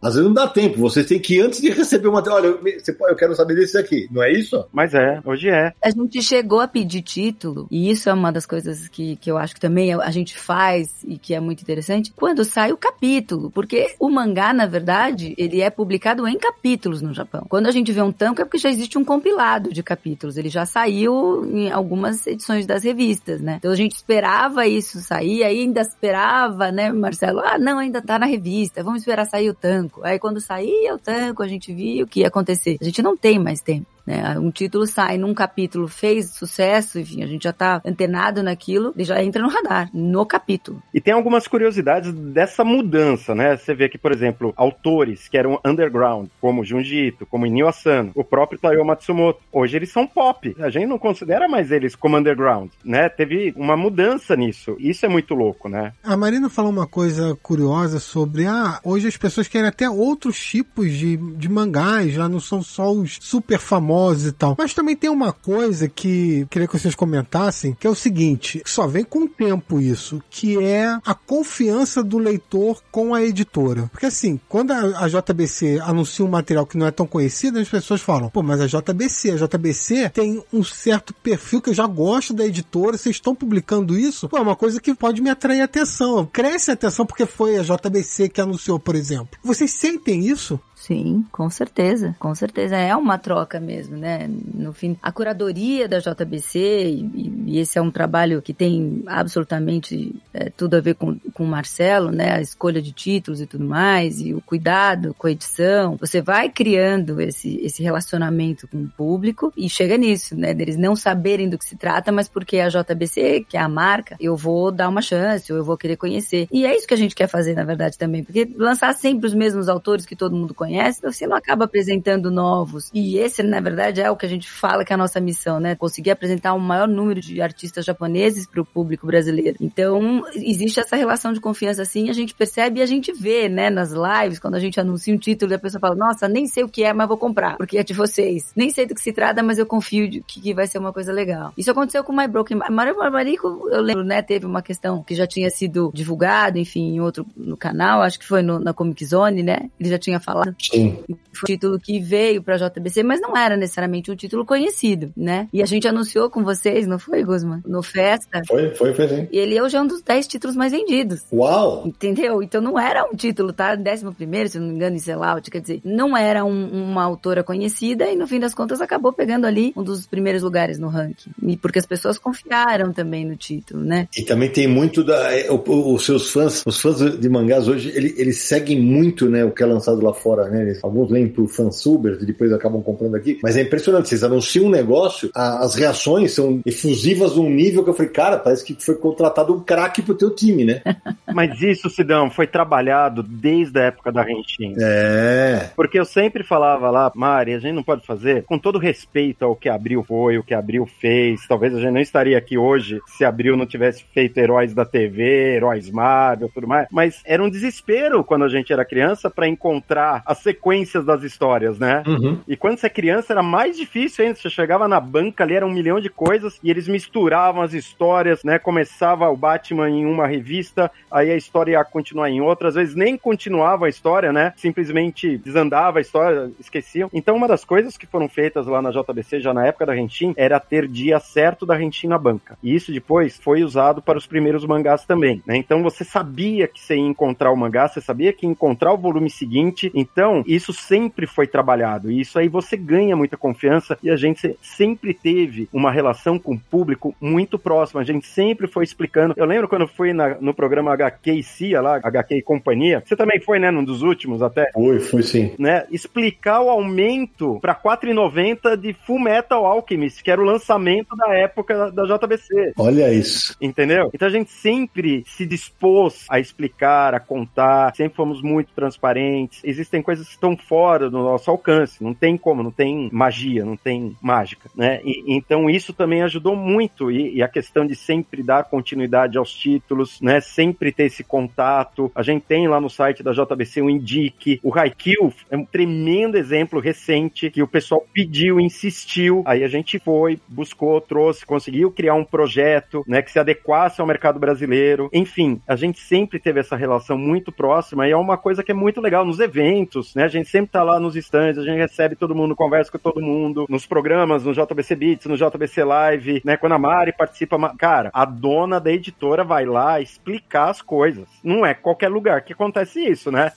às vezes não dá tempo. Vocês têm que, antes de receber o material, olha, eu, você, eu quero saber desse aqui. Não é isso? Mas é, hoje é. A gente chegou a pedir título e isso é uma das coisas que, que eu acho que também a gente faz e que é muito interessante, quando sai o capítulo, porque o mangá, na verdade, ele é publicado em capítulos no Japão. Quando a gente vê um tanco é porque já existe um compilado de capítulos, ele já saiu em algumas edições das revistas, né? Então a gente esperava isso sair, ainda esperava, né, Marcelo? Ah, não, ainda tá na revista, vamos esperar sair o tanco. Aí quando saía o tanco, a gente via o que ia acontecer. A gente não tem mais tempo. Né? Um título sai num capítulo, fez sucesso, enfim, a gente já está antenado naquilo, ele já entra no radar, no capítulo. E tem algumas curiosidades dessa mudança, né? Você vê que, por exemplo, autores que eram underground, como Junji Ito, como Inio Asano, o próprio Taiyo Matsumoto, hoje eles são pop. A gente não considera mais eles como underground, né? Teve uma mudança nisso. Isso é muito louco, né? A Marina falou uma coisa curiosa sobre, ah, hoje as pessoas querem até outros tipos de, de mangás, já não são só os super famosos e tal. Mas também tem uma coisa que queria que vocês comentassem, que é o seguinte, só vem com o tempo isso, que é a confiança do leitor com a editora. Porque assim, quando a, a JBC anuncia um material que não é tão conhecido, as pessoas falam, pô, mas a JBC, a JBC tem um certo perfil que eu já gosto da editora, vocês estão publicando isso? Pô, é uma coisa que pode me atrair atenção. Cresce a atenção porque foi a JBC que anunciou, por exemplo. Vocês sentem isso? Sim, com certeza, com certeza. É uma troca mesmo, né? No fim, a curadoria da JBC, e, e esse é um trabalho que tem absolutamente é, tudo a ver com, com o Marcelo, né? A escolha de títulos e tudo mais, e o cuidado com a edição. Você vai criando esse, esse relacionamento com o público e chega nisso, né? Deles não saberem do que se trata, mas porque a JBC, que é a marca, eu vou dar uma chance, ou eu vou querer conhecer. E é isso que a gente quer fazer, na verdade, também, porque lançar sempre os mesmos autores que todo mundo conhece conhece, você não acaba apresentando novos. E esse, na verdade, é o que a gente fala que é a nossa missão, né? Conseguir apresentar o um maior número de artistas japoneses para o público brasileiro. Então, existe essa relação de confiança assim, a gente percebe e a gente vê, né, nas lives, quando a gente anuncia um título e a pessoa fala, nossa, nem sei o que é, mas vou comprar, porque é de vocês. Nem sei do que se trata, mas eu confio de que vai ser uma coisa legal. Isso aconteceu com My Broken. Mario Barbarico, eu lembro, né, teve uma questão que já tinha sido divulgado, enfim, em outro no canal, acho que foi no, na Comic Zone, né? Ele já tinha falado. Sim. Foi um título que veio pra JBC, mas não era necessariamente um título conhecido, né? E a gente anunciou com vocês, não foi, Guzman? No Festa. Foi, foi, foi sim. E ele hoje é um dos 10 títulos mais vendidos. Uau! Entendeu? Então não era um título, tá? 11 primeiro, se não me engano, em Sellout, quer dizer, não era um, uma autora conhecida e no fim das contas acabou pegando ali um dos primeiros lugares no ranking. E porque as pessoas confiaram também no título, né? E também tem muito da. É, os seus fãs, os fãs de mangás hoje, eles, eles seguem muito, né, o que é lançado lá fora, né? Eles, alguns leem por fansubers e depois acabam comprando aqui. Mas é impressionante, vocês anunciam um negócio, a, as reações são efusivas num nível que eu falei, cara, parece que foi contratado um craque pro teu time, né? Mas isso, Sidão, foi trabalhado desde a época da Rentin. É. Porque eu sempre falava lá, Mari, a gente não pode fazer, com todo respeito ao que Abril foi, o que Abril fez, talvez a gente não estaria aqui hoje se Abril não tivesse feito Heróis da TV, Heróis Marvel, tudo mais, mas era um desespero quando a gente era criança para encontrar as sequências das histórias, né? Uhum. E quando você é criança era mais difícil ainda. Você chegava na banca ali, era um milhão de coisas, e eles misturavam as histórias, né? Começava o Batman em uma revista, aí a história ia continuar em outra. Às vezes nem continuava a história, né? Simplesmente desandava a história, esqueciam. Então, uma das coisas que foram feitas lá na JBC, já na época da Rentin, era ter dia certo da Rentin na banca. E isso depois foi usado para os primeiros mangás também, né? Então você sabia que você ia encontrar o mangá, você sabia que ia encontrar o volume seguinte. Então, isso sempre foi trabalhado. E isso aí você ganha muita confiança e a gente sempre teve uma relação com o público muito próxima. A gente sempre foi explicando. Eu lembro quando eu fui na- no programa HQ e CIA lá, HQ e Companhia. Você também foi, né, num dos últimos até Foi, foi sim. né, explicar o aumento para 4,90 de Full Metal Alchemist, que era o lançamento da época da JBC. Olha isso. Entendeu? Então a gente sempre se dispôs a explicar, a contar, sempre fomos muito transparentes. Existem coisas que estão fora do nosso alcance, não tem como, não tem magia, não tem mágica, né? E, então isso também ajudou muito e, e a questão de sempre dar continuidade aos títulos, né? Sempre ter esse contato. A gente tem lá no site da JBC o Indique, o Haikyuu é um tremendo exemplo recente que o pessoal pediu, insistiu, aí a gente foi, buscou, trouxe, conseguiu criar um projeto, né, que se adequasse ao mercado brasileiro. Enfim, a gente sempre teve essa relação muito próxima e é uma coisa que é muito legal nos eventos, né? A gente sempre tá lá nos stands, a gente recebe todo mundo, conversa com todo mundo, nos programas, no JBC Beats, no JBC Live, né? Quando a Mari participa, cara, a dona da editora vai lá explicar as coisas. Não é qualquer lugar que acontece isso, né?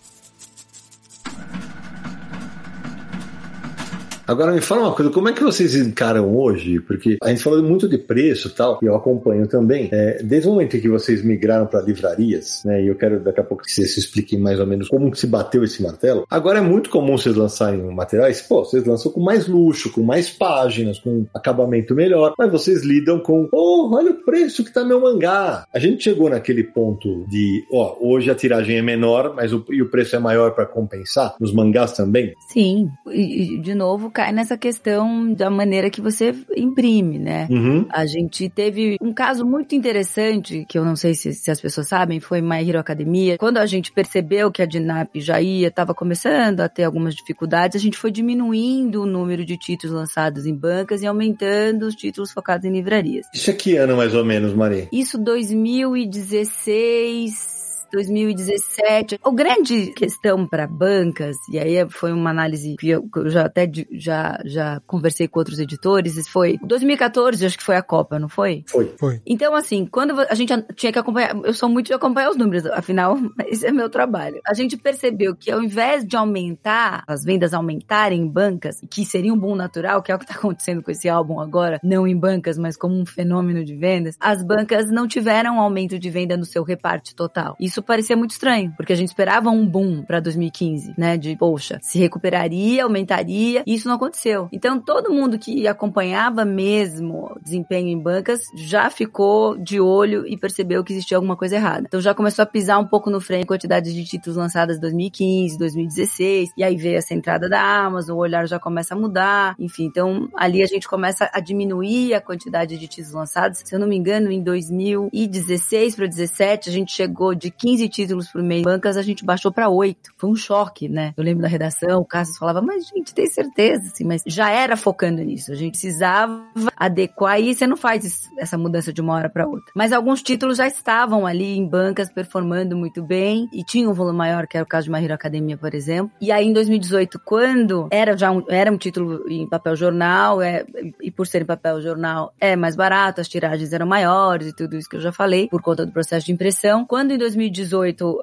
Agora me fala uma coisa, como é que vocês encaram hoje? Porque a gente falou muito de preço e tal, e eu acompanho também. É, desde o momento em que vocês migraram para livrarias, né? E eu quero daqui a pouco que vocês expliquem mais ou menos como que se bateu esse martelo. Agora é muito comum vocês lançarem materiais, pô, vocês lançam com mais luxo, com mais páginas, com acabamento melhor, mas vocês lidam com, oh, olha o preço que tá meu mangá. A gente chegou naquele ponto de, ó, hoje a tiragem é menor, mas o, e o preço é maior para compensar, nos mangás também. Sim, e, e, de novo cai nessa questão da maneira que você imprime, né? Uhum. A gente teve um caso muito interessante, que eu não sei se, se as pessoas sabem, foi My Hero Academia. Quando a gente percebeu que a DINAP já ia, estava começando a ter algumas dificuldades, a gente foi diminuindo o número de títulos lançados em bancas e aumentando os títulos focados em livrarias. Isso é que ano mais ou menos, Maria? Isso 2016. 2017. O grande questão para bancas, e aí foi uma análise que eu, que eu já até já, já conversei com outros editores, foi 2014, acho que foi a Copa, não foi? Foi. Foi. Então, assim, quando a gente tinha que acompanhar, eu sou muito de acompanhar os números, afinal, esse é meu trabalho. A gente percebeu que ao invés de aumentar, as vendas aumentarem em bancas, que seria um boom natural, que é o que está acontecendo com esse álbum agora, não em bancas, mas como um fenômeno de vendas, as bancas não tiveram um aumento de venda no seu reparte total. Isso parecia muito estranho, porque a gente esperava um boom para 2015, né? De, poxa, se recuperaria, aumentaria, e isso não aconteceu. Então, todo mundo que acompanhava mesmo desempenho em bancas já ficou de olho e percebeu que existia alguma coisa errada. Então, já começou a pisar um pouco no freio a quantidade de títulos lançados em 2015, 2016, e aí veio essa entrada da Amazon, o olhar já começa a mudar, enfim. Então, ali a gente começa a diminuir a quantidade de títulos lançados. Se eu não me engano, em 2016 para 17, a gente chegou de 15 títulos por mês bancas, a gente baixou para 8. Foi um choque, né? Eu lembro da redação, o Cassius falava, mas gente, tem certeza, assim, mas já era focando nisso. A gente precisava adequar e você não faz isso- essa mudança de uma hora para outra. Mas alguns títulos já estavam ali em bancas performando muito bem e tinham um volume maior, que era o caso de My Academia, por exemplo. E aí em 2018, quando era já um, era um título em papel jornal, é, e por ser em papel jornal é mais barato, as tiragens eram maiores e tudo isso que eu já falei, por conta do processo de impressão. Quando em 2018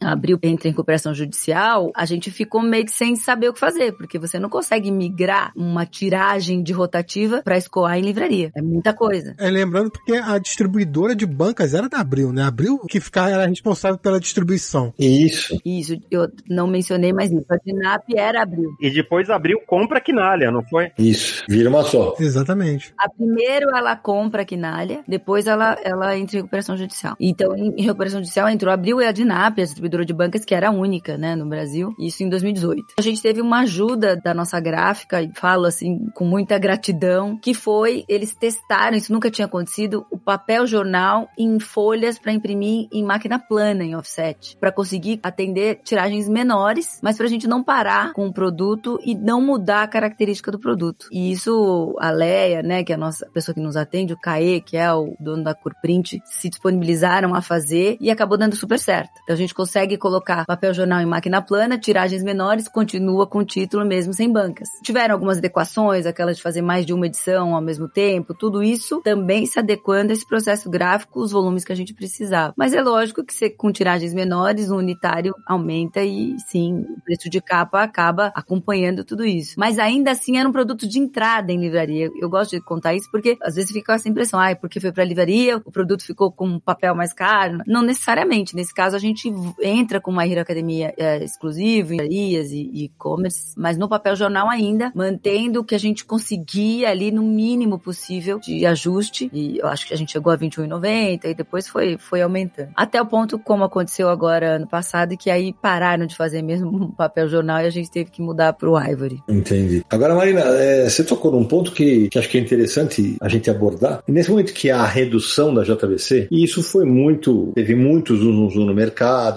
abriu entra em recuperação judicial, a gente ficou meio que sem saber o que fazer, porque você não consegue migrar uma tiragem de rotativa para escoar em livraria. É muita coisa. É, lembrando porque a distribuidora de bancas era da Abril, né? A Abril que ficava, era responsável pela distribuição. Isso. Isso, eu não mencionei mais isso. A Dinap era abril. E depois abriu compra Quinalha, não foi? Isso. Vira uma só. Exatamente. A primeiro ela compra a Quinalha, depois ela, ela entra em recuperação judicial. Então, em, recuperação judicial entrou a Abril e a A distribuidora de bancas, que era única, né, no Brasil. Isso em 2018. A gente teve uma ajuda da nossa gráfica, e falo assim, com muita gratidão, que foi, eles testaram, isso nunca tinha acontecido, o papel jornal em folhas para imprimir em máquina plana em offset, para conseguir atender tiragens menores, mas para a gente não parar com o produto e não mudar a característica do produto. E isso a Leia, né, que é a nossa pessoa que nos atende, o Caê, que é o dono da Curprint, se disponibilizaram a fazer e acabou dando super certo. Então a gente consegue colocar papel jornal em máquina plana, tiragens menores, continua com o título mesmo sem bancas. Tiveram algumas adequações, aquelas de fazer mais de uma edição ao mesmo tempo, tudo isso também se adequando a esse processo gráfico, os volumes que a gente precisava. Mas é lógico que com tiragens menores, o unitário aumenta e sim, o preço de capa acaba acompanhando tudo isso. Mas ainda assim era um produto de entrada em livraria. Eu gosto de contar isso porque às vezes fica essa impressão, ah, porque foi para livraria, o produto ficou com um papel mais caro. Não necessariamente. Nesse caso, a gente entra com uma Hero Academia é, exclusiva, livrarias e e-commerce, mas no papel jornal ainda, mantendo o que a gente conseguia ali no mínimo possível de ajuste. E eu acho que a gente chegou a 21,90 e depois foi, foi aumentando. Até o ponto como aconteceu agora ano passado, que aí pararam de fazer mesmo papel jornal e a gente teve que mudar para o Ivory. Entendi. Agora, Marina, é, você tocou num ponto que, que acho que é interessante a gente abordar. Nesse momento que há a redução da JBC, e isso foi muito, teve muitos zoom no mercado,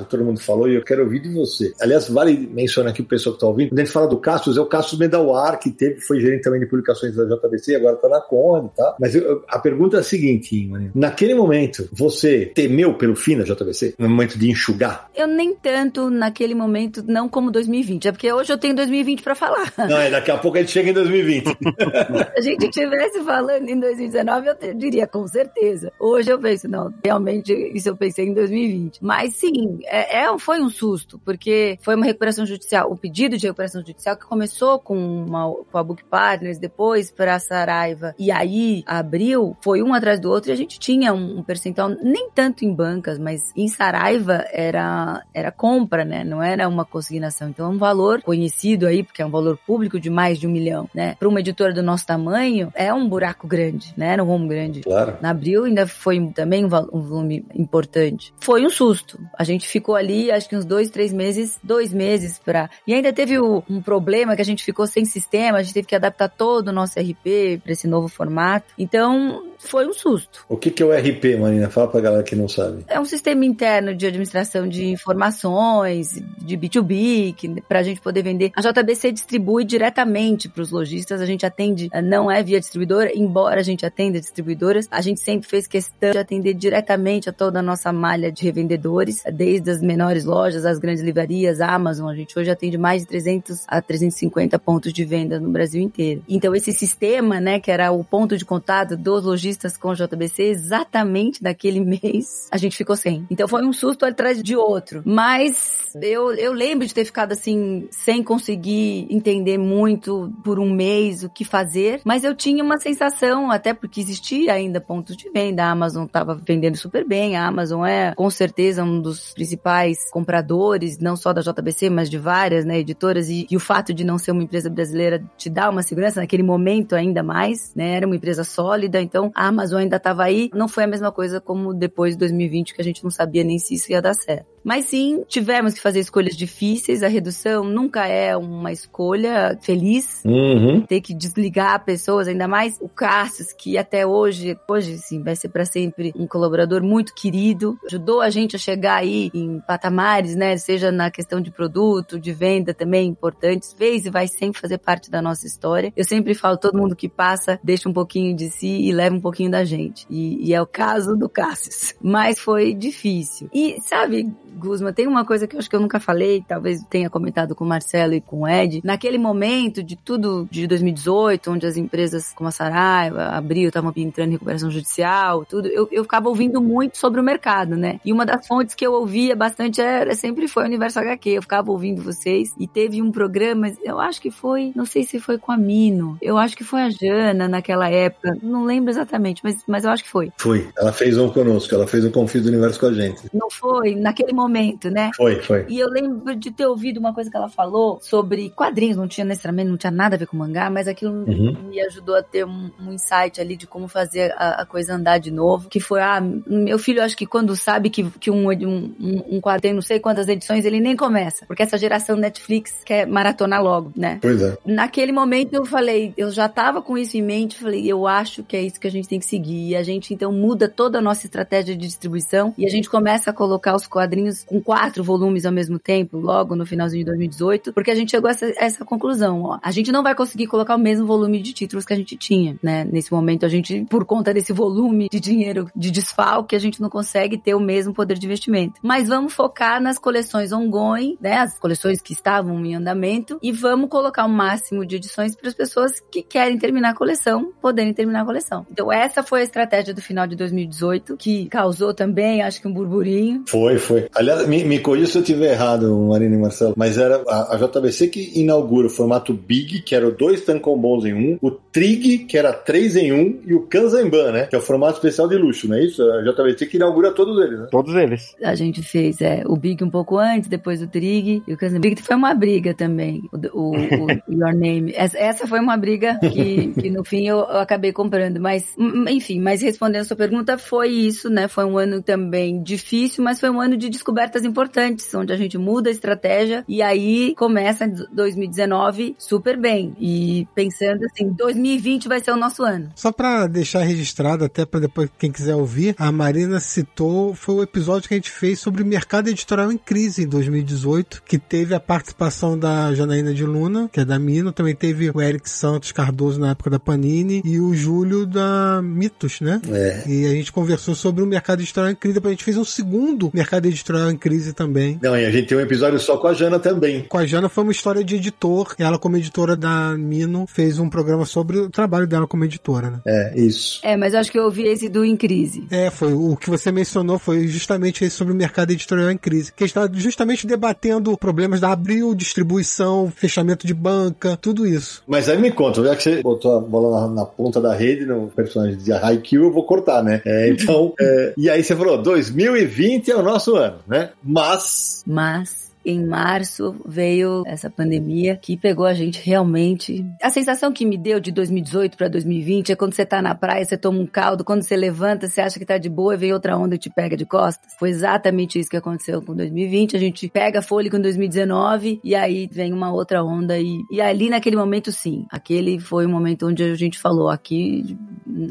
todo mundo falou, e eu quero ouvir de você. Aliás, vale mencionar aqui o pessoal que está ouvindo, quando a gente fala do Cassius, é o Cassius Medawar, que teve, foi gerente também de publicações da JBC, agora está na Conde, tá? Mas eu, a pergunta é a seguinte, Marina. Naquele momento, você temeu pelo fim da JBC? No momento de enxugar? Eu nem tanto naquele momento, não como 2020. É porque hoje eu tenho 2020 para falar. Não, é, daqui a pouco a gente chega em 2020. Se a gente estivesse falando em 2019, eu diria com certeza. Hoje eu penso, não, realmente isso eu pensei em 2020. Mas sim, é, é foi um susto, porque foi uma recuperação judicial, o pedido de recuperação judicial que começou com, uma, com a Book Partners, depois para a Saraiva, e aí abriu, foi um atrás do outro, e a gente tinha um, um percentual, nem tanto em bancas, mas em Saraiva era, era compra, né? Não era uma consignação. Então, é um valor conhecido aí, porque é um valor público de mais de um milhão, né? Para uma editora do nosso tamanho, é um buraco grande, né? Era um rumo grande. Claro. Na Abril ainda foi também um, um volume importante. Foi um susto. A gente ficou ali, acho que uns dois, três meses, dois meses para. E ainda teve o, um problema que a gente ficou sem sistema, a gente teve que adaptar todo o nosso RP para esse novo formato. Então, foi um susto. O que, que é o RP, Marina? Fala pra galera que não sabe. É um sistema interno de administração de informações, de B2B, que, pra gente poder vender. A JBC distribui diretamente para os lojistas, a gente atende, eh, não é via distribuidora, embora a gente atenda distribuidoras, a gente sempre fez questão de atender diretamente a toda a nossa malha de revendedores, desde as menores lojas, as grandes livrarias, a Amazon, a gente hoje atende mais de 300 a 350 pontos de venda no Brasil inteiro. Então esse sistema, né, que era o ponto de contato dos lojistas lojistas com JBC exatamente naquele mês a gente ficou sem. Então foi um susto atrás de outro. Mas eu, eu lembro de ter ficado assim, sem conseguir entender muito por um mês o que fazer. Mas eu tinha uma sensação, até porque existia ainda pontos de venda. A Amazon estava vendendo super bem. A Amazon é com certeza um dos principais compradores, não só da JBC, mas de várias né, editoras. E, e o fato de não ser uma empresa brasileira te dá uma segurança naquele momento ainda mais, né? Era uma empresa sólida. Então a Amazon ainda estava aí. Não foi a mesma coisa como depois de 2020, que a gente não sabia nem se isso ia dar certo. Mas sim, tivemos que fazer escolhas difíceis. A redução nunca é uma escolha feliz. Uhum. Ter que desligar pessoas, ainda mais o Cassius, que até hoje, hoje sim, vai ser para sempre um colaborador muito querido. Ajudou a gente a chegar aí em patamares, né? Seja na questão de produto, de venda também importantes. Fez e vai sempre fazer parte da nossa história. Eu sempre falo, todo mundo que passa deixa um pouquinho de si e leva um pouquinho da gente. E, e é o caso do Cassius. Mas foi difícil. E, sabe, Guzma, tem uma coisa que eu acho que eu nunca falei, talvez tenha comentado com o Marcelo e com o Ed. Naquele momento de tudo de 2018, onde as empresas como a Saraiva, a Abril, estavam entrando em recuperação judicial, tudo, eu, eu ficava ouvindo muito sobre o mercado, né? E uma das fontes que eu ouvia bastante era, sempre foi o Universo HQ. Eu ficava ouvindo vocês e teve um programa, eu acho que foi, não sei se foi com a Mino, eu acho que foi a Jana naquela época, não lembro exatamente, mas, mas eu acho que foi. Foi. Ela fez um conosco, ela fez um Confio do Universo com a gente. Não foi? Naquele momento momento, né? Foi, foi. E eu lembro de ter ouvido uma coisa que ela falou sobre quadrinhos, não tinha necessariamente, não tinha nada a ver com mangá, mas aquilo uhum. me ajudou a ter um, um, insight ali de como fazer a, a, coisa andar de novo, que foi, ah, meu filho acho que quando sabe que, que um, um, um quadrinho, não sei quantas edições, ele nem começa, porque essa geração Netflix quer maratonar logo, né? Pois é. Naquele momento eu falei, eu já tava com isso em mente, falei, eu acho que é isso que a gente tem que seguir, e a gente então muda toda a nossa estratégia de distribuição, e a gente começa a colocar os quadrinhos com quatro volumes ao mesmo tempo, logo no finalzinho de 2018, porque a gente chegou a essa, essa conclusão, ó, a gente não vai conseguir colocar o mesmo volume de títulos que a gente tinha, né? Nesse momento a gente, por conta desse volume de dinheiro de desfalque, a gente não consegue ter o mesmo poder de investimento. Mas vamos focar nas coleções ongoing, né? As coleções que estavam em andamento e vamos colocar o máximo de edições para as pessoas que querem terminar a coleção poderem terminar a coleção. Então essa foi a estratégia do final de 2018 que causou também, acho que um burburinho. Foi, foi. Aliás, me, me corrija se eu estiver errado, Marina e Marcelo, mas era a, a, JBC que inaugura o formato Big, que era dois tancombons em um, o Trig, que era três em um, e o Kanzenban, né? Que é o formato especial de luxo, não é isso? A JBC que inaugura todos eles, né? Todos eles. A gente fez é, o Big um pouco antes, depois o Trig e o Kanzenban. Big foi uma briga também, o, o, o Your Name. Essa, essa, foi uma briga que, que no fim eu, eu acabei comprando, mas enfim, mas respondendo a sua pergunta, foi isso, né? Foi um ano também difícil, mas foi um ano de descobertas importantes, onde a gente muda a estratégia e aí começa 2019 super bem. E pensando assim, 2020 vai ser o nosso ano. Só para deixar registrado, até para depois quem quiser ouvir, a Marina citou, foi o episódio que a gente fez sobre o mercado editorial em crise em 2018, que teve a participação da Janaína de Luna, que é da Mino, também teve o Eric Santos Cardoso na época da Panini e o Júlio da Mitos, né? É. E a gente conversou sobre o mercado editorial em crise, depois a gente fez um segundo mercado editorial em crise também. Não, e a gente tem um episódio só com a Jana também. Com a Jana foi uma história de editor, e ela como editora da Mino fez um programa sobre o trabalho dela como editora, né? É, isso. É, mas eu acho que eu ouvi esse do Em Crise. É, foi o que você mencionou foi justamente esse sobre o mercado editorial em crise, que está justamente debatendo problemas da abril, distribuição, fechamento de banca, tudo isso. Mas aí me conta, já que você botou a bola na, na ponta da rede no personagem de Haikyuu, eu vou cortar, né? É, então, é, e aí você falou, 2020 é o nosso ano, né? Mas... Mas em março veio essa pandemia que pegou a gente realmente. A sensação que me deu de 2018 para 2020 é quando você tá na praia, você toma um caldo, quando você levanta, você acha que tá de boa e vem outra onda e te pega de costas. Foi exatamente isso que aconteceu com 2020. A gente pega fôlego em 2019 e aí vem uma outra onda e, e ali naquele momento sim, aquele foi o momento onde a gente falou aqui,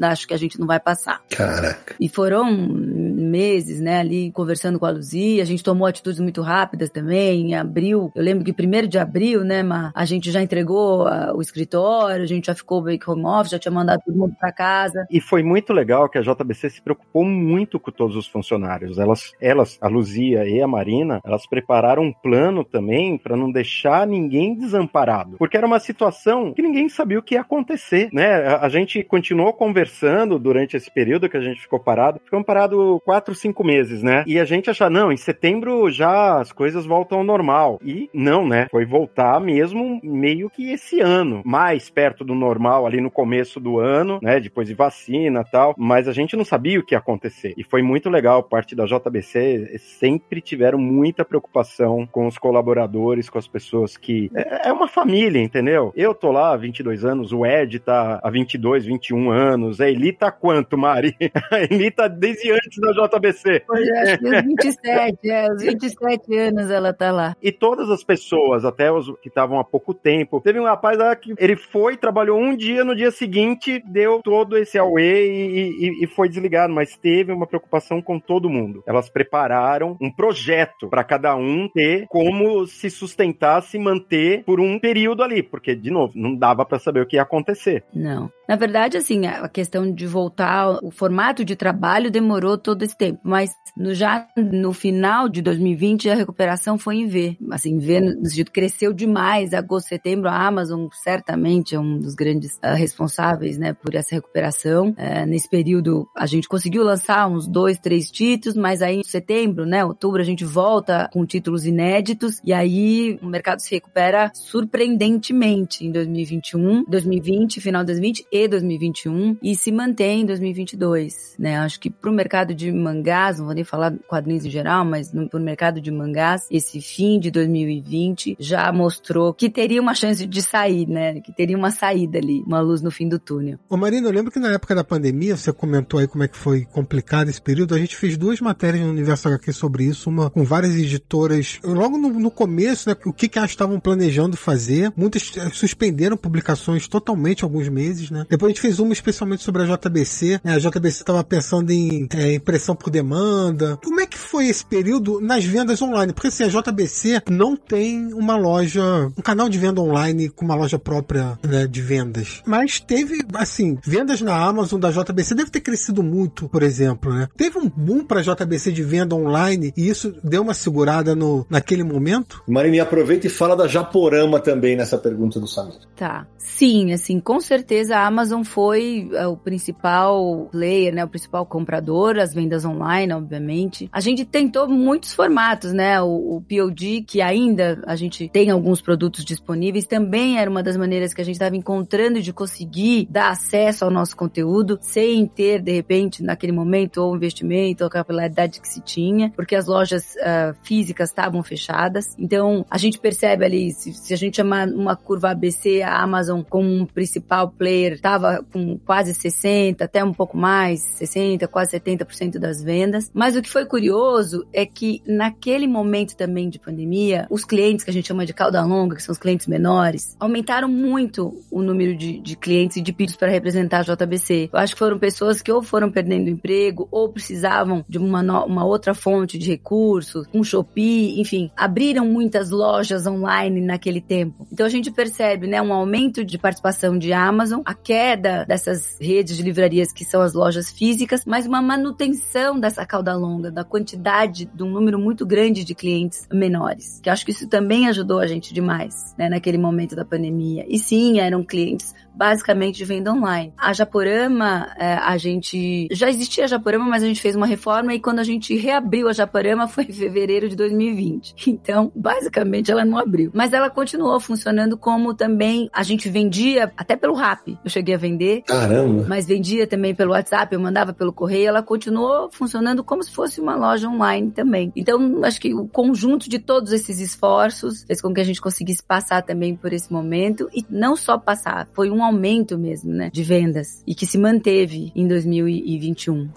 acho que a gente não vai passar. Caraca. E foram meses, né, ali conversando com a Luzia, a gente tomou atitudes muito rápidas também em abril. Eu lembro que primeiro de abril, né, Ma, a gente já entregou a, o escritório, a gente já ficou bem home office, já tinha mandado todo mundo para casa. E foi muito legal que a JBC se preocupou muito com todos os funcionários. Elas, elas, a Luzia e a Marina, elas prepararam um plano também para não deixar ninguém desamparado, porque era uma situação que ninguém sabia o que ia acontecer, né? A, a gente continuou conversando durante esse período que a gente ficou parado. Ficamos parados quatro, cinco meses, né? E a gente achava, não, em setembro já as coisas voltam ao normal. E não, né? Foi voltar mesmo meio que esse ano, mais perto do normal ali no começo do ano, né? Depois de vacina e tal, mas a gente não sabia o que ia acontecer. E foi muito legal, parte da JBC sempre tiveram muita preocupação com os colaboradores, com as pessoas que é, é uma família, entendeu? Eu tô lá há 22 anos, o Ed tá há 22, 21 anos, a Eli tá quanto, Mari? A Eli tá desde antes da JBC. É, acho que os 27, é, os 27 anos ela tá lá. E todas as pessoas, até os que estavam há pouco tempo, teve um rapaz lá que ele foi, trabalhou um dia, no dia seguinte deu todo esse away e, e, e foi desligado, mas teve uma preocupação com todo mundo. Elas prepararam um projeto para cada um ter como se sustentar, se manter por um período ali, porque, de novo, não dava para saber o que ia acontecer. Não. Na verdade, assim, a questão de voltar, o formato de trabalho demorou todo esse tempo, mas no, já no final de 2020 a recuperação foi em V. Assim, V no sentido cresceu demais. Agosto, setembro, a Amazon certamente é um dos grandes uh, responsáveis, né, por essa recuperação. Uh, nesse período, a gente conseguiu lançar uns dois, três títulos, mas aí em setembro, né, outubro, a gente volta com títulos inéditos e aí o mercado se recupera surpreendentemente em 2021, 2020, final de 2020 e 2021 e se mantém em 2022, né? Acho que para o mercado de mangás, não vou nem falar quadrinhos em geral, mas para o mercado de mangás, esse fim de 2020 já mostrou que teria uma chance de sair, né? Que teria uma saída ali, uma luz no fim do túnel. Ô Marina, eu lembro que na época da pandemia, você comentou aí como é que foi complicado esse período, a gente fez duas matérias no Universo HQ sobre isso, uma com várias editoras, logo no, no começo, né, o que que elas estavam planejando fazer, muitas eh, suspenderam publicações totalmente alguns meses, né? Depois a gente fez uma especialmente sobre a JBC, né? A JBC estava pensando em é, impressão por demanda. Como é que foi esse período nas vendas online? Porque assim, a JBC não tem uma loja, um canal de venda online com uma loja própria né, de vendas. Mas teve, assim, vendas na Amazon da JBC deve ter crescido muito, por exemplo, né? Teve um boom para a JBC de venda online e isso deu uma segurada no, naquele momento? Marini, aproveita e fala da Japorama também nessa pergunta do Samir. Tá. Sim, assim, com certeza a Amazon foi é, o principal player, né? O principal comprador, as vendas online, obviamente. A gente tentou muitos formatos, né? O, o POD, que ainda a gente tem alguns produtos disponíveis, também era uma das maneiras que a gente estava encontrando de conseguir dar acesso ao nosso conteúdo sem ter, de repente, naquele momento, ou investimento, ou a capilaridade que se tinha, porque as lojas uh, físicas estavam fechadas. Então, a gente percebe ali, se, se a gente chamar uma curva ABC, a Amazon como um principal player estava com quase 60, até um pouco mais, 60, quase 70% das vendas. Mas o que foi curioso é que naquele momento também de pandemia, os clientes que a gente chama de cauda longa, que são os clientes menores, aumentaram muito o número de, de clientes e de pedidos para representar a JBC. Eu acho que foram pessoas que ou foram perdendo emprego ou precisavam de uma, uma outra fonte de recursos, um Shopee, enfim, abriram muitas lojas online naquele tempo. Então a gente percebe, né, um aumento de participação de Amazon, a queda dessas redes de livrarias que são as lojas físicas, mas uma manutenção dessa cauda longa, da quantidade, de um número muito grande de clientes menores. Que acho que isso também ajudou a gente demais, né, naquele momento da pandemia. E sim, eram clientes basicamente de venda online. A Japorama, é, a gente já existia a Japorama, mas a gente fez uma reforma e quando a gente reabriu a Japorama foi em fevereiro de 2020. Então, basicamente ela não abriu, mas ela continuou funcionando como também a gente vendia até pelo Rap. Eu cheguei a vender. Caramba. Mas vendia também pelo WhatsApp, eu mandava pelo correio, ela continuou funcionando como se fosse uma loja online também. Então, acho que o conjunto de todos esses esforços fez com que a gente conseguisse passar também por esse momento e não só passar, foi um aumento mesmo, né, de vendas e que se manteve em 2021.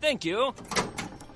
Thank you.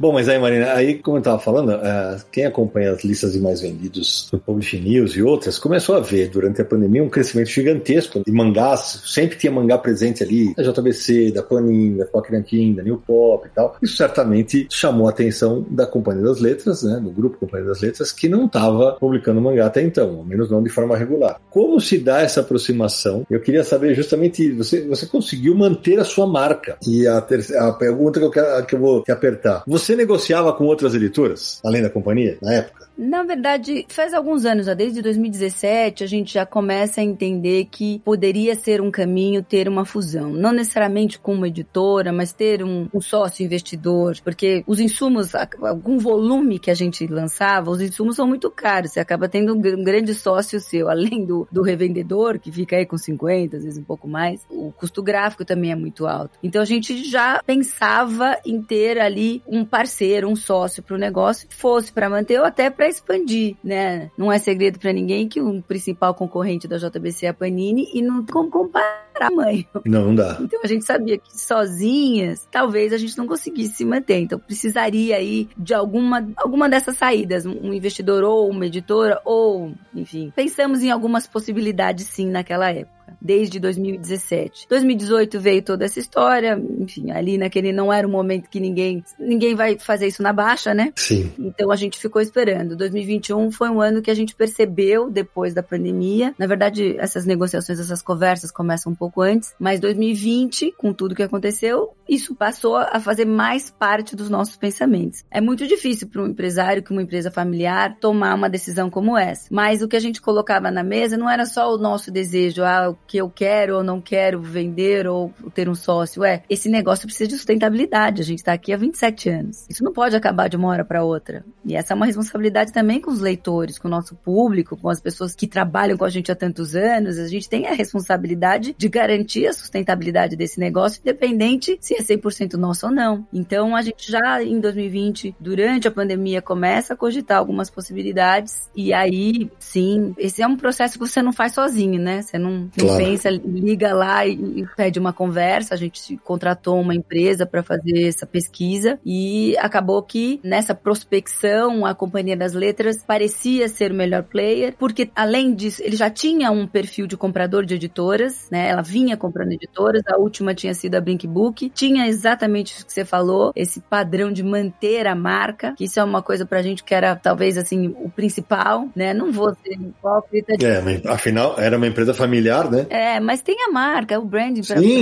Bom, mas aí, Marina, aí, como eu tava falando, uh, quem acompanha as listas de mais vendidos do Publish News e outras, começou a ver durante a pandemia um crescimento gigantesco de mangás. Sempre tinha mangá presente ali, da JBC, da Panini, da Quack da New Pop e tal. Isso certamente chamou a atenção da Companhia das Letras, né, do grupo Companhia das Letras, que não estava publicando mangá até então, ao menos não de forma regular. Como se dá essa aproximação? Eu queria saber justamente, você, você conseguiu manter a sua marca. E a, terceira, a pergunta que eu, quero, que eu vou te apertar. Você você negociava com outras editoras, além da companhia, na época? Na verdade, faz alguns anos, já desde 2017, a gente já começa a entender que poderia ser um caminho ter uma fusão. Não necessariamente com uma editora, mas ter um, um sócio investidor, porque os insumos, algum volume que a gente lançava, os insumos são muito caros. Você acaba tendo um, grande sócio seu, além do, do revendedor, que fica aí com 50, às vezes um pouco mais. O custo gráfico também é muito alto. Então a gente já pensava em ter ali um parceiro, um sócio para o negócio, fosse para manter ou até para para expandir, né? Não é segredo para ninguém que o principal concorrente da JBC é a Panini e não tem como comparar tamanho. Não, não dá. Então a gente sabia que sozinhas, talvez a gente não conseguisse se manter. Então precisaria aí de alguma, alguma dessas saídas, um investidor ou uma editora ou, enfim, pensamos em algumas possibilidades sim naquela época desde 2017. 2018 veio toda essa história, enfim, ali naquele não era o momento que ninguém ninguém vai fazer isso na baixa, né? Sim. Então a gente ficou esperando. 2021 foi um ano que a gente percebeu depois da pandemia. Na verdade, essas negociações, essas conversas começam um pouco antes, mas 2020, com tudo que aconteceu, isso passou a fazer mais parte dos nossos pensamentos. É muito difícil para um empresário, que uma empresa familiar, tomar uma decisão como essa. Mas o que a gente colocava na mesa não era só o nosso desejo, ah, que eu quero ou não quero vender ou ter um sócio. É, esse negócio precisa de sustentabilidade. A gente está aqui há 27 anos. Isso não pode acabar de uma hora para outra. E essa é uma responsabilidade também com os leitores, com o nosso público, com as pessoas que trabalham com a gente há tantos anos. A gente tem a responsabilidade de garantir a sustentabilidade desse negócio, independente se é 100% nosso ou não. Então, a gente já em 2020, durante a pandemia, começa a cogitar algumas possibilidades. E aí, sim, esse é um processo que você não faz sozinho, né? Você não, claro. Pensa, liga lá e, e pede uma conversa. A gente contratou uma empresa para fazer essa pesquisa e acabou que nessa prospecção a Companhia das Letras parecia ser o melhor player, porque além disso, ele já tinha um perfil de comprador de editoras, né? Ela vinha comprando editoras, a última tinha sido a Blink Book, tinha exatamente o que você falou, esse padrão de manter a marca, que isso é uma coisa pra gente que era talvez assim o principal, né? Não vou ser hipócrita. De... É, afinal era uma empresa familiar, né? É, mas tem a marca, o branding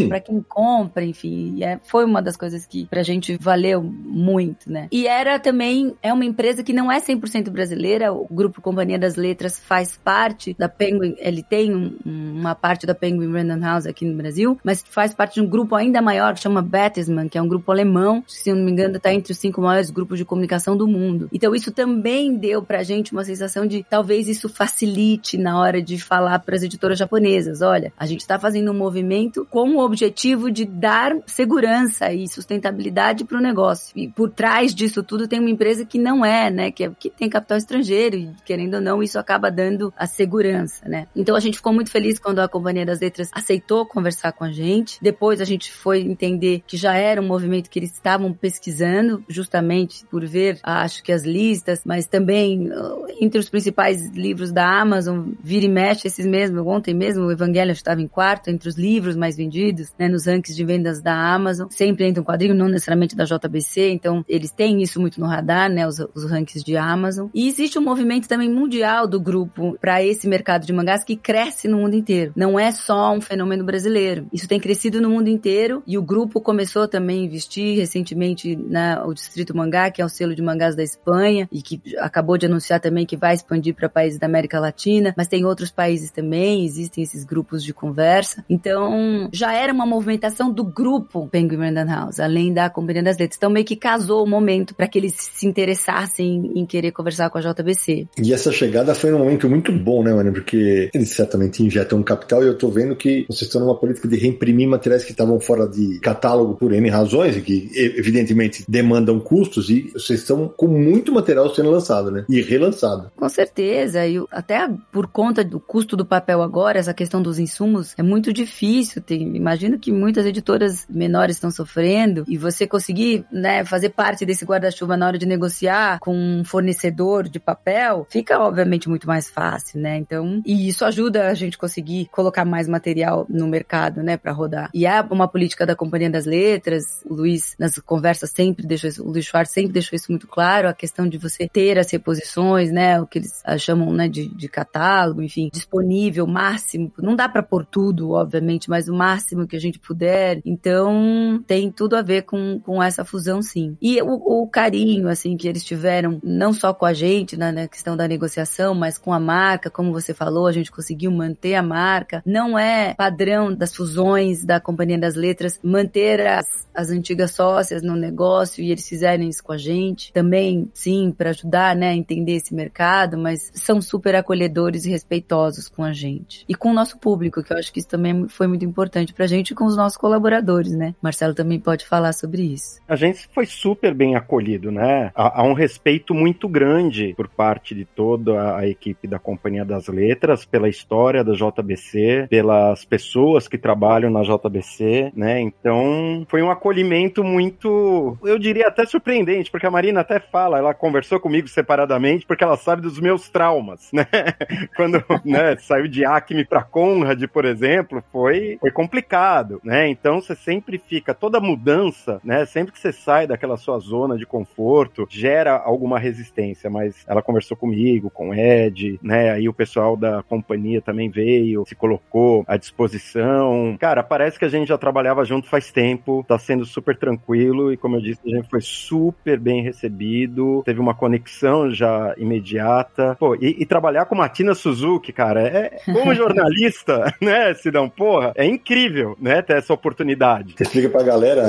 para quem compra, enfim, é, foi uma das coisas que pra gente valeu muito, né? E era também é uma empresa que não é 100% brasileira, o grupo Companhia das Letras faz parte da Penguin, ele tem um, uma parte da Penguin Random House aqui no Brasil, mas faz parte de um grupo ainda maior que chama Bertelsmann, que é um grupo alemão, se não me engano, está entre os cinco maiores grupos de comunicação do mundo. Então isso também deu pra gente uma sensação de talvez isso facilite na hora de falar para as editoras japonesas, olha, a gente está fazendo um movimento com o objetivo de dar segurança e sustentabilidade para o negócio. E por trás disso tudo tem uma empresa que não é, né, que, é, que tem capital estrangeiro e querendo ou não isso acaba dando a segurança, né? Então a gente ficou muito feliz quando a Companhia das Letras aceitou conversar com a gente. Depois a gente foi entender que já era um movimento que eles estavam pesquisando, justamente por ver, acho que as listas, mas também uh, entre os principais livros da Amazon, vira e mexe esses mesmos. Ontem mesmo o Evangelho estava em quarto entre os livros mais vendidos, né, nos rankings de vendas da Amazon. Sempre entra um quadrinho, não necessariamente da JBC, então eles têm isso muito no radar, né, os, os rankings de Amazon. E existe um movimento também mundial do grupo para esse mercado de mangás que cresce no mundo inteiro. Não é só um fenômeno brasileiro. Isso tem crescido no mundo inteiro e o grupo começou também a investir recentemente na o Distrito Mangá, que é o selo de mangás da Espanha e que acabou de anunciar também que vai expandir para países da América Latina, mas tem outros países também, existem esses grupos de conversa. Então, já era uma movimentação do grupo Penguin Random House, além da Companhia das Letras. Então, meio que casou o momento para que eles se interessassem em querer conversar com a JBC. E essa chegada foi um momento muito bom, né, mano? Porque eles certamente injetam um capital e eu tô vendo que vocês estão numa política de reimprimir materiais que estavam fora de catálogo por N razões e que evidentemente demandam custos e vocês estão com muito material sendo lançado, né? E relançado. Com certeza, e até por conta do custo do papel agora, essa questão dos insumos é muito difícil. Tem, imagino que muitas editoras menores estão sofrendo e você conseguir, né, fazer parte desse guarda-chuva na hora de negociar com um fornecedor de papel, fica obviamente muito mais fácil, né? Então, e isso ajuda a gente conseguir colocar mais material no mercado, né, para rodar. E é uma política da Companhia das Letras, o Luiz nas conversas sempre deixou isso, o Luiz Schwartz sempre deixou isso muito claro, a questão de você ter as reposições, né, o que eles ah, chamam, né, de, de catálogo, enfim, disponível, máximo. Não dá para pôr tudo, obviamente, mas o máximo que a gente puder. Então, tem tudo a ver com, com essa fusão, sim. E o, o carinho, assim, que eles tiveram, não só com a gente, né, na questão da negociação, mas com a marca, como você falou, a gente conseguiu manter a marca. Não é padrão das fusões da Companhia das Letras manter as, as antigas sócias no negócio e eles fizerem isso com a gente. Também, sim, para ajudar, né, a entender esse mercado, mas são super acolhedores e respeitosos com a gente. E com o nosso público, que eu acho que isso também foi muito importante pra gente e com os nossos colaboradores, né? Marcelo também pode falar sobre isso. A gente foi super bem acolhido, né? Há, há um respeito muito grande por parte de toda a equipe da Companhia das Letras pela história da JBC, pelas pessoas que trabalham na JBC, né? Então, foi um acolhimento muito, eu diria até surpreendente, porque a Marina até fala, ela conversou comigo separadamente, porque ela sabe dos meus traumas, né? Quando né, saiu de Acme para Conrad, por exemplo, foi, foi complicado, né? Então você sempre fica, toda mudança, né? Sempre que você sai daquela sua zona de conforto, gera alguma resistência, mas ela conversou comigo, com o Ed, né? Aí o pessoal da companhia também veio, se colocou à disposição. Cara, parece que a gente já trabalhava junto faz tempo tá sendo super tranquilo e, como eu disse, a gente foi super bem recebido, teve uma conexão já imediata. Pô, e, e trabalhar com Matina Suzuki, cara, é como jornalista, né, Sidão? Porra, é incrível, né, ter essa oportunidade. Explica pra galera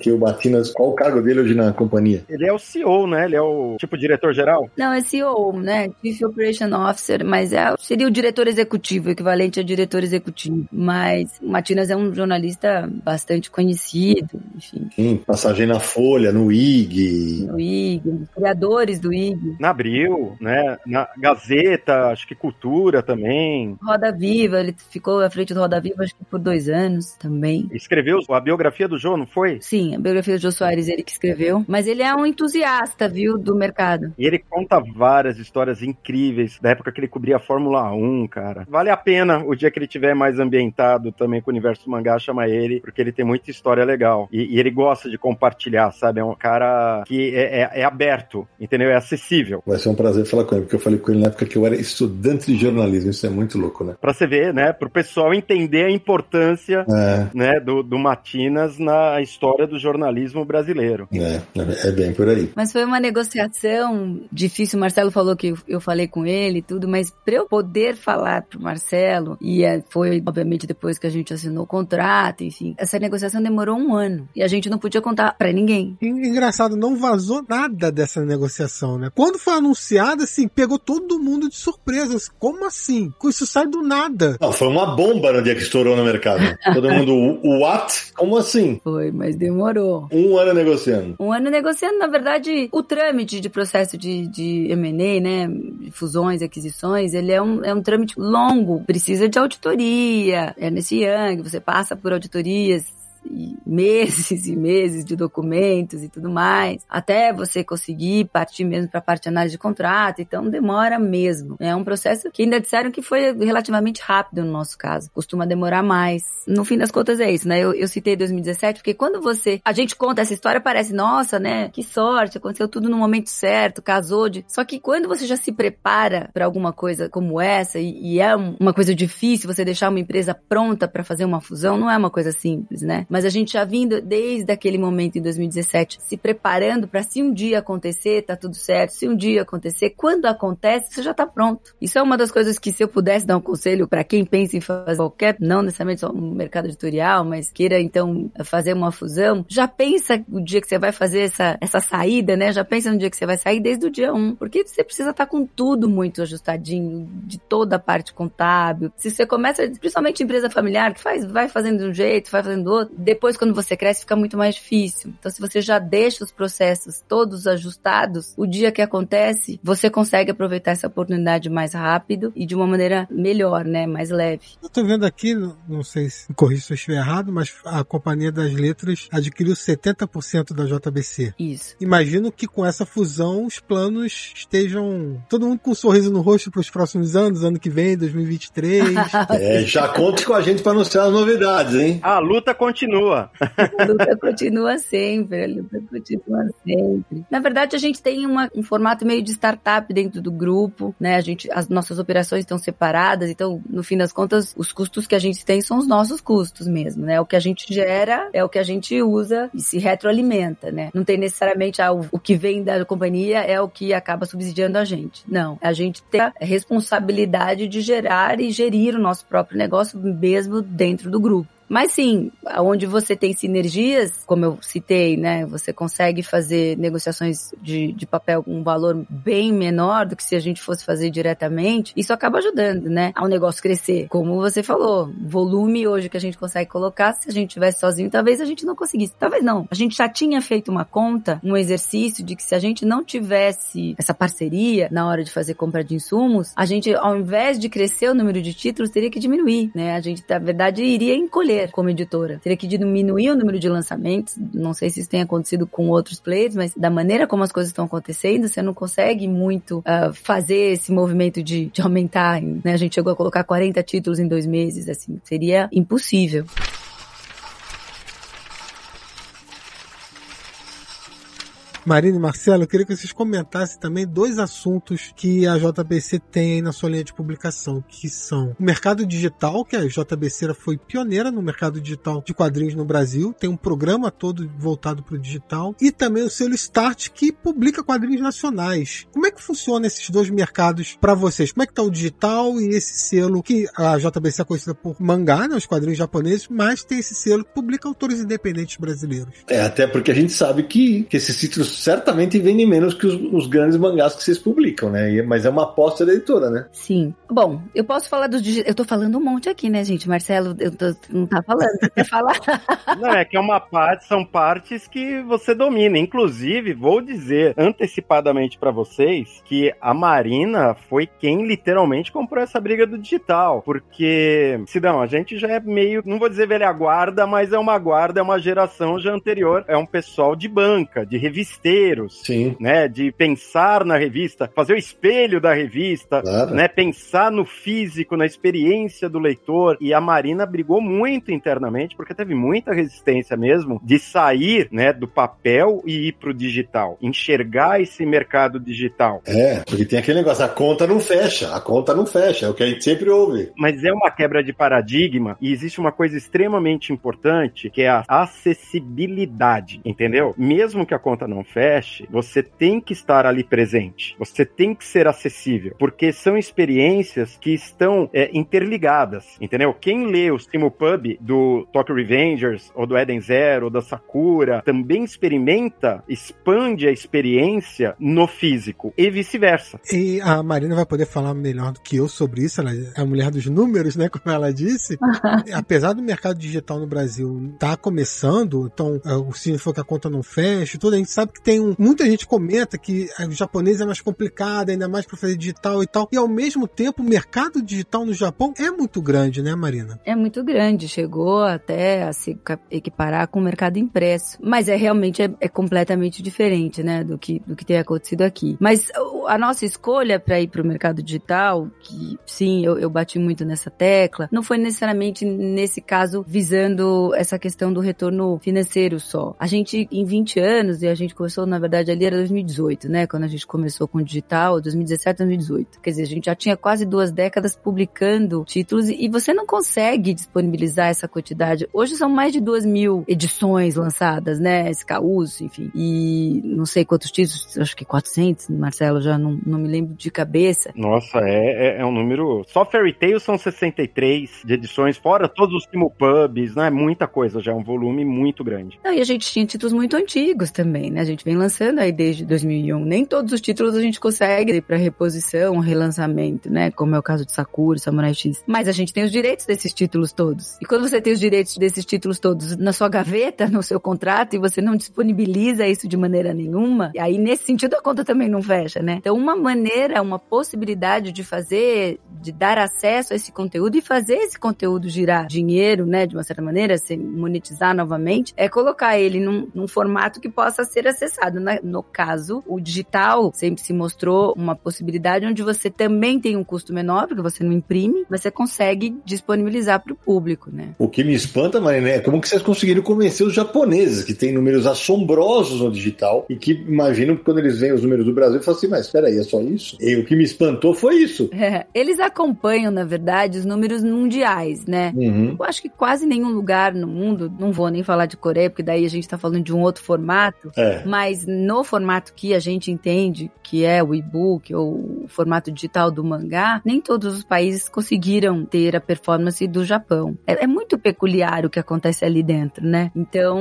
que o Matinas, qual o cargo dele hoje na companhia? Ele é o CEO, né? Ele é o tipo diretor-geral? Não, é CEO, né? Chief Operation Officer, mas é, seria o diretor executivo, equivalente a diretor executivo. Mas o Matinas é um jornalista bastante conhecido, enfim. Sim, passagem na Folha, no IG. No IG, criadores do IG. Na Abril, né? Na Gazeta, acho que Cultura também. Roda Viva, ele ficou à frente do Roda Viva acho que por dois anos também. Escreveu a biografia do Jô, não foi? Sim, a biografia do Jô Soares, ele que escreveu. Mas ele é um entusiasta, viu, do mercado. E ele conta várias histórias incríveis da época que ele cobria a Fórmula 1, cara. Vale a pena o dia que ele tiver mais ambientado também com o universo do mangá, chama ele, porque ele tem muita história legal. E, e ele gosta de compartilhar, sabe? É um cara que é, é, é, aberto, entendeu? É acessível. Vai ser um prazer falar com ele, porque eu falei com ele na época que eu era estudante de jornalismo. Isso é muito louco, né? Pra você ver, né? Pro pessoal entender a importância é. né, do, do Matinas na história do jornalismo brasileiro. É, é bem por aí. Mas foi uma negociação difícil. O Marcelo falou que eu falei com ele e tudo, mas para eu poder falar pro Marcelo, e é, foi obviamente depois que a gente assinou o contrato, enfim, essa negociação demorou um ano e a gente não podia contar para ninguém. Engraçado, não vazou nada dessa negociação, né? Quando foi anunciada, assim, pegou todo mundo de surpresa. Como assim? Isso sai do nada. Não, foi uma bomba no dia que estourou no mercado. Todo mundo, what? Como assim? Foi, mas demorou. Um ano negociando. Um ano negociando, na verdade, o trâmite de processo de, de M&A, né, fusões, aquisições, ele é um, é um trâmite longo, precisa de auditoria, é nesse Young, você passa por auditorias e meses e meses de documentos e tudo mais, até você conseguir partir mesmo para a parte de análise de contrato, então demora mesmo. É um processo que ainda disseram que foi relativamente rápido no nosso caso, costuma demorar mais. No fim das contas é isso, né? Eu, eu citei 2017 porque quando você, a gente conta essa história parece, nossa, né? Que sorte, aconteceu tudo no momento certo, casou de. Só que quando você já se prepara para alguma coisa como essa e, e é uma coisa difícil, você deixar uma empresa pronta para fazer uma fusão, não é uma coisa simples, né? Mas a gente já vindo desde aquele momento em 2017 se preparando para se um dia acontecer, tá tudo certo. Se um dia acontecer, quando acontece, você já tá pronto. Isso é uma das coisas que se eu pudesse dar um conselho para quem pensa em fazer qualquer, não necessariamente só no mercado editorial, mas queira então fazer uma fusão, já pensa o dia que você vai fazer essa, essa saída, né? Já pensa no dia que você vai sair desde o dia 1, porque você precisa estar tá com tudo muito ajustadinho, de toda a parte contábil. Se você começa, principalmente empresa familiar, que faz, vai fazendo de um jeito, vai fazendo do outro, depois, quando você cresce, fica muito mais difícil. Então, se você já deixa os processos todos ajustados, o dia que acontece, você consegue aproveitar essa oportunidade mais rápido e de uma maneira melhor, né? Mais leve. Eu tô vendo aqui, não sei se corri se eu estiver errado, mas a Companhia das Letras adquiriu 70% da JBC. Isso. Imagino que com essa fusão os planos estejam todo mundo com um sorriso no rosto para os próximos anos, ano que vem, 2023. é, já conte com a gente para anunciar as novidades, hein? A luta continua continua. A luta continua sempre, a luta continua sempre. Na verdade, a gente tem uma, um formato meio de startup dentro do grupo, né? A gente, as nossas operações estão separadas, então, no fim das contas, os custos que a gente tem são os nossos custos mesmo, né? O que a gente gera é o que a gente usa e se retroalimenta, né? Não tem necessariamente ah, o, que vem da companhia é o que acaba subsidiando a gente. Não. A gente tem a responsabilidade de gerar e gerir o nosso próprio negócio mesmo dentro do grupo. Mas sim, onde você tem sinergias, como eu citei, né? Você consegue fazer negociações de, de papel com um valor bem menor do que se a gente fosse fazer diretamente. Isso acaba ajudando, né? Ao negócio crescer. Como você falou, volume hoje que a gente consegue colocar, se a gente tivesse sozinho, talvez a gente não conseguisse. Talvez não. A gente já tinha feito uma conta, um exercício de que se a gente não tivesse essa parceria na hora de fazer compra de insumos, a gente, ao invés de crescer o número de títulos, teria que diminuir, né? A gente, na verdade, iria encolher como editora. Teria que diminuir o número de lançamentos. Não sei se isso tem acontecido com outros players, mas da maneira como as coisas estão acontecendo, você não consegue muito uh, fazer esse movimento de, de aumentar. Né? A gente chegou a colocar 40 títulos em dois meses, assim, seria impossível. Marina e Marcelo, eu queria que vocês comentassem também dois assuntos que a JBC tem aí na sua linha de publicação, que são o mercado digital, que a JBC foi pioneira no mercado digital de quadrinhos no Brasil, tem um programa todo voltado para o digital, e também o selo Start, que publica quadrinhos nacionais. Como é que funciona esses dois mercados para vocês? Como é que tá o digital e esse selo que a JBC é conhecida por mangá, né, os quadrinhos japoneses, mas tem esse selo que publica autores independentes brasileiros. É, até porque a gente sabe que, que esses títulos certamente vendem menos que os, os grandes mangás que vocês publicam, né? Mas é uma aposta da editora, né? Sim. Bom, eu posso falar do digital. Eu tô falando um monte aqui, né, gente? Marcelo, eu tô, não tá falando. Você quer falar? Não, é que é uma parte, são partes que você domina. Inclusive, vou dizer antecipadamente para vocês que a Marina foi quem literalmente comprou essa briga do digital. Porque, Sidão, a gente já é meio, não vou dizer velha guarda, mas é uma guarda, é uma geração já anterior. É um pessoal de banca, de revisteiros. Sim. Né, de pensar na revista, fazer o espelho da revista, Claro. né, pensar no físico, na experiência do leitor. E a Marina brigou muito internamente, porque teve muita resistência mesmo de sair, né, do papel e ir pro digital, enxergar esse mercado digital. É, porque tem aquele negócio, a conta não fecha, a conta não fecha, é o que a gente sempre ouve. Mas é uma quebra de paradigma e existe uma coisa extremamente importante que é a acessibilidade, entendeu? Mesmo que a conta não feche, você tem que estar ali presente, você tem que ser acessível, porque são experiências que estão é, interligadas, entendeu? Quem lê o Simulpub do Tokyo Revengers, ou do Eden Zero, ou da Sakura, também experimenta, expande a experiência no físico e vice-versa. E a Marina vai poder falar melhor do que eu sobre isso, ela é a mulher dos números, né, como ela disse. Apesar do mercado digital no Brasil estar começando, então é, o Cine falou que a conta não fecha, tudo, a gente sabe que tem um, muita gente comenta que o japonês é mais complicado, ainda mais para fazer digital e tal, e ao mesmo tempo o mercado digital no Japão é muito grande, né, Marina? É muito grande, chegou até a se equiparar com o mercado impresso. Mas é realmente é, é completamente diferente, né, do que, do que tem acontecido aqui. Mas a nossa escolha para ir para o mercado digital, que sim, eu, eu bati muito nessa tecla, não foi necessariamente nesse caso visando essa questão do retorno financeiro só. A gente, em 20 anos, e a gente começou, na verdade, ali era 2018, né, quando a gente começou com o digital, 2017, 2018. Quer dizer, a gente já tinha quase duas décadas publicando títulos e você não consegue disponibilizar essa quantidade. Hoje são mais de duas mil edições lançadas, né? SKUs, enfim. E não sei quantos títulos, acho que 400, Marcelo, já não, não me lembro de cabeça. Nossa, é, é, é um número. Só Fairy Tail são 63 de edições, fora todos os Simulpubs, né? Muita coisa já, é um volume muito grande. Não, e a gente tinha títulos muito antigos também, né? A gente vem lançando aí desde 2001. Nem todos os títulos a gente consegue ir para reposição, relançamento, né? Como é o caso de Sakura, Samurai X. Mas a gente tem os direitos desses títulos todos. E quando você tem os direitos desses títulos todos na sua gaveta, no seu contrato, e você não disponibiliza isso de maneira nenhuma, aí nesse sentido a conta também não fecha, né? Então, uma maneira, uma possibilidade de fazer, de dar acesso a esse conteúdo e fazer esse conteúdo girar dinheiro, né? De uma certa maneira, se monetizar novamente, é colocar ele num, num formato que possa ser acessado. Na- No caso, o digital sempre se mostrou uma possibilidade onde você também tem um custo menor, porque você não imprime, mas você consegue disponibilizar para o público, né? O que me espanta, Marina, é como que vocês conseguiram convencer os japoneses, que têm números assombrosos no digital, e que imaginam que quando eles veem os números do Brasil, falam assim, mas espera aí, é só isso? E o que me espantou foi isso. É, eles acompanham, na verdade, os números mundiais, né? Uhum. Eu acho que quase nenhum lugar no mundo, não vou nem falar de Coreia, porque daí a gente tá falando de um outro formato, É. mas no formato que a gente entende, que é o e-book ou o formato digital do mangá, nem todos os países conseguiram ter a performance do Japão. É, é muito peculiar o que acontece ali dentro, né? Então,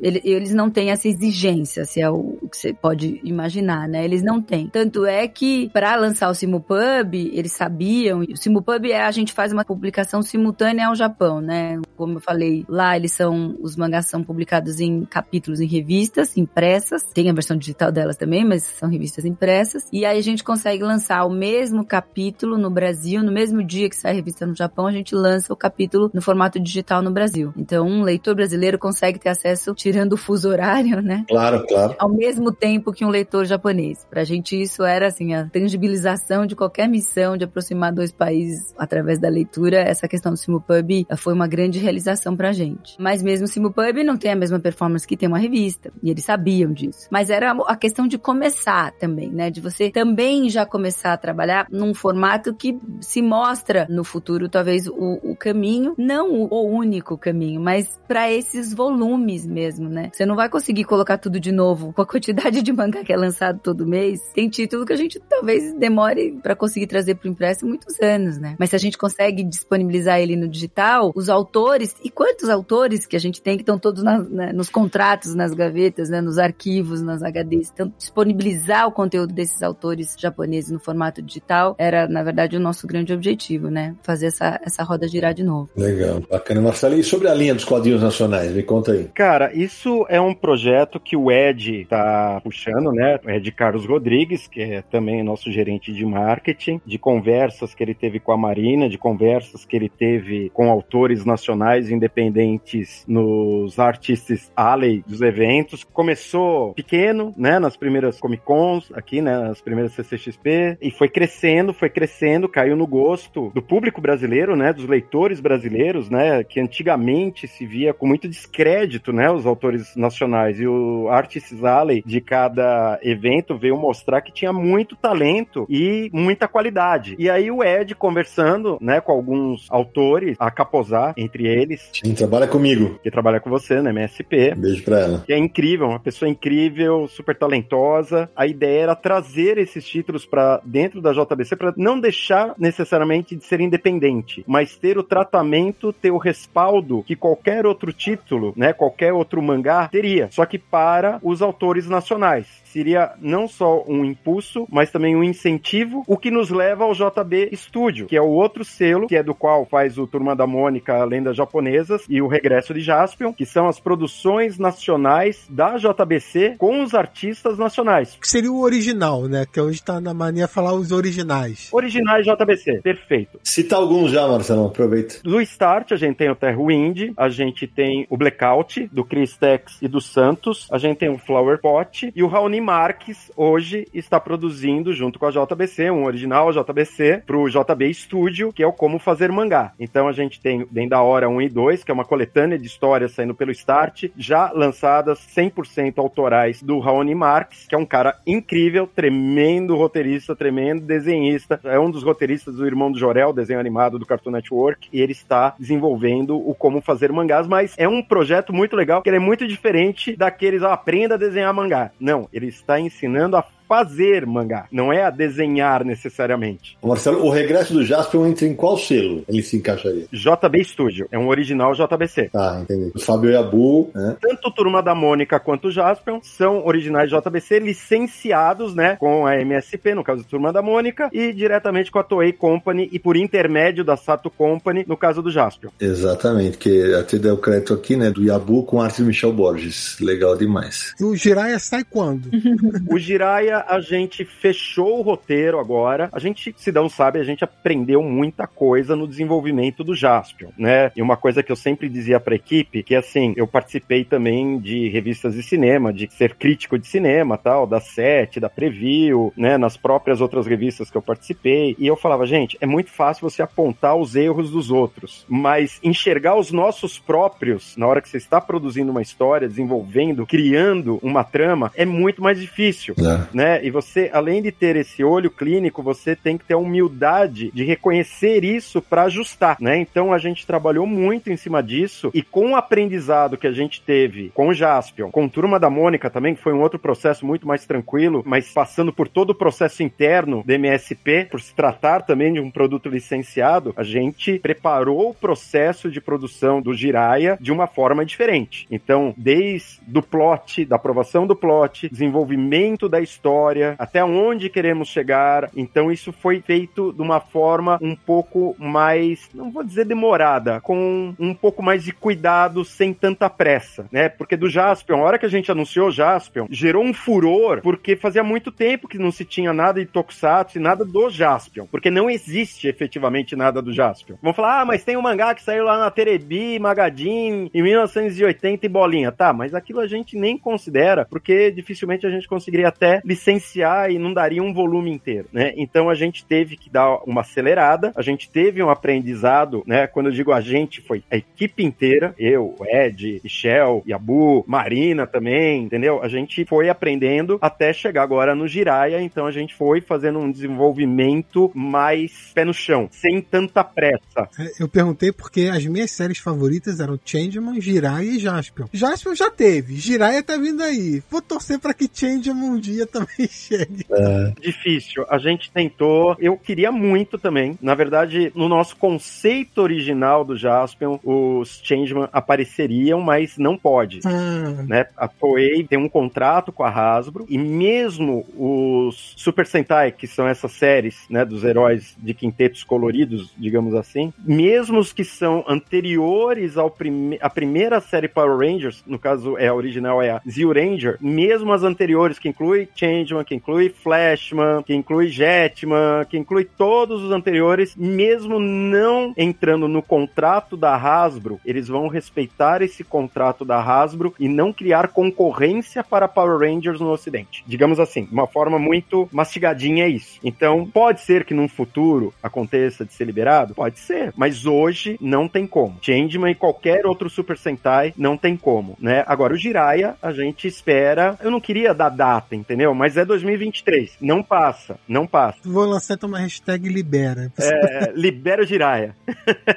ele- eles não têm essa exigência, se é o, o que você pode imaginar, né? Eles não têm. Tanto é que, para lançar o Simulpub, eles sabiam, o Simulpub é a gente faz uma publicação simultânea ao Japão, né? Como eu falei, lá eles são, os mangás são publicados em capítulos em revistas impressas, tem a versão digital delas também, mas são revistas impressas, e aí a gente consegue lançar o mesmo capítulo no Brasil, no mesmo dia que sai a revista no Japão, a gente lança o capítulo no formato digital no Brasil. Então, um leitor brasileiro consegue ter acesso, tirando o fuso horário, né? Claro, claro. ao mesmo tempo que um leitor japonês. Pra gente isso era assim a tangibilização de qualquer missão de aproximar dois países através da leitura. Essa questão do Simulpub eh, foi uma grande realização pra gente. Mas mesmo o Simulpub não tem a mesma performance que tem uma revista. E eles sabiam disso. Mas era a questão de começar também, né? De você também já começar a trabalhar num formato que se mostra no futuro, talvez, o, o caminho, não o, único caminho, mas para esses volumes mesmo, né? Você não vai conseguir colocar tudo de novo. Com a quantidade de mangá que é lançado todo mês, tem título que a gente talvez demore para conseguir trazer pro impresso muitos anos, né? Mas se a gente consegue disponibilizar ele no digital, os autores, e quantos autores que a gente tem que estão todos na, né, nos contratos, nas gavetas, né, nos arquivos, nas HDs. Então, disponibilizar o conteúdo desses autores japoneses no formato digital era, na verdade, o nosso grande objetivo, né? Fazer essa, essa roda girar de novo. Legal, bacana. Marcelo, e sobre a linha dos quadrinhos nacionais? Me conta aí. Cara, isso é um projeto que o Ed tá puxando, né? O Ed Carlos Rodrigues, que é também nosso gerente de marketing, de conversas que ele teve com a Marina, de conversas que ele teve com autores nacionais independentes nos Artists Alley dos eventos. Começou pequeno, né, nas primeiras Comic Cons, aqui, né, nas primeiras CCXP, e foi crescendo, foi crescendo, caiu no gosto do público brasileiro, né, dos leitores brasileiros, né, que antigamente se via com muito descrédito, né, os autores nacionais. E o Artists Alley de cada evento veio mostrar que tinha muito talento e muita qualidade. E aí o Ed conversando, né, com alguns autores, a Caposar, entre eles. Quem trabalha comigo. Que trabalha com você, né, MSP. Beijo pra ela. Que é incrível, uma pessoa incrível, super talentosa. A ideia era trazer esses títulos para dentro da JBC para não deixar necessariamente de ser independente, mas ter o tratamento, ter o respaldo que qualquer outro título, né, qualquer outro mangá teria, só que para os autores nacionais seria não só um impulso, mas também um incentivo, o que nos leva ao JB Studio, que é o outro selo, que é do qual faz o Turma da Mônica, Lendas Japonesas e o Regresso de Jaspion, que são as produções nacionais da JBC com os artistas nacionais. Que seria o original, né? Que hoje tá na mania falar os originais. Originais JBC, perfeito. Cita alguns já, Marcelo, aproveita. Do Start, a gente tem o Terrawind, a gente tem o Blackout, do Chris Tex e do Santos, a gente tem o Flower Pot e o Raoni Marques hoje está produzindo, junto com a JBC, um original JBC, para o JB Studio, que é o Como Fazer Mangá. Então a gente tem Bem da Hora 1 e 2, que é uma coletânea de histórias saindo pelo Start, já lançadas 100% autorais do Raoni Marques, que é um cara incrível, tremendo roteirista, tremendo desenhista. É um dos roteiristas do Irmão do Jorel, desenho animado do Cartoon Network, e ele está desenvolvendo o Como Fazer Mangás, mas é um projeto muito legal, que ele é muito diferente daqueles, ah, aprenda a desenhar mangá. Não, ele está ensinando a fazer mangá, não é a desenhar necessariamente. Marcelo, o regresso do Jasper entra em qual selo ele se encaixaria? JB Studio, é um original JBC. Ah, entendi. O Fábio Yabu, né? Tanto Turma da Mônica quanto o Jasper são originais JBC licenciados, né, com a MSP, no caso do Turma da Mônica, e diretamente com a Toei Company e por intermédio da Sato Company, no caso do Jasper. Exatamente, que até deu crédito aqui, né, do Yabu com arte de Michel Borges. Legal demais. E o Jiraya sai quando? o Jiraya a gente fechou o roteiro agora. A gente, se não sabe, a gente aprendeu muita coisa no desenvolvimento do Jaspion, né? E uma coisa que eu sempre dizia pra equipe, que assim, eu participei também de revistas de cinema, de ser crítico de cinema, tal, da Sete, da Preview, né? Nas próprias outras revistas que eu participei. E eu falava, gente, é muito fácil você apontar os erros dos outros, mas enxergar os nossos próprios na hora que você está produzindo uma história, desenvolvendo, criando uma trama, é muito mais difícil, é. né? Né? E você, além de ter esse olho clínico, você tem que ter a humildade de reconhecer isso para ajustar, né? Então a gente trabalhou muito em cima disso e com o aprendizado que a gente teve com o Jaspion, com Turma da Mônica também, que foi um outro processo muito mais tranquilo, mas passando por todo o processo interno do MSP, por se tratar também de um produto licenciado, a gente preparou o processo de produção do Jiraya de uma forma diferente. Então, desde do plot, da aprovação do plot, desenvolvimento da história, história, até onde queremos chegar. Então isso foi feito de uma forma um pouco mais, não vou dizer demorada, com um pouco mais de cuidado, sem tanta pressa, né? Porque do Jaspion, a hora que a gente anunciou Jaspion, gerou um furor, porque fazia muito tempo que não se tinha nada de Tokusatsu e nada do Jaspion, porque não existe efetivamente nada do Jaspion. Vão falar, ah, mas tem um mangá que saiu lá na Terebi, Magadin, em 1980 e bolinha. Tá, mas aquilo a gente nem considera, porque dificilmente a gente conseguiria até licenciar licenciar e não daria um volume inteiro, né? Então a gente teve que dar uma acelerada, a gente teve um aprendizado, né? Quando eu digo a gente, foi a equipe inteira, eu, Ed, Michel, Yabu, Marina também, entendeu? A gente foi aprendendo até chegar agora no Jiraya, então a gente foi fazendo um desenvolvimento mais pé no chão, sem tanta pressa. Eu perguntei porque as minhas séries favoritas eram Changeman, Jiraya e Jaspion. Jaspion já teve, Jiraya tá vindo aí. Vou torcer para que Changeman um dia também chegue. É. Difícil. A gente tentou, eu queria muito também. Na verdade, no nosso conceito original do Jaspion, os Changeman apareceriam, mas não pode. Ah. Né? A Toei tem um contrato com a Hasbro e mesmo os Super Sentai, que são essas séries, né, dos heróis de quintetos coloridos, digamos assim, mesmo os que são anteriores ao prime a primeira série Power Rangers, no caso é a original é a Zio Ranger, mesmo as anteriores que inclui Changeman, que inclui Flashman, que inclui Jetman, que inclui todos os anteriores, mesmo não entrando no contrato da Hasbro, eles vão respeitar esse contrato da Hasbro e não criar concorrência para Power Rangers no ocidente. Digamos assim, uma forma muito mastigadinha é isso. Então, pode ser que num futuro aconteça de ser liberado? Pode ser, mas hoje não tem como. Changeman e qualquer outro Super Sentai não tem como, né? Agora o Jiraiya, a gente espera, eu não queria dar data, entendeu? Mas é 2023, não passa, não passa. Vou lançar então uma hashtag libera. É, libera o Jiraiya.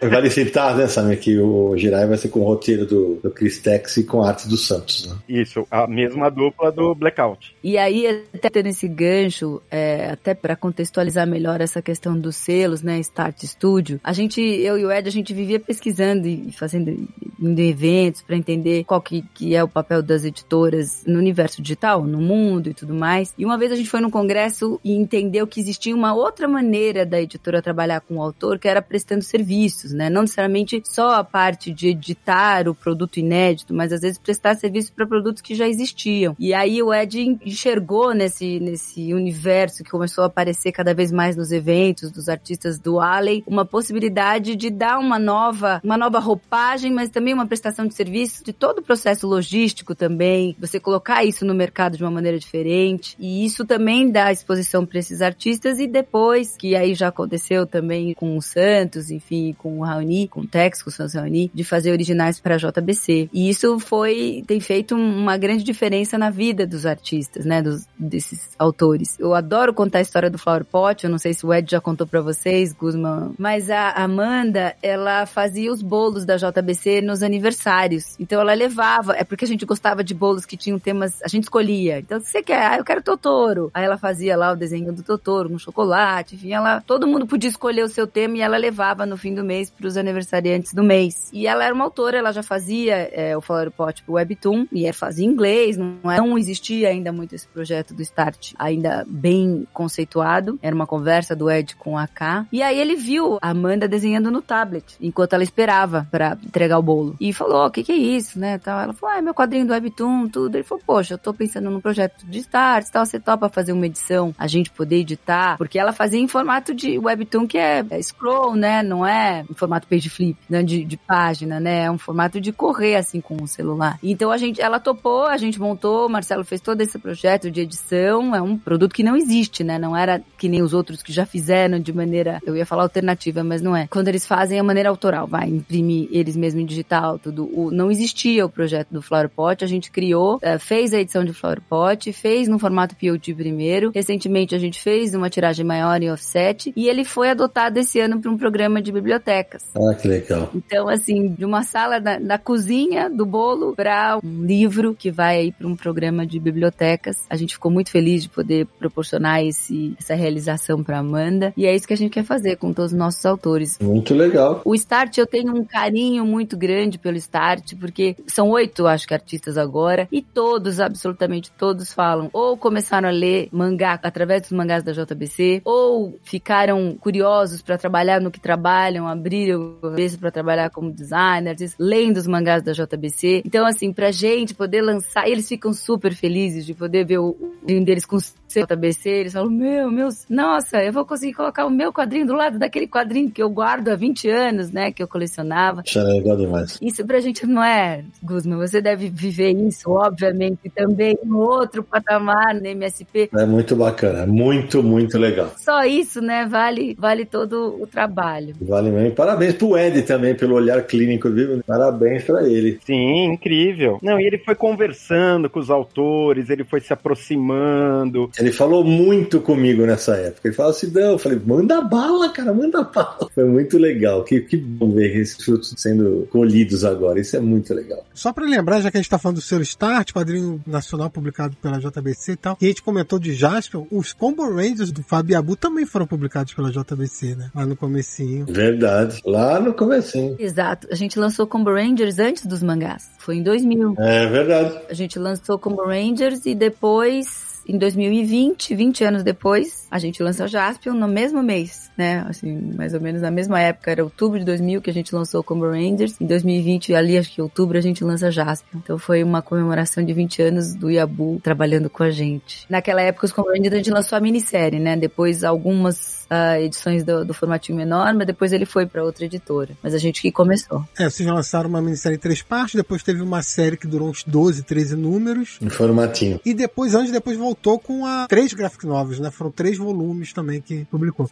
vale citar, né, Samir, que o Jiraiya vai ser com o roteiro do, do Chris Tex e com a arte do Santos, né? Isso, a mesma dupla do Blackout. E aí, até tendo esse gancho, é, até para contextualizar melhor essa questão dos selos, né, Start Studio, a gente, eu e o Ed, a gente vivia pesquisando e fazendo indo em eventos para entender qual que, que é o papel das editoras no universo digital, no mundo e tudo mais. E uma vez a gente foi num congresso e entendeu que existia uma outra maneira da editora trabalhar com o autor, que era prestando serviços, né? Não necessariamente só a parte de editar o produto inédito, mas às vezes prestar serviço para produtos que já existiam. E aí o Ed enxergou nesse, nesse universo que começou a aparecer cada vez mais nos eventos dos artistas do Alley, uma possibilidade de dar uma nova, uma nova roupagem, mas também uma prestação de serviço de todo o processo logístico também, você colocar isso no mercado de uma maneira diferente. E isso também dá exposição para esses artistas e depois, que aí já aconteceu também com o Santos, enfim, com o Raoni, com o Tex, com o Santos Raoni, de fazer originais para JBC. E isso foi, tem feito uma grande diferença na vida dos artistas, né, dos, desses autores. Eu adoro contar a história do Flower Pot, eu não sei se o Ed já contou para vocês, Guzman, mas a Amanda, ela fazia os bolos da JBC nos aniversários. Então ela levava, é porque a gente gostava de bolos que tinham temas, a gente escolhia. Então, que você quer? Ah, eu quero Totoro. Aí ela fazia lá o desenho do Totoro, um chocolate, enfim, ela, todo mundo podia escolher o seu tema e ela levava no fim do mês para os aniversariantes do mês. E ela era uma autora, ela já fazia é, o pro Webtoon, e é, fazia inglês, não, é, não existia ainda muito esse projeto do Start, ainda bem conceituado. Era uma conversa do Ed com a K. E aí ele viu a Amanda desenhando no tablet, enquanto ela esperava para entregar o bolo. E falou, o que que é isso, né. Ela falou, ah, é meu quadrinho do Webtoon, tudo. Ele falou, poxa, eu tô pensando num projeto de Start, tal, você topa fazer uma edição, a gente poder editar, porque ela fazia em formato de Webtoon, que é, é scroll, né, não é em formato page flip, né, de, de página, né, é um formato de correr, assim, com o celular. Então a gente, ela topou, a gente montou, o Marcelo fez todo esse projeto de edição, é um produto que não existe, né, não era que nem os outros que já fizeram de maneira, eu ia falar alternativa, mas não é. Quando eles fazem a maneira autoral, vai, imprimir eles mesmos em digital, tudo. O, não existia o projeto do Flower Pot, a gente criou, uh, fez a edição de Flower Pot, fez no formato POT primeiro. Recentemente a gente fez uma tiragem maior em offset e ele foi adotado esse ano para um programa de bibliotecas. Ah, que legal. Então, assim, de uma sala da, da cozinha do bolo para um livro que vai aí para um programa de bibliotecas. A gente ficou muito feliz de poder proporcionar esse, essa realização para Amanda e é isso que a gente quer fazer com todos os nossos autores. Muito legal. O Start eu tenho um carinho muito grande pelo Start porque são oito, acho que artistas agora e todos, absolutamente todos falam ou começaram a ler mangá através dos mangás da JBC ou ficaram curiosos para trabalhar no que trabalham, abriram a cabeça para trabalhar como designers, lendo os mangás da JBC. Então, assim, pra gente poder lançar, eles ficam super felizes de poder ver o um deles o JBC, eles falam, meu, meus, nossa, eu vou conseguir colocar o meu quadrinho do lado daquele quadrinho que eu guardo há 20 anos, né, que eu colecionava. Isso é legal demais. Isso pra gente não é, Guzman, você deve viver isso, obviamente, também no outro patamar, no MSP. É muito bacana, muito, muito legal. Só isso, né? Vale, vale todo o trabalho. Vale mesmo. Parabéns pro Ed também pelo olhar clínico, viu? Parabéns para ele. Sim, incrível. Não, e ele foi conversando com os autores, ele foi se aproximando. Ele falou muito comigo nessa época. Ele falou assim: não, eu falei, manda bala, cara, manda bala. Foi muito legal. Que, que bom ver esses frutos sendo colhidos agora. Isso é muito legal. Só para lembrar, já que a gente tá falando do selo Start, quadrinho nacional publicado pela JBC e tal, e a gente comentou de Jasper, os Combo Rangers do Fábio Abu também foram publicados pela JBC, né? Lá no comecinho. Verdade. Lá no comecinho. Exato. A gente lançou Combo Rangers antes dos mangás. Foi em 2000. É verdade. A gente lançou Combo Rangers e depois em 2020, 20 anos depois, a gente lançou Jaspion no mesmo mês, né? Assim, mais ou menos na mesma época, era outubro de 2000 que a gente lançou Combo Rangers. Em 2020, ali acho que outubro, a gente lança Jaspion. Então foi uma comemoração de 20 anos do Yabu trabalhando com a gente. Naquela época, os Combo Rangers a gente lançou a minissérie, né? Depois algumas uh, edições do, do formatinho menor, mas depois ele foi para outra editora. Mas a gente que começou. É, vocês lançaram uma minissérie em três partes, depois teve uma série que durou uns 12, 13 números. Em formatinho. E depois, anos depois, voltou voltou com a três graphic novels, né? Foram três volumes também que publicou.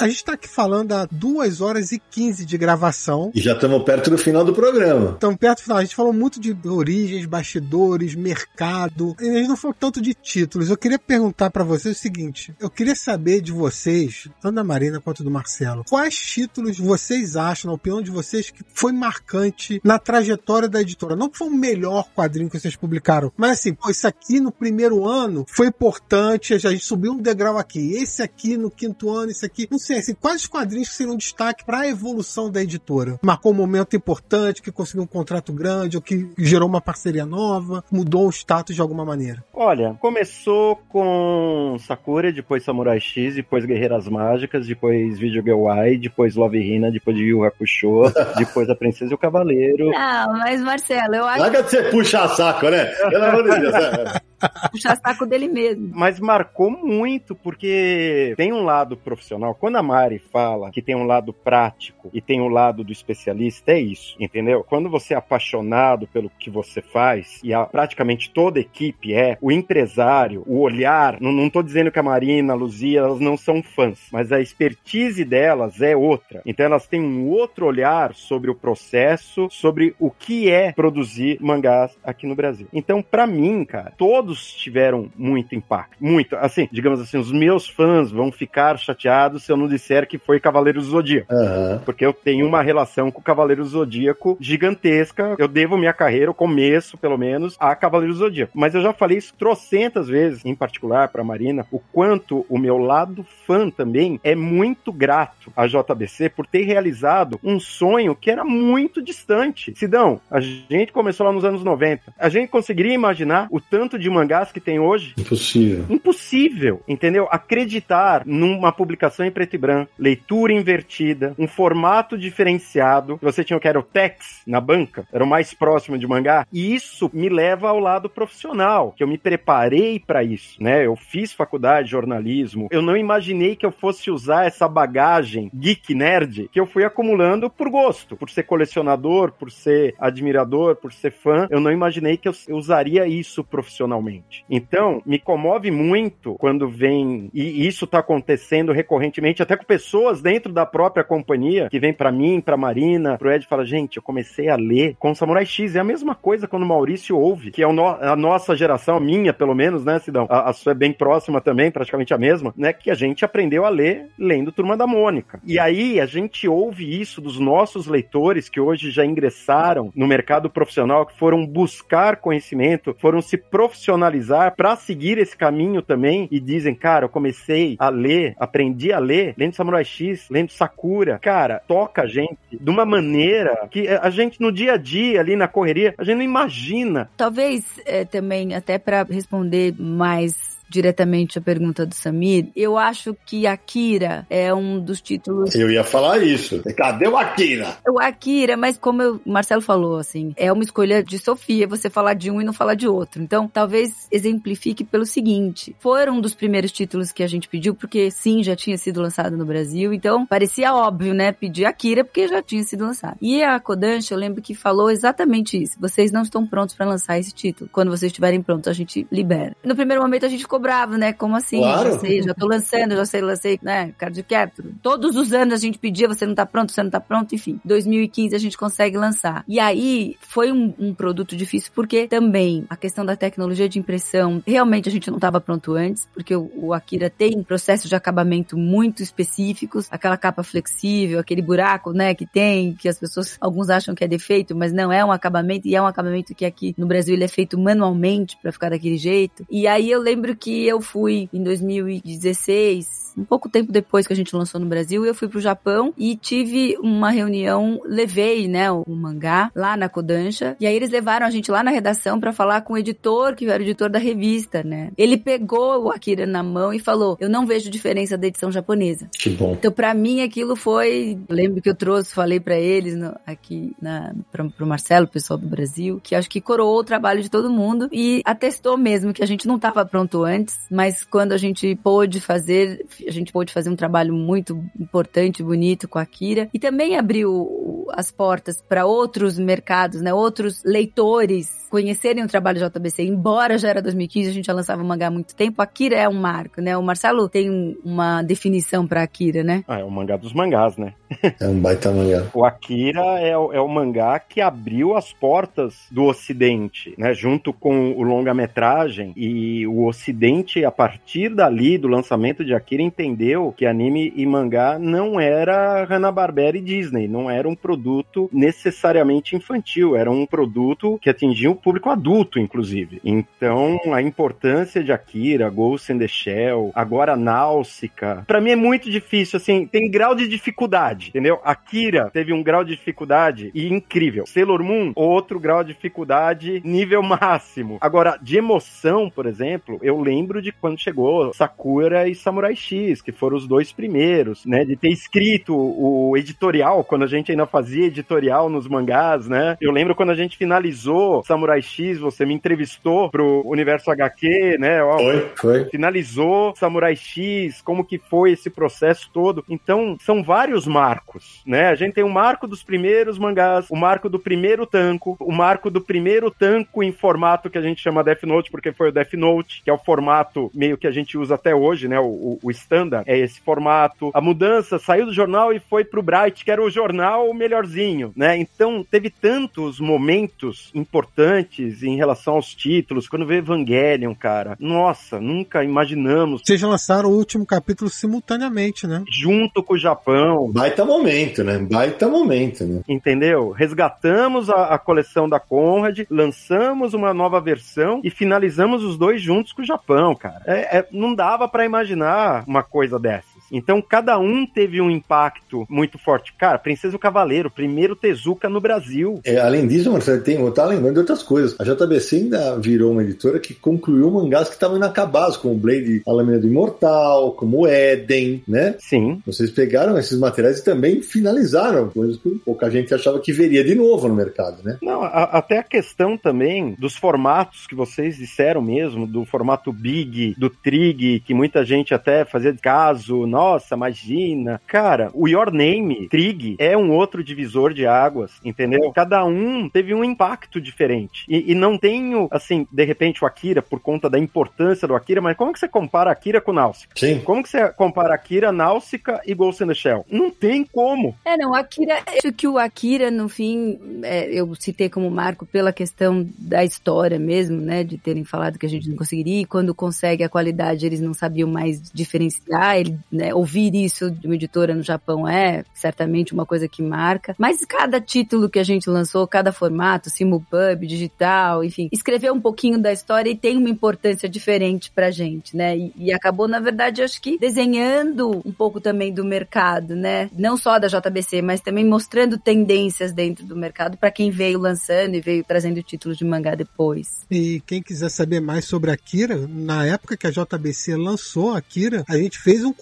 A gente tá aqui falando há 2 horas e 15 de gravação. E já estamos perto do final do programa. Estamos perto do final. A gente falou muito de origens, bastidores, mercado. E a gente não falou tanto de títulos. Eu queria perguntar para vocês o seguinte: eu queria saber de vocês, tanto da Marina quanto do Marcelo, quais títulos vocês acham, na opinião de vocês, que foi marcante na trajetória da editora? Não que foi o melhor quadrinho que vocês publicaram, mas assim, pô, isso aqui no primeiro ano foi importante, a gente subiu um degrau aqui. Esse aqui no quinto ano, esse aqui. Não sei, assim, quais quadrinhos seriam um destaque para a evolução da editora? Marcou um momento importante, que conseguiu um contrato grande, ou que gerou uma parceria nova, mudou o status de alguma maneira? Olha, começou com Sakura, depois Samurai X, depois Guerreiras Mágicas, depois Video Girl Y, depois Love Hina, depois de Yu Hakusho, depois A Princesa e o Cavaleiro. Não, mas Marcelo, eu acho... Larga de você puxar saco, né? Pelo amor de Deus. É. Puxar saco dele mesmo. Mas marcou muito, porque tem um lado profissional. Quando a Mari fala que tem um lado prático e tem um lado do especialista, é isso, entendeu? Quando você é apaixonado pelo que você faz, e a, praticamente toda equipe é, o empresário, o olhar, não, não tô dizendo que a Marina, a Luzia, elas não são fãs, mas a expertise delas é outra. Então elas têm um outro olhar sobre o processo, sobre o que é produzir mangás aqui no Brasil. Então, para mim, cara, todo todos tiveram muito impacto. Muito. Assim, digamos assim, os meus fãs vão ficar chateados se eu não disser que foi Cavaleiro do Zodíaco. Uhum. Porque eu tenho uma relação com o Cavaleiro do Zodíaco gigantesca. Eu devo minha carreira, o começo, pelo menos, a Cavaleiro do Zodíaco. Mas eu já falei isso trocentas vezes, em particular para Marina, o quanto o meu lado fã também é muito grato à JBC por ter realizado um sonho que era muito distante. Sidão, a gente começou lá nos anos 90. A gente conseguiria imaginar o tanto de mangás que tem hoje? Impossível. Impossível, entendeu? Acreditar numa publicação em preto e branco, leitura invertida, um formato diferenciado. Você tinha o que era o Tex na banca, era o mais próximo de mangá. E isso me leva ao lado profissional, que eu me preparei para isso, né? Eu fiz faculdade de jornalismo. Eu não imaginei que eu fosse usar essa bagagem geek nerd que eu fui acumulando por gosto, por ser colecionador, por ser admirador, por ser fã. Eu não imaginei que eu usaria isso profissionalmente. Então, me comove muito quando vem, e isso tá acontecendo recorrentemente, até com pessoas dentro da própria companhia, que vem para mim, pra Marina, pro Ed fala: gente, eu comecei a ler com Samurai X. É a mesma coisa quando o Maurício ouve, que é a nossa geração, a minha pelo menos, né, Sidão? A, a sua é bem próxima também, praticamente a mesma, né? Que a gente aprendeu a ler lendo Turma da Mônica. E aí a gente ouve isso dos nossos leitores que hoje já ingressaram no mercado profissional, que foram buscar conhecimento, foram se profissionalizar para seguir esse caminho também e dizem, cara, eu comecei a ler, aprendi a ler, lendo Samurai X, lendo Sakura. Cara, toca a gente de uma maneira que a gente no dia a dia, ali na correria, a gente não imagina. Talvez é, também, até para responder mais diretamente a pergunta do Samir, eu acho que Akira é um dos títulos. Eu ia falar isso. Cadê o Akira? O Akira, mas como eu, o Marcelo falou, assim, é uma escolha de Sofia você falar de um e não falar de outro. Então, talvez exemplifique pelo seguinte: foram um dos primeiros títulos que a gente pediu, porque sim, já tinha sido lançado no Brasil, então parecia óbvio, né? Pedir Akira porque já tinha sido lançado. E a Kodansha, eu lembro que falou exatamente isso. Vocês não estão prontos para lançar esse título. Quando vocês estiverem prontos, a gente libera. No primeiro momento a gente ficou bravo, né? Como assim? Claro. Já sei, já tô lançando, já sei, lancei, né? Card Capture. Todos os anos a gente pedia, você não tá pronto, você não tá pronto, enfim. 2015 a gente consegue lançar. E aí foi um, um produto difícil porque também a questão da tecnologia de impressão, realmente a gente não estava pronto antes, porque o, o Akira tem processos de acabamento muito específicos, aquela capa flexível, aquele buraco, né, que tem, que as pessoas, alguns acham que é defeito, mas não é um acabamento e é um acabamento que aqui no Brasil ele é feito manualmente para ficar daquele jeito. E aí eu lembro que eu fui em 2016 um pouco tempo depois que a gente lançou no Brasil, eu fui pro Japão e tive uma reunião, levei, né, o mangá lá na Kodansha, e aí eles levaram a gente lá na redação para falar com o editor, que era o editor da revista, né? Ele pegou o Akira na mão e falou: "Eu não vejo diferença da edição japonesa". Que bom. Então, para mim, aquilo foi. Eu lembro que eu trouxe, falei para eles no, aqui na, pra, pro Marcelo, o pessoal do Brasil, que acho que coroou o trabalho de todo mundo e atestou mesmo que a gente não estava pronto antes, mas quando a gente pôde fazer, a gente pôde fazer um trabalho muito importante, bonito com a Akira e também abriu as portas para outros mercados, né? Outros leitores conhecerem o trabalho do JBC, embora já era 2015, a gente já lançava o mangá há muito tempo, Akira é um marco, né? O Marcelo tem uma definição para Akira, né? Ah, é o mangá dos mangás, né? É um baita mangá. O Akira é, o- é o mangá que abriu as portas do Ocidente, né? Junto com o longa-metragem. E o Ocidente, a partir dali, do lançamento de Akira, entendeu que anime e mangá não era Hanna-Barbera e Disney. Não era um produto necessariamente infantil. Era um produto que atingia o público adulto, inclusive. Então, a importância de Akira, Ghost in the Shell, agora Náusica, pra mim é muito difícil, assim, tem grau de dificuldade, entendeu? Akira teve um grau de dificuldade e incrível. Sailor Moon, outro grau de dificuldade, nível máximo. Agora, de emoção, por exemplo, eu lembro de quando chegou Sakura e Samurai X, que foram os dois primeiros, né? De ter escrito o editorial, quando a gente ainda fazia editorial nos mangás, né? Eu lembro quando a gente finalizou Samurai X, você me entrevistou pro Universo HQ, né? Ó, Foi, foi. finalizou Samurai X, como que foi esse processo todo. Então, são vários marcos, né? A gente tem o marco dos primeiros mangás, o marco do primeiro tanco, o marco do primeiro tanco em formato que a gente chama Death Note, porque foi o Death Note, que é o formato meio que a gente usa até hoje, né? O, standard é esse formato. A mudança saiu do jornal e foi pro Bright, que era o jornal melhorzinho, né? Então, teve tantos momentos importantes em relação aos títulos. Quando veio Evangelion, cara, nossa, nunca imaginamos. Vocês lançaram o último capítulo simultaneamente, né? Junto com o Japão, Baita momento, né? Baita momento, né? entendeu? Resgatamos a, a coleção da Conrad, lançamos uma nova versão e finalizamos os dois juntos com o Japão, cara. É, é- não dava pra imaginar uma coisa dessas. Então, cada um teve um impacto muito forte. Cara, Princesa e o Cavaleiro, primeiro Tezuka no Brasil. É, além disso, Marcelo, tem, eu tava lembrando de outras coisas. A JBC ainda virou uma editora que concluiu mangás que estavam inacabados, como Blade, A Lâmina do Imortal, como Eden, né? Sim, Vocês pegaram esses materiais e também finalizaram, coisas que pouca gente achava que veria de novo no mercado, né? Não, a- até a questão também dos formatos que vocês disseram mesmo, do formato Big, do Trig, que muita gente até fazia caso, nossa, imagina. Cara, o Your Name, Trig, é um outro divisor de águas, entendeu? Cada um teve um impacto diferente. E, e não tenho, assim, de repente o Akira, por conta da importância do Akira, mas como que você compara Akira com Náusica? Sim. Como que você compara Akira, Náusica e Ghost in the Shell? Não tem como. É, não, Akira, acho que o Akira, no fim, é, eu citei como marco pela questão da história mesmo, né, de terem falado que a gente não conseguiria, e quando consegue a qualidade eles não sabiam mais diferenciar, ele, né, né? Ouvir isso de uma editora no Japão é certamente uma coisa que marca. Mas cada título que a gente lançou, cada formato, simulpub, digital, enfim, escreveu um pouquinho da história e tem uma importância diferente pra gente, né? E, e acabou, na verdade, acho que desenhando um pouco também do mercado, né? Não só da JBC, mas também mostrando tendências dentro do mercado para quem veio lançando e veio trazendo títulos de mangá depois. E quem quiser saber mais sobre Akira, na época que a JBC lançou Akira, a gente fez um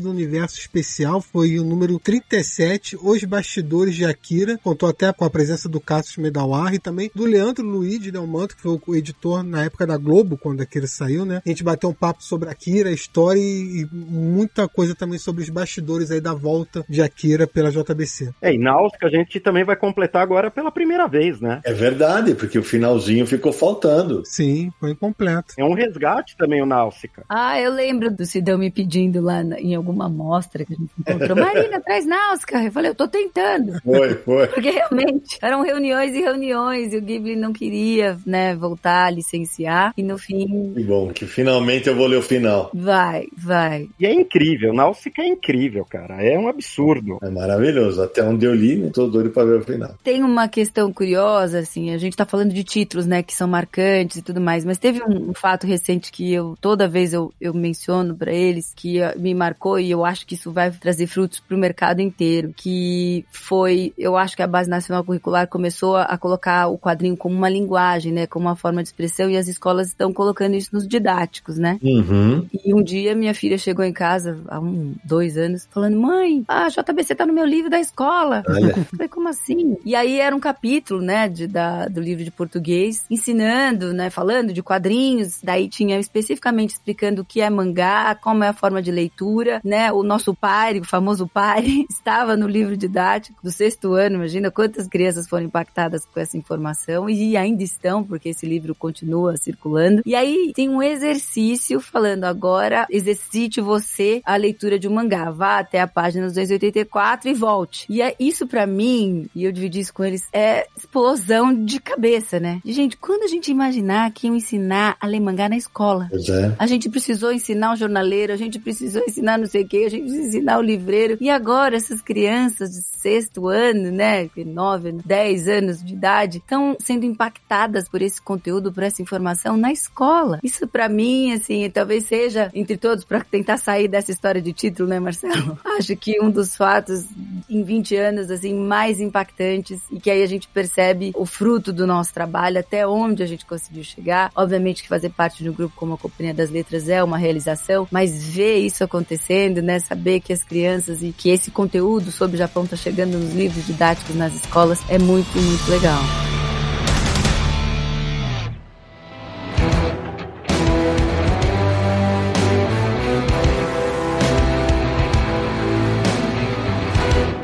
Do Universo especial, foi o número 37, Os Bastidores de Akira, contou até com a presença do Cassius Medawar e também do Leandro Luiz Del Manto, que foi o editor na época da Globo, quando Akira saiu, né? A gente bateu um papo sobre Akira, a história e muita coisa também sobre os bastidores aí da volta de Akira pela JBC. É, e Náutica a gente também vai completar agora pela primeira vez, né? É verdade, porque o finalzinho ficou faltando. Sim, foi incompleto. É um resgate também o Náutica. Ah, eu lembro do Sidão me pedindo lá em alguma mostra que a gente encontrou. Marina, traz Náutica. Eu falei, eu tô tentando. Foi, foi. Porque realmente eram reuniões e reuniões e o Ghibli não queria, né, voltar a licenciar e no fim... Que bom, que finalmente eu vou ler o final. Vai, vai. E é incrível, Náutica é incrível, cara. É um absurdo. É maravilhoso. Até onde eu li, né? Tô doido pra ver o final. Tem uma questão curiosa, assim, a gente tá falando de títulos, né, que são marcantes e tudo mais, mas teve um, um fato recente que eu, toda vez eu, eu menciono para eles, que me marcou e eu acho que isso vai trazer frutos pro mercado inteiro, que foi, eu acho que a Base Nacional Curricular começou a, a colocar o quadrinho como uma linguagem, né, como uma forma de expressão e as escolas estão colocando isso nos didáticos, né? Uhum. E um dia minha filha chegou em casa, há um, dois anos, falando, mãe, a JBC tá no meu livro da escola. Olha. Falei, como assim? E aí era um capítulo, né, de, da, do livro de português, ensinando, né, falando de quadrinhos, daí tinha especificamente explicando o que é mangá, como é a forma de leitura, né, o nosso pai, o famoso pai, estava no livro didático do sexto ano, imagina quantas crianças foram impactadas com essa informação e ainda estão, porque esse livro continua circulando. E aí tem um exercício falando agora, exercite você a leitura de um mangá, vá até a página 284 e volte. E é isso para mim, e eu dividi isso com eles, é explosão de cabeça, né? De gente, quando a gente imaginar que iam ensinar a ler mangá na escola? É. A gente precisou ensinar o jornaleiro, a gente precisou ensinar não sei o que, a gente precisou ensinar o livreiro. E agora essas crianças de sexto ano, né, nove, dez anos de idade, estão sendo impactadas por esse conteúdo, por essa informação na escola. Isso para mim, assim, talvez seja entre todos para tentar sair dessa história de título, né, Marcelo? Acho que um dos fatos em 20 anos assim mais impactantes e que aí a gente percebe o fruto do nosso trabalho, até onde a gente conseguiu chegar. Obviamente que fazer parte de um grupo como a Companhia das Letras é uma realização, mas ver isso né, saber que as crianças e que esse conteúdo sobre o Japão está chegando nos livros didáticos nas escolas é muito, muito legal.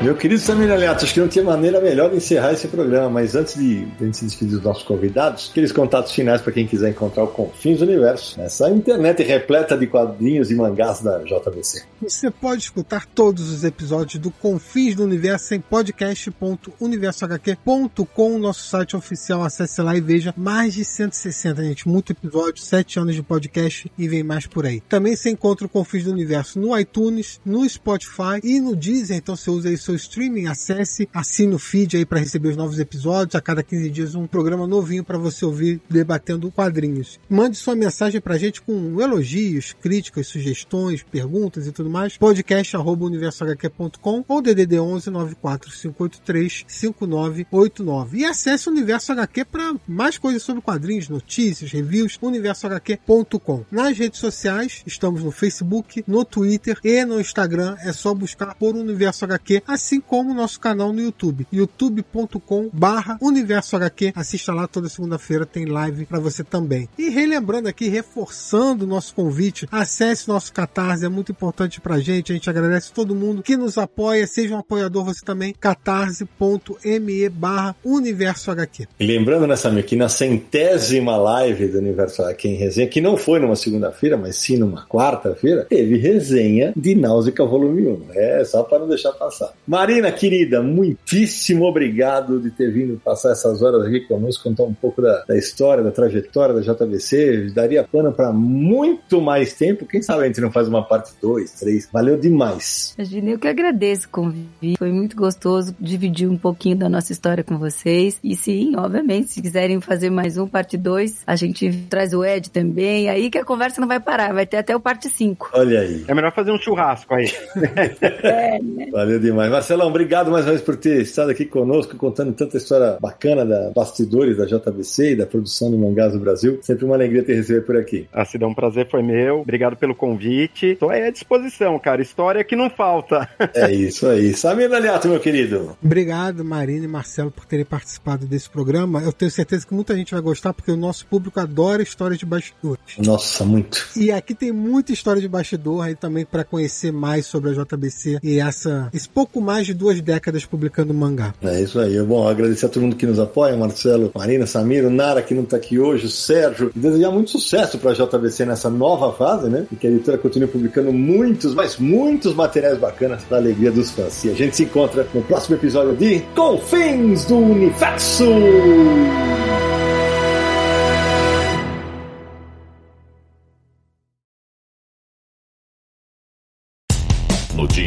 Meu querido Samir Aliato, acho que não tinha maneira melhor de encerrar esse programa, mas antes de, a gente se despedir dos nossos convidados, aqueles contatos finais para quem quiser encontrar o Confins do Universo, essa internet repleta de quadrinhos e mangás da JBC. Você pode escutar todos os episódios do Confins do Universo em podcast.universohq.com, nosso site oficial. Acesse lá e veja mais de 160, gente. Muito episódio, 7 anos de podcast e vem mais por aí. Também você encontra o Confins do Universo no iTunes, no Spotify e no Deezer. Então você usa aí seu streaming, acesse, assine o feed aí para receber os novos episódios. A cada 15 dias um programa novinho para você ouvir debatendo quadrinhos. Mande sua mensagem pra gente com elogios, críticas, sugestões, perguntas e tudo mais. podcast@universohq.com ou DDD 11 94583 5989. E acesse o Universo HQ para mais coisas sobre quadrinhos, notícias, reviews, universohq.com. Nas redes sociais, estamos no Facebook, no Twitter e no Instagram. É só buscar por Universo HQ, assim como o nosso canal no YouTube, youtube.com barra Universo HQ. Assista lá toda segunda-feira, tem live para você também. E relembrando aqui, reforçando o nosso convite, acesse nosso Catarse, é muito importante pra gente, a gente agradece todo mundo que nos apoia, seja um apoiador você também, catarse.me barra Universo HQ. E lembrando, né, Samir, que na centésima live do Universo HQ em resenha, que não foi numa segunda-feira, mas sim numa quarta-feira, teve resenha de Náusica Volume 1. É, só para não deixar passar. Marina, querida, muitíssimo obrigado de ter vindo passar essas horas aqui conosco, contar um pouco da, da história, da trajetória da JBC. Daria pano para muito mais tempo. Quem sabe a gente não faz uma parte 2, 3. Valeu demais. Imagina, eu que agradeço o convite. Foi muito gostoso dividir um pouquinho da nossa história com vocês. E sim, obviamente, se quiserem fazer mais um, parte 2, a gente traz o Ed também. Aí que a conversa não vai parar, vai ter até o parte 5. Olha aí. É melhor fazer um churrasco aí. é, né? Valeu demais. Marcelão, obrigado mais uma vez por ter estado aqui conosco, contando tanta história bacana da bastidores da JBC e da produção de mangás do Brasil. Sempre uma alegria ter receber por aqui. Ah, Cida, um prazer foi meu. Obrigado pelo convite. Estou aí à disposição, cara. História que não falta. É isso aí. Samir Aliato, meu querido. Obrigado, Marina e Marcelo, por terem participado desse programa. Eu tenho certeza que muita gente vai gostar, porque o nosso público adora histórias de bastidores. Nossa, muito. E aqui tem muita história de bastidor aí também para conhecer mais sobre a JBC e essa, esse pouco mais de duas décadas publicando mangá. É isso aí. Bom, agradecer a todo mundo que nos apoia, Marcelo, Marina, Samir, o Nara que não está aqui hoje, Sérgio, e desejar muito sucesso para a JBC nessa nova fase, né? E que a editora continue publicando muitos, mas muitos materiais bacanas para alegria dos fãs. E a gente se encontra no próximo episódio de Confins do Universo!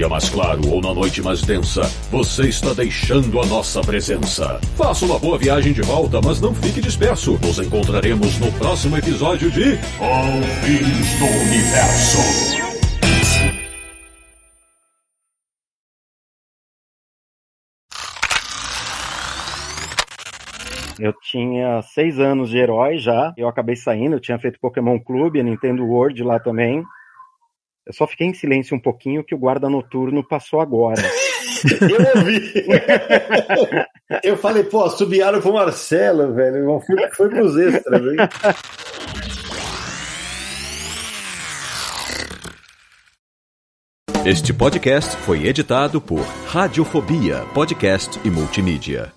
Dia mais claro ou na noite mais densa, você está deixando a nossa presença. Faça uma boa viagem de volta, mas não fique disperso. Nos encontraremos no próximo episódio de Confins do Universo. Eu tinha seis anos de herói já. Eu acabei saindo, eu tinha feito Pokémon Clube, Nintendo World lá também. Eu só fiquei em silêncio um pouquinho que o guarda noturno passou agora. Eu ouvi. eu falei, pô, subiaram pro Marcelo, velho. Foi, foi pros extras, hein? Este podcast foi editado por Radiofobia, podcast e multimídia.